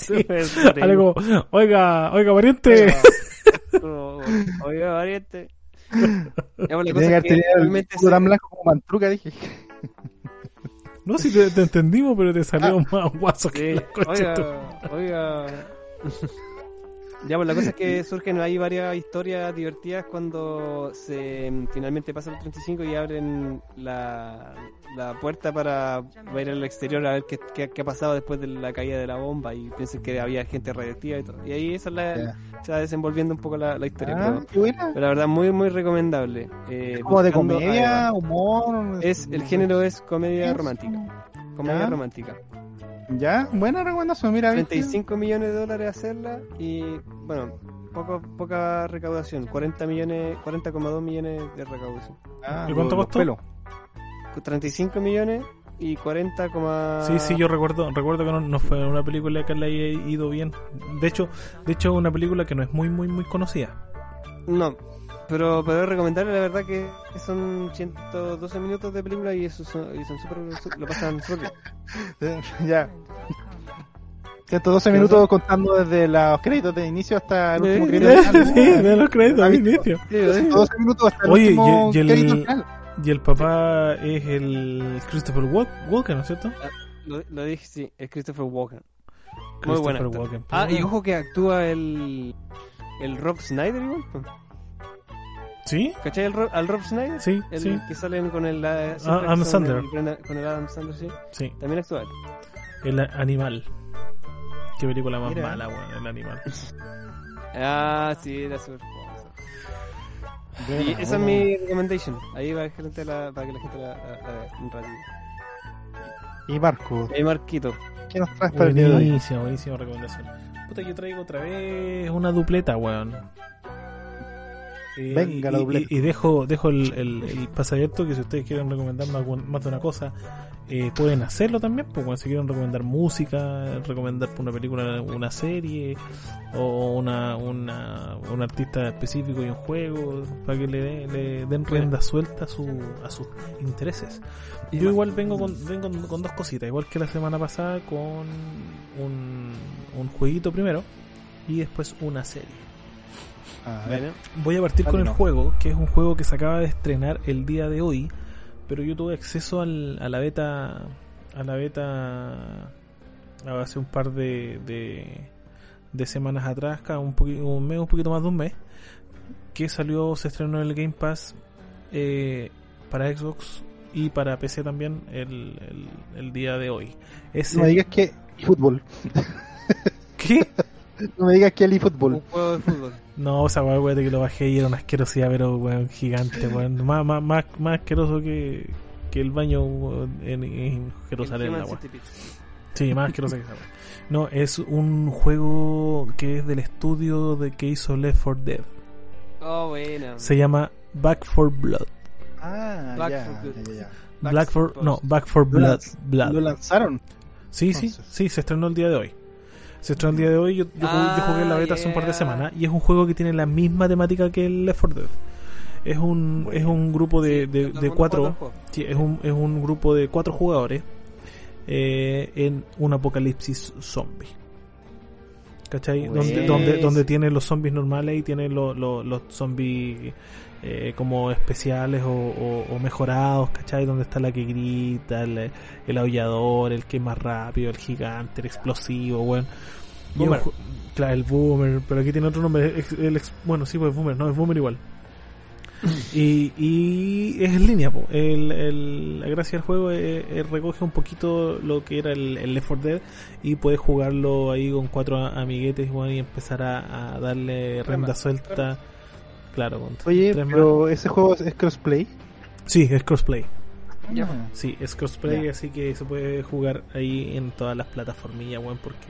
[SPEAKER 3] súper supremo.
[SPEAKER 1] Algo, oiga, oiga, pariente.
[SPEAKER 3] Oiga, variante. Ya, pues,
[SPEAKER 2] Tenía que haber tenido el
[SPEAKER 3] realmente
[SPEAKER 2] culo tan blanco como Pantruca, dije.
[SPEAKER 1] No, si te, te entendimos, pero te salió más guaso que
[SPEAKER 3] sí,
[SPEAKER 1] la
[SPEAKER 3] Oiga, oiga, Ya, pues la cosa es que surgen ahí varias historias divertidas cuando se mm, finalmente pasa el 35 y abren la, la puerta para ir al exterior a ver qué, qué, qué ha pasado después de la caída de la bomba y piensan que había gente radiactiva y todo. Y ahí esa es la,
[SPEAKER 2] Ya.
[SPEAKER 3] se va desenvolviendo un poco la, la historia.
[SPEAKER 2] Ah,
[SPEAKER 3] pero,
[SPEAKER 2] qué buena.
[SPEAKER 3] pero la verdad, muy, muy recomendable. Eh,
[SPEAKER 2] Como de
[SPEAKER 3] a
[SPEAKER 2] comedia, humor.
[SPEAKER 3] Es, el género es comedia romántica. Comedia romántica.
[SPEAKER 2] Ya, buena recomendación, mira. ¿viste?
[SPEAKER 3] 35 millones de dólares hacerla y bueno, poco, poca recaudación, 40 millones, 40,2 millones de recaudación.
[SPEAKER 2] Ah,
[SPEAKER 1] ¿Y cuánto costó?
[SPEAKER 2] pelos.
[SPEAKER 3] 35 millones y 40,
[SPEAKER 1] Sí, sí, yo recuerdo recuerdo que no, no fue una película que le haya ido bien. De hecho, de hecho una película que no es muy muy muy conocida.
[SPEAKER 3] No, pero pero recomendable la verdad que son 112 minutos de película y eso son, y son súper, su- lo pasan súper bien.
[SPEAKER 2] ya. 112 minutos contando desde los créditos de inicio hasta el último crédito
[SPEAKER 1] sí, de los créditos
[SPEAKER 2] ¿Has
[SPEAKER 1] al
[SPEAKER 2] visto?
[SPEAKER 1] inicio.
[SPEAKER 3] Sí, ¿eh?
[SPEAKER 2] 112 minutos hasta el
[SPEAKER 1] Oye,
[SPEAKER 2] último
[SPEAKER 1] y- y el-
[SPEAKER 2] crédito final.
[SPEAKER 1] Y el papá es el Christopher Walk- Walken, ¿no es cierto?
[SPEAKER 3] Lo, lo dije, sí, es Christopher Walken. Muy
[SPEAKER 1] Christopher. Walken.
[SPEAKER 3] Ah, y ojo que actúa el el Rob Snyder igual.
[SPEAKER 1] ¿Sí?
[SPEAKER 3] ¿Cachai el al Rob Snyder?
[SPEAKER 1] Sí,
[SPEAKER 3] El
[SPEAKER 1] sí,
[SPEAKER 3] que salen con el,
[SPEAKER 1] Ah, Adam
[SPEAKER 3] que
[SPEAKER 1] Sandler.
[SPEAKER 3] con el Adam Sandler, sí.
[SPEAKER 1] sí.
[SPEAKER 3] También actúa él.
[SPEAKER 1] El animal. Qué película más
[SPEAKER 3] Mira.
[SPEAKER 1] mala, weón, el animal.
[SPEAKER 3] Ah, sí, era súper famoso. Y esa es
[SPEAKER 2] buena.
[SPEAKER 3] mi recommendation. Ahí va la gente la, para que la gente la, vea un ratito.
[SPEAKER 2] Y Marco,
[SPEAKER 3] Y Marquito.
[SPEAKER 2] ¿qué nos traes para el día de hoy?
[SPEAKER 1] Buenísima, buenísima recomendación. Puta, yo traigo otra vez una dupleta, weón. Eh,
[SPEAKER 2] Venga,
[SPEAKER 1] y,
[SPEAKER 2] la
[SPEAKER 1] y-
[SPEAKER 2] dupleta.
[SPEAKER 1] Y, dejo, dejo el, el, el pase abierto que si ustedes quieren recomendarme algún- más de una cosa, eh, pueden hacerlo también. Pues cuando se quieren recomendar música, recomendar una película, una serie, o una, una, un artista específico y un juego, para que le, le den rienda suelta a, su, a sus intereses.
[SPEAKER 3] Y
[SPEAKER 1] Yo igual vengo con, vengo con dos cositas, igual que la semana pasada con un, un jueguito primero y después una serie.
[SPEAKER 2] A ver,
[SPEAKER 3] Bueno,
[SPEAKER 1] Voy a partir con el juego, que es un juego que se acaba de estrenar el día de hoy, pero yo tuve acceso al, a la beta, a la beta hace un par de, de, de semanas atrás, cada un, poqui- un mes, un poquito más de un mes, que salió, se estrenó en el Game Pass eh, para Xbox y para PC también el, el, el día de hoy. Es
[SPEAKER 2] no digas que eFootball.
[SPEAKER 1] ¿Qué?
[SPEAKER 2] No me digas que el
[SPEAKER 3] un
[SPEAKER 2] eFootball.
[SPEAKER 3] juego de fútbol.
[SPEAKER 1] No, o sea, weón, weón, de que lo bajé y era una asquerosidad, pero weón, gigante, weón. Más, más, más, más asqueroso que, que el baño weón, en, en Jerusalén,
[SPEAKER 3] El
[SPEAKER 1] la weón. Sí, más asqueroso que esa weón. No, es un juego que es del estudio de que hizo Left 4 Dead.
[SPEAKER 3] Oh, bueno.
[SPEAKER 1] Se llama Back for Blood.
[SPEAKER 2] Ah,
[SPEAKER 3] Back
[SPEAKER 2] ya,
[SPEAKER 3] for
[SPEAKER 2] ya,
[SPEAKER 3] Good.
[SPEAKER 2] ya, ya.
[SPEAKER 1] Black for, no. Back for
[SPEAKER 2] Lo
[SPEAKER 1] Blood. Blood.
[SPEAKER 2] Lo lanzaron.
[SPEAKER 1] Sí, sí, sí, se estrenó el día de hoy. Se estrenó el día de hoy, yo, yo, jugué, yo jugué la
[SPEAKER 3] Ah,
[SPEAKER 1] beta hace un par de semanas y es un juego que tiene la misma temática que el Left 4 Dead. Es un, es un grupo de, de, cuatro, sí, es un, es un grupo de cuatro jugadores eh, en un apocalipsis zombie. ¿Cachai? Donde, donde, donde tiene los zombies normales y tiene lo- lo- los zombies eh, como especiales o, o- o mejorados, ¿cachai? Donde está la que grita, el, el aullador, el que es más rápido, el gigante, el explosivo. Y
[SPEAKER 3] Boomer.
[SPEAKER 1] Claro, el boomer, pero aquí tiene otro nombre. el bueno, sí, pues boomer, no, es boomer igual. y, y es en línea, po. El, el- la gracia del juego es, es recoge un poquito lo que era el, el Left 4 Dead y puedes jugarlo ahí con cuatro amiguetes weón, y empezar a, a darle rienda
[SPEAKER 3] más,
[SPEAKER 1] suelta. Claro, con
[SPEAKER 2] Oye, pero ese juego es, crossplay.
[SPEAKER 1] Sí, es crossplay.
[SPEAKER 3] Ya.
[SPEAKER 1] Sí, es crossplay,
[SPEAKER 2] Ya.
[SPEAKER 1] así que se puede jugar ahí en todas las plataformillas, weón, porque,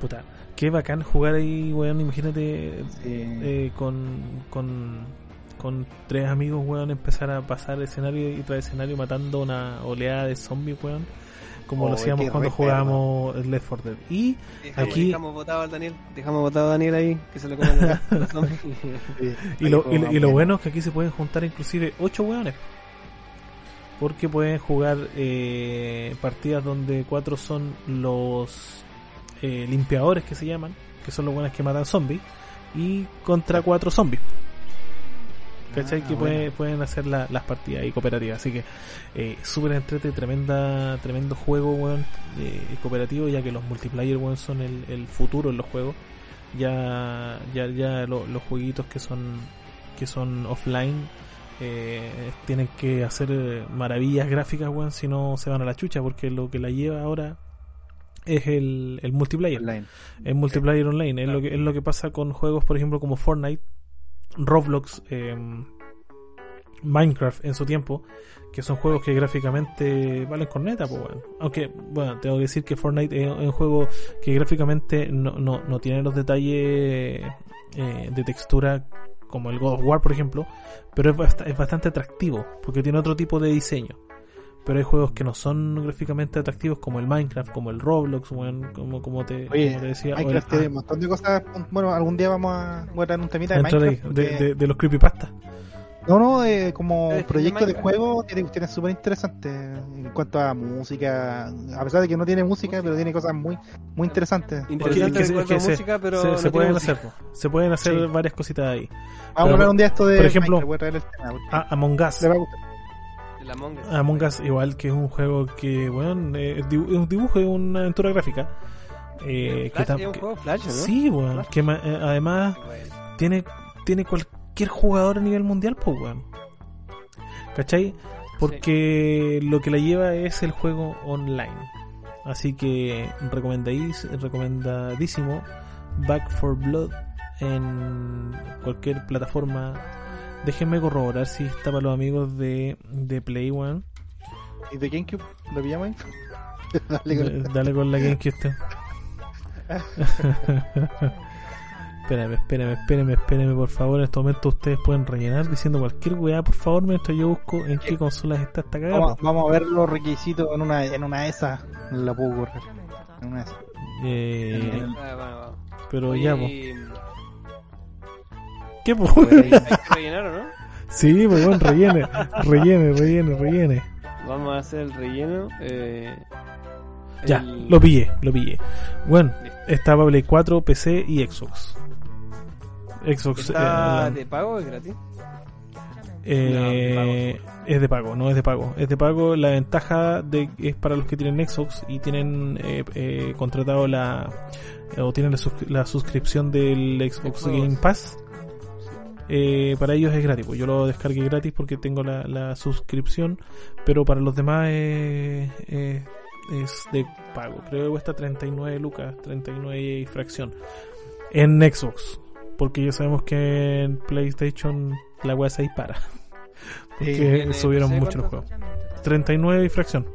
[SPEAKER 1] puta, qué bacán jugar ahí, weón, imagínate
[SPEAKER 2] Sí.
[SPEAKER 1] eh, con, con, con tres amigos, weón, empezar a pasar escenario y tras escenario matando una oleada de zombies, weón, como
[SPEAKER 2] Oh,
[SPEAKER 1] lo hacíamos cuando jugábamos el Left 4 Dead. Y
[SPEAKER 3] Dejamos,
[SPEAKER 1] Aquí-
[SPEAKER 3] dejamos votado al Daniel. Dejamos votado a Daniel ahí, que se le coman.
[SPEAKER 1] Y lo, y, lo- y lo bueno es que aquí se pueden juntar inclusive 8 weones. Porque pueden jugar eh, partidas donde cuatro son los eh, limpiadores que se llaman, que son los buenos que matan zombies, y contra cuatro zombies. ¿Cachai?
[SPEAKER 2] Ah,
[SPEAKER 1] que
[SPEAKER 2] bueno.
[SPEAKER 1] puede- pueden hacer la- las partidas ahí cooperativas. Así que eh, súper entrete, tremenda, tremendo juego, weón, eh, cooperativo, ya que los multiplayer, weón, son el, el futuro en los juegos. Ya, ya, ya lo- los jueguitos que son, que son offline, eh, tienen que hacer eh, maravillas gráficas, weón, si no se van a la chucha, porque lo que la lleva ahora es el, el multiplayer.
[SPEAKER 2] Online.
[SPEAKER 1] Es multiplayer online. Es, lo que, es lo que pasa con juegos, por ejemplo, como Fortnite, Roblox, eh, Minecraft en su tiempo, que son juegos que gráficamente valen corneta, pues bueno. Aunque, bueno, tengo que decir que Fortnite es, un juego que gráficamente no, no, no tiene los detalles eh, de textura como el God of War, por ejemplo, pero es bastante atractivo, porque tiene otro tipo de diseño. Pero hay juegos que no son gráficamente atractivos como el Minecraft, como el Roblox, como, como, te,
[SPEAKER 2] Oye,
[SPEAKER 1] como te decía.
[SPEAKER 2] Minecraft tiene un montón de cosas. Bueno, algún día vamos a voy a traer un temita de
[SPEAKER 1] dentro de,
[SPEAKER 2] Minecraft.
[SPEAKER 1] de,
[SPEAKER 2] porque-
[SPEAKER 1] de- de los creepypasta.
[SPEAKER 2] No, no, eh, como
[SPEAKER 3] de
[SPEAKER 2] proyecto de juego tiene cuestiones súper interesantes en cuanto a música. A pesar de que no tiene música, pero tiene cosas muy muy interesantes.
[SPEAKER 3] Interesante
[SPEAKER 1] Es que-
[SPEAKER 3] en
[SPEAKER 1] se-
[SPEAKER 3] música, pero
[SPEAKER 1] se,
[SPEAKER 3] no
[SPEAKER 1] se
[SPEAKER 3] tiene
[SPEAKER 1] pueden
[SPEAKER 3] música.
[SPEAKER 1] hacer, se pueden hacer
[SPEAKER 2] Sí.
[SPEAKER 1] varias cositas ahí.
[SPEAKER 2] Vamos a hablar un día esto de
[SPEAKER 1] por ejemplo,
[SPEAKER 2] Minecraft, voy a traer el tema,
[SPEAKER 1] A- Among Us.
[SPEAKER 3] El Among Us.
[SPEAKER 1] Among Us igual que es un juego que, bueno, es dibu- es un dibujo, es una aventura gráfica. Eh, que
[SPEAKER 3] es un
[SPEAKER 1] que-
[SPEAKER 3] juego Flash, ¿no?
[SPEAKER 1] Sí,
[SPEAKER 3] Flash.
[SPEAKER 1] que ma- eh, además
[SPEAKER 3] Bueno.
[SPEAKER 1] tiene, tiene cualquier jugador a nivel mundial, pues, weón. ¿Cachai? Porque lo que la lleva es el juego online. Así que recomendadís- recomendadísimo Back for Blood en cualquier plataforma. Déjenme corroborar si está para los amigos de, de Play One.
[SPEAKER 2] ¿Y de GameCube? ¿Lo pillamos ahí? Dale con-
[SPEAKER 1] Eh, Dale con la GameCube usted. espérame, espérame, espérame, espérame, por favor. En este momento ustedes pueden rellenar diciendo cualquier weá, por favor, mientras yo busco en qué consolas está esta cagada.
[SPEAKER 2] Vamos, vamos a ver los requisitos en una, en una de esas. La puedo correr. En una de esas.
[SPEAKER 1] Eh,
[SPEAKER 3] Ah, bueno, bueno.
[SPEAKER 1] pero
[SPEAKER 3] Oye,
[SPEAKER 1] ya, po. ¿Qué, po?
[SPEAKER 3] ¿Hay que rellenar o no?
[SPEAKER 1] Sí, pues bueno, rellene, rellene, rellene, rellene.
[SPEAKER 3] Vamos a hacer el relleno. Eh,
[SPEAKER 1] Ya,
[SPEAKER 3] el-
[SPEAKER 1] lo pillé, lo pillé. Bueno, para Play 4, PC y Xbox. Xbox
[SPEAKER 3] ¿Está
[SPEAKER 1] eh,
[SPEAKER 3] de pago o es gratis?
[SPEAKER 1] eh, es de pago, no es de pago. Es de pago. La ventaja de es para los que tienen Xbox y tienen eh, eh, contratado la o tienen la, sus- la suscripción del Xbox. Game Pass. Eh, para ellos es gratis, pues yo lo descargué gratis porque tengo la, la suscripción, pero para los demás eh, es de pago. Creo que cuesta 39 lucas, 39 y fracción en Xbox, porque ya sabemos que en PlayStation la weá se dispara. Porque
[SPEAKER 3] ¿En
[SPEAKER 1] subieron mucho los juegos. 39 y fracción.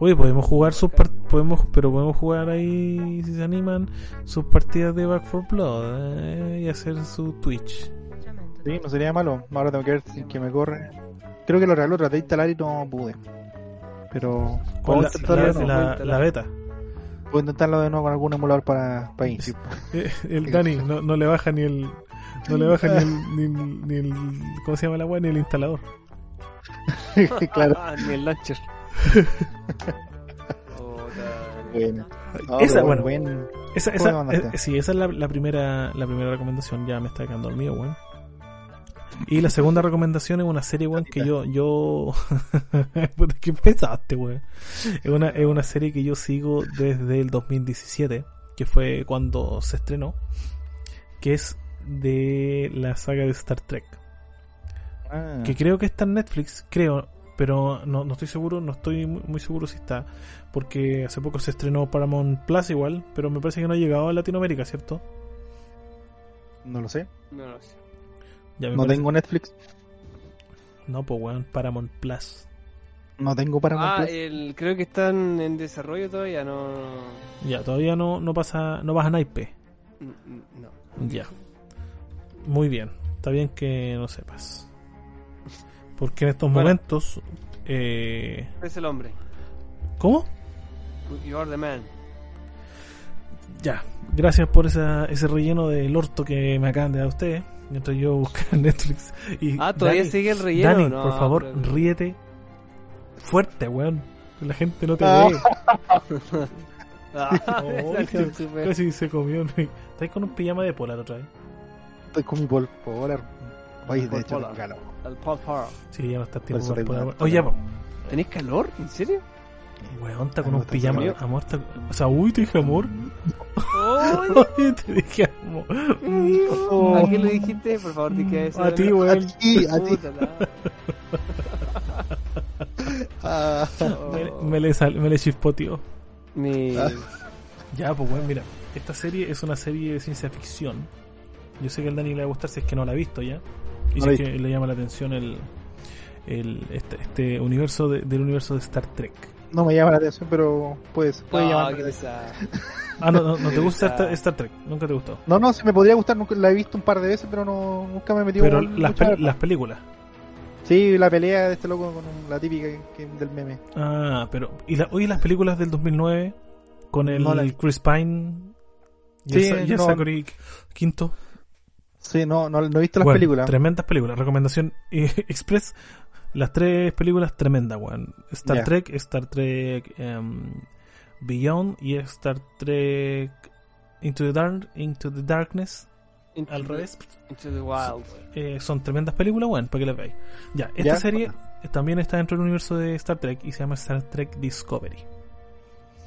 [SPEAKER 1] Oye, podemos jugar sus part- podemos, pero podemos jugar ahí si se animan sus partidas de Back 4 Blood eh, y hacer su Twitch.
[SPEAKER 2] Sí, no sería malo. Ahora tengo que ver si que me corre. Creo que lo regaló, traté de instalar y no pude. Pero
[SPEAKER 1] Con
[SPEAKER 2] puedo
[SPEAKER 1] la, la- la- la beta.
[SPEAKER 2] Puedo intentarlo de nuevo con algún emulador para.
[SPEAKER 1] Eh, El Dani no, no le baja ni el no le baja ni el, ni, el- ni el ¿cómo se llama la weá? ni el instalador.
[SPEAKER 2] claro.
[SPEAKER 3] Ni el launcher.
[SPEAKER 2] Bueno. No,
[SPEAKER 1] esa, bueno,
[SPEAKER 2] buen-
[SPEAKER 1] esa,
[SPEAKER 2] ¿Cómo
[SPEAKER 1] esa, eh, sí, esa es la, la primera la primera recomendación, ya me está quedando dormido, weón. Y la segunda recomendación es una serie, weón, que yo, yo, ¿qué pensaste, weón? Es una, es una serie que yo sigo desde el 2017, que fue cuando se estrenó, que es de la saga de Star Trek.
[SPEAKER 2] Ah,
[SPEAKER 1] que creo que está en Netflix, creo, pero no, no estoy seguro, no estoy muy, muy seguro si está, porque hace poco se estrenó Paramount Plus igual, pero me parece que no ha llegado a Latinoamérica, ¿cierto?
[SPEAKER 2] no lo sé.
[SPEAKER 3] No lo sé.
[SPEAKER 1] Ya me
[SPEAKER 2] No
[SPEAKER 1] parece-
[SPEAKER 2] tengo Netflix.
[SPEAKER 1] No, pues weón, Paramount Plus.
[SPEAKER 2] No tengo para
[SPEAKER 3] Ah,
[SPEAKER 2] comprar.
[SPEAKER 3] el, creo que están en desarrollo todavía, no.
[SPEAKER 1] Ya, todavía no, no pasa, no vas a naipe.
[SPEAKER 3] n- n- No.
[SPEAKER 1] Ya. Muy bien, está bien que no sepas. Porque en estos
[SPEAKER 3] Bueno.
[SPEAKER 1] momentos... Eh...
[SPEAKER 3] Es el hombre.
[SPEAKER 1] ¿Cómo?
[SPEAKER 3] You are the man.
[SPEAKER 1] Ya, gracias por esa, ese relleno del orto que me acaban de dar ustedes. Mientras yo busco en Netflix. Y
[SPEAKER 3] Ah, todavía
[SPEAKER 1] Dani,
[SPEAKER 3] sigue el relleno.
[SPEAKER 1] Dani,
[SPEAKER 3] No,
[SPEAKER 1] por favor,
[SPEAKER 3] pero-
[SPEAKER 1] ríete fuerte, weón. La gente no te
[SPEAKER 2] Ah.
[SPEAKER 1] ve.
[SPEAKER 3] Ah,
[SPEAKER 1] Oh, Casi se comió. ¿Estás con un pijama de polar otra vez?
[SPEAKER 2] Estoy con mi pol polar. Hoy, de
[SPEAKER 3] Por
[SPEAKER 2] hecho,
[SPEAKER 3] Polar. Al Paul Farr.
[SPEAKER 1] Sí, ya no está tiempo
[SPEAKER 2] Por
[SPEAKER 1] poder- Oye, po,
[SPEAKER 3] ¿Tenés calor? ¿En serio?
[SPEAKER 1] weón, está con un pijama. Amor, está... O sea, uy, te dije amor. Oye, te dije amor.
[SPEAKER 3] ¿A quién le dijiste? Por favor, di que eso.
[SPEAKER 1] A ti,
[SPEAKER 2] A
[SPEAKER 1] weón.
[SPEAKER 2] ti, a ti.
[SPEAKER 3] Puta la-
[SPEAKER 2] Ah,
[SPEAKER 1] Me, me le, sal- me le chispoteó.
[SPEAKER 3] Mi...
[SPEAKER 2] Ah.
[SPEAKER 1] Ya, pues bueno, mira, esta serie es una serie de ciencia ficción. Yo sé que al Dani le va a gustar si es que no la ha visto ya. Y
[SPEAKER 2] No
[SPEAKER 1] si
[SPEAKER 2] la
[SPEAKER 1] es
[SPEAKER 2] he
[SPEAKER 1] que le llama la atención el, el este, este universo de- del universo de Star Trek.
[SPEAKER 2] no me llama la atención, pero pues, puede
[SPEAKER 3] Ah, pesado.
[SPEAKER 1] Ah, no, no, no te gusta Star, Star Trek, nunca te gustó.
[SPEAKER 2] No, no, sí me podría gustar, nunca, la he visto un par de veces, pero no, nunca me he metido
[SPEAKER 1] Pero las, las películas.
[SPEAKER 2] Sí, la pelea de este loco con un- la típica que- que- del meme.
[SPEAKER 1] Ah, pero. ¿Y la, oye, las películas del 2009 con el
[SPEAKER 2] No la-
[SPEAKER 1] Chris Pine y
[SPEAKER 2] Sí,
[SPEAKER 1] el, y el
[SPEAKER 2] no.
[SPEAKER 1] Zachary Quinto?
[SPEAKER 2] Sí, no, no, no he visto las
[SPEAKER 1] Bueno,
[SPEAKER 2] películas.
[SPEAKER 1] Tremendas películas. Recomendación eh, Express. Las tres películas tremendas, weón. Star. Trek, Star Trek em, Beyond y Star Trek Into the, Dark, Into the Darkness.
[SPEAKER 3] Into
[SPEAKER 1] Al
[SPEAKER 3] the-
[SPEAKER 1] revés.
[SPEAKER 3] Into the Wild.
[SPEAKER 1] Eh, son tremendas películas, weón, para que las veáis. Ya, esta serie también está dentro del universo de Star Trek y se llama Star Trek Discovery.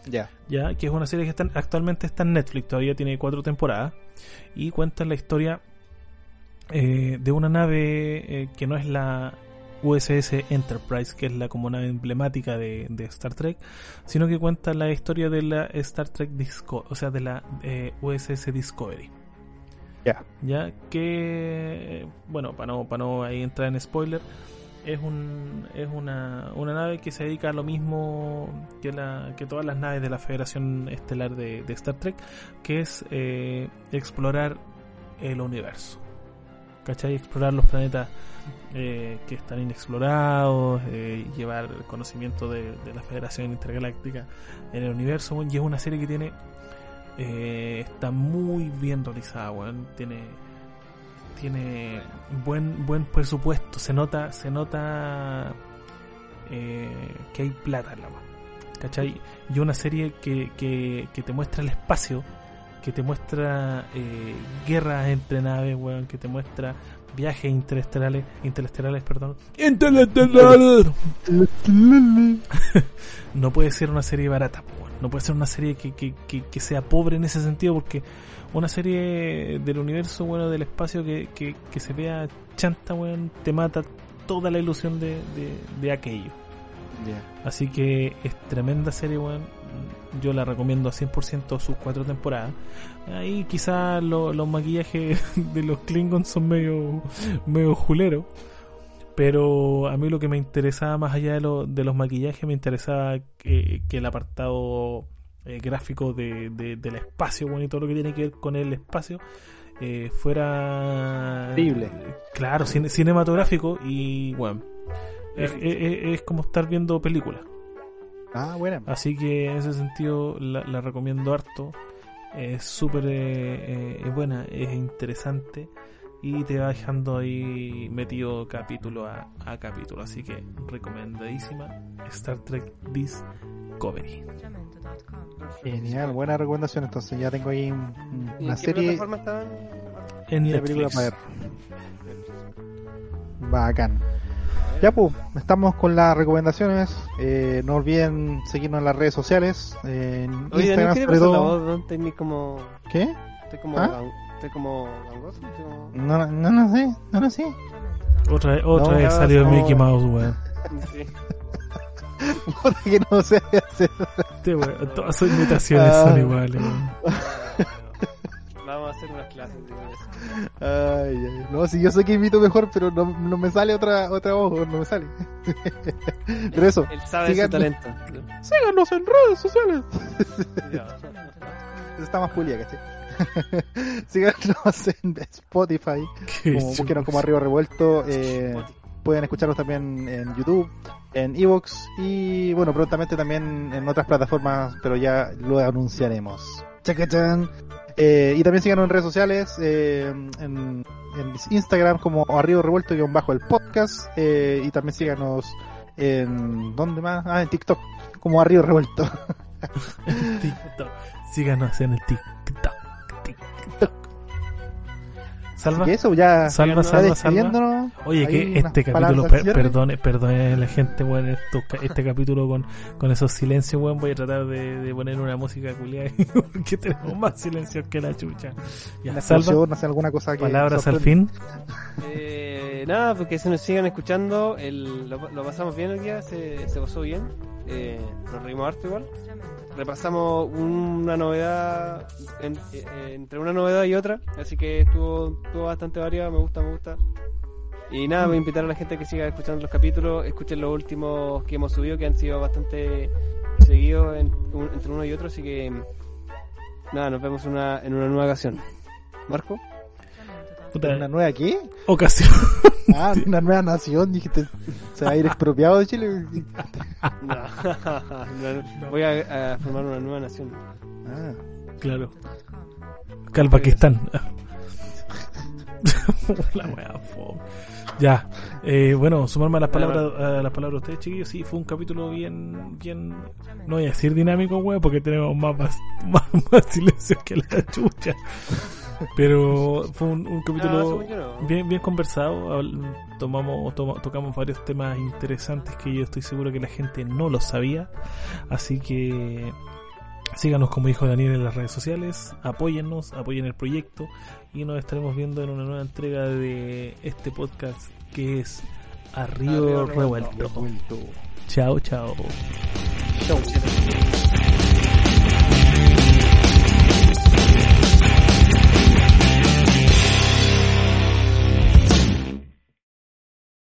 [SPEAKER 2] Ya.
[SPEAKER 1] ya que es una serie que está, actualmente está en Netflix, todavía tiene cuatro temporadas y cuenta la historia eh, de una nave eh, que no es la USS Enterprise, que es la como nave emblemática de, de Star Trek, sino que cuenta la historia de la Star Trek Disco, o sea, de la eh, USS Discovery.
[SPEAKER 2] Ya.
[SPEAKER 1] Ya que, bueno, para no, para no ahí entrar en spoiler, es, un, es una, una nave que se dedica a lo mismo que, la, que todas las naves de la Federación Estelar de, de Star Trek, que es eh, explorar el universo. ¿Cachai? Explorar los planetas eh, que están inexplorados, eh, llevar conocimiento de, la Federación Intergaláctica en el universo. Y es una serie que tiene. eh, está muy bien realizada, weón. Tiene tiene buen buen presupuesto se nota se nota que hay plata en la mano ¿cachai? y una serie que, que, que te muestra el espacio que te muestra eh, guerras entre naves weón, que te muestra viajes interestelares interestelares perdón interestelares no puede ser una serie barata weón. no puede ser una serie que, que, que, que sea pobre en ese sentido porque una serie del universo, bueno, del espacio que, que, que se vea chanta, weón, te mata toda la ilusión de, de, de aquello. Así que es tremenda serie, weón. Yo la recomiendo a 100% sus cuatro temporadas. Ahí quizás lo- los maquillajes de los Klingons son medio, medio juleros. Pero a mí lo que me interesaba más allá de, lo- de los maquillajes, me interesaba que, que el apartado eh, gráfico de, de- del espacio, bueno, y todo lo que tiene que ver con el espacio, eh, fuera...
[SPEAKER 2] Increíble.
[SPEAKER 1] Claro, cine- cinematográfico y, bueno, es- es como estar viendo películas.
[SPEAKER 2] Ah, buena.
[SPEAKER 1] Así que en ese sentido la, la recomiendo harto. Es súper eh, eh, buena, es interesante y te va dejando ahí metido capítulo a, a capítulo. Así que recomendadísima Star Trek Discovery.
[SPEAKER 2] Genial, buena recomendación. Entonces ya tengo ahí un- un-
[SPEAKER 3] ¿Y
[SPEAKER 2] una
[SPEAKER 3] en qué
[SPEAKER 2] serie
[SPEAKER 3] plataforma estaban?
[SPEAKER 1] En
[SPEAKER 2] película para ver. Bacán. Ya pues, estamos con las recomendaciones. Eh, no olviden seguirnos en las redes sociales. En
[SPEAKER 3] Oye, Daniel,
[SPEAKER 2] Instagram
[SPEAKER 3] ¿qué te
[SPEAKER 2] sobre
[SPEAKER 3] pasa la
[SPEAKER 2] todo.
[SPEAKER 3] voz? ¿No? Como...
[SPEAKER 2] ¿Qué?
[SPEAKER 3] Estoy como...
[SPEAKER 2] ¿Ah?
[SPEAKER 3] Estoy como gangoso. como-
[SPEAKER 2] No, no, no sé, no lo sé.
[SPEAKER 1] Otra vez, otra
[SPEAKER 2] No,
[SPEAKER 1] vez
[SPEAKER 3] no,
[SPEAKER 1] salió
[SPEAKER 3] no.
[SPEAKER 1] Mickey Mouse, weón.
[SPEAKER 3] Sí.
[SPEAKER 2] Porque no sé hacer.
[SPEAKER 1] Este weón, Todas sus imitaciones
[SPEAKER 2] Ah.
[SPEAKER 1] son iguales, weón.
[SPEAKER 3] Vamos a hacer unas clases de eso.
[SPEAKER 2] Ay, ay, no, si yo sé que invito mejor, pero no, no me sale otra otra voz, no me sale. pero eso,
[SPEAKER 3] Él sabe
[SPEAKER 2] Sigan-
[SPEAKER 3] su talento.
[SPEAKER 2] síganos en redes sociales.
[SPEAKER 3] Ya.
[SPEAKER 2] Eso está más pulia, ¿cachai? síganos en Spotify, como, búsquenos como Arriba Revuelto. Eh, pueden escucharnos también en YouTube, en Evox y bueno, prontamente también en otras plataformas, pero ya lo anunciaremos. Chacachán. Eh, y también síganos en redes sociales, eh, en, en Instagram como Arriba Revuelto guion bajo el podcast eh, y también síganos en ¿dónde más? Ah, en TikTok como Arriba Revuelto.
[SPEAKER 1] TikTok. Síganos en el TikTok. TikTok. Salva.
[SPEAKER 2] Así que eso, ya,
[SPEAKER 1] Salva, salva,
[SPEAKER 2] despidiéndonos.
[SPEAKER 1] Oye, que este capítulo, per- perdone, perdone la gente, weón, esto- este capítulo con, con esos silencios, weón, voy a tratar de, de poner una música culiada porque tenemos más silencios que la chucha. Ya,
[SPEAKER 2] Una
[SPEAKER 1] salva,
[SPEAKER 2] no sé, alguna cosa que
[SPEAKER 1] palabras al fin.
[SPEAKER 3] Eh, nada, porque se nos sigan escuchando. El, lo, lo pasamos bien el día, se, se pasó bien. Eh, nos reímos harto igual. Repasamos una novedad en- entre una novedad y otra, así que estuvo, estuvo bastante variado, me gusta, me gusta. Y nada, voy a invitar a la gente que siga escuchando los capítulos, escuchen los últimos que hemos subido, que han sido bastante seguidos en- un- entre uno y otro, así que nada, nos vemos una, en una nueva ocasión. Marco.
[SPEAKER 1] Puta,
[SPEAKER 2] ¿Una nueva qué?
[SPEAKER 1] ocasión.
[SPEAKER 2] Ah, una nueva nación, dijiste. Se va a ir expropiado de Chile.
[SPEAKER 3] No, no, voy a, a formar una nueva nación.
[SPEAKER 2] Ah,
[SPEAKER 1] claro. Calvaquistán. la wea. Ya, eh, bueno, sumarme a las palabras a las palabras de ustedes, chiquillos. Sí, fue un capítulo bien, bien, no voy a decir dinámico, weón, porque tenemos más, más, más silencio que la chucha. Pero fue un, capítulo
[SPEAKER 3] no.
[SPEAKER 1] bien, bien conversado. Tomamos, toma- tocamos varios temas interesantes que yo estoy seguro que la gente no lo sabía. Así que síganos como dijo Daniel en las redes sociales, apóyennos, apoyen el proyecto y nos estaremos viendo en una nueva entrega de este podcast que es A Río
[SPEAKER 3] Río
[SPEAKER 1] Revuelto.
[SPEAKER 3] Revuelto.
[SPEAKER 2] vuelto.
[SPEAKER 1] Chao, chao.
[SPEAKER 3] Chau.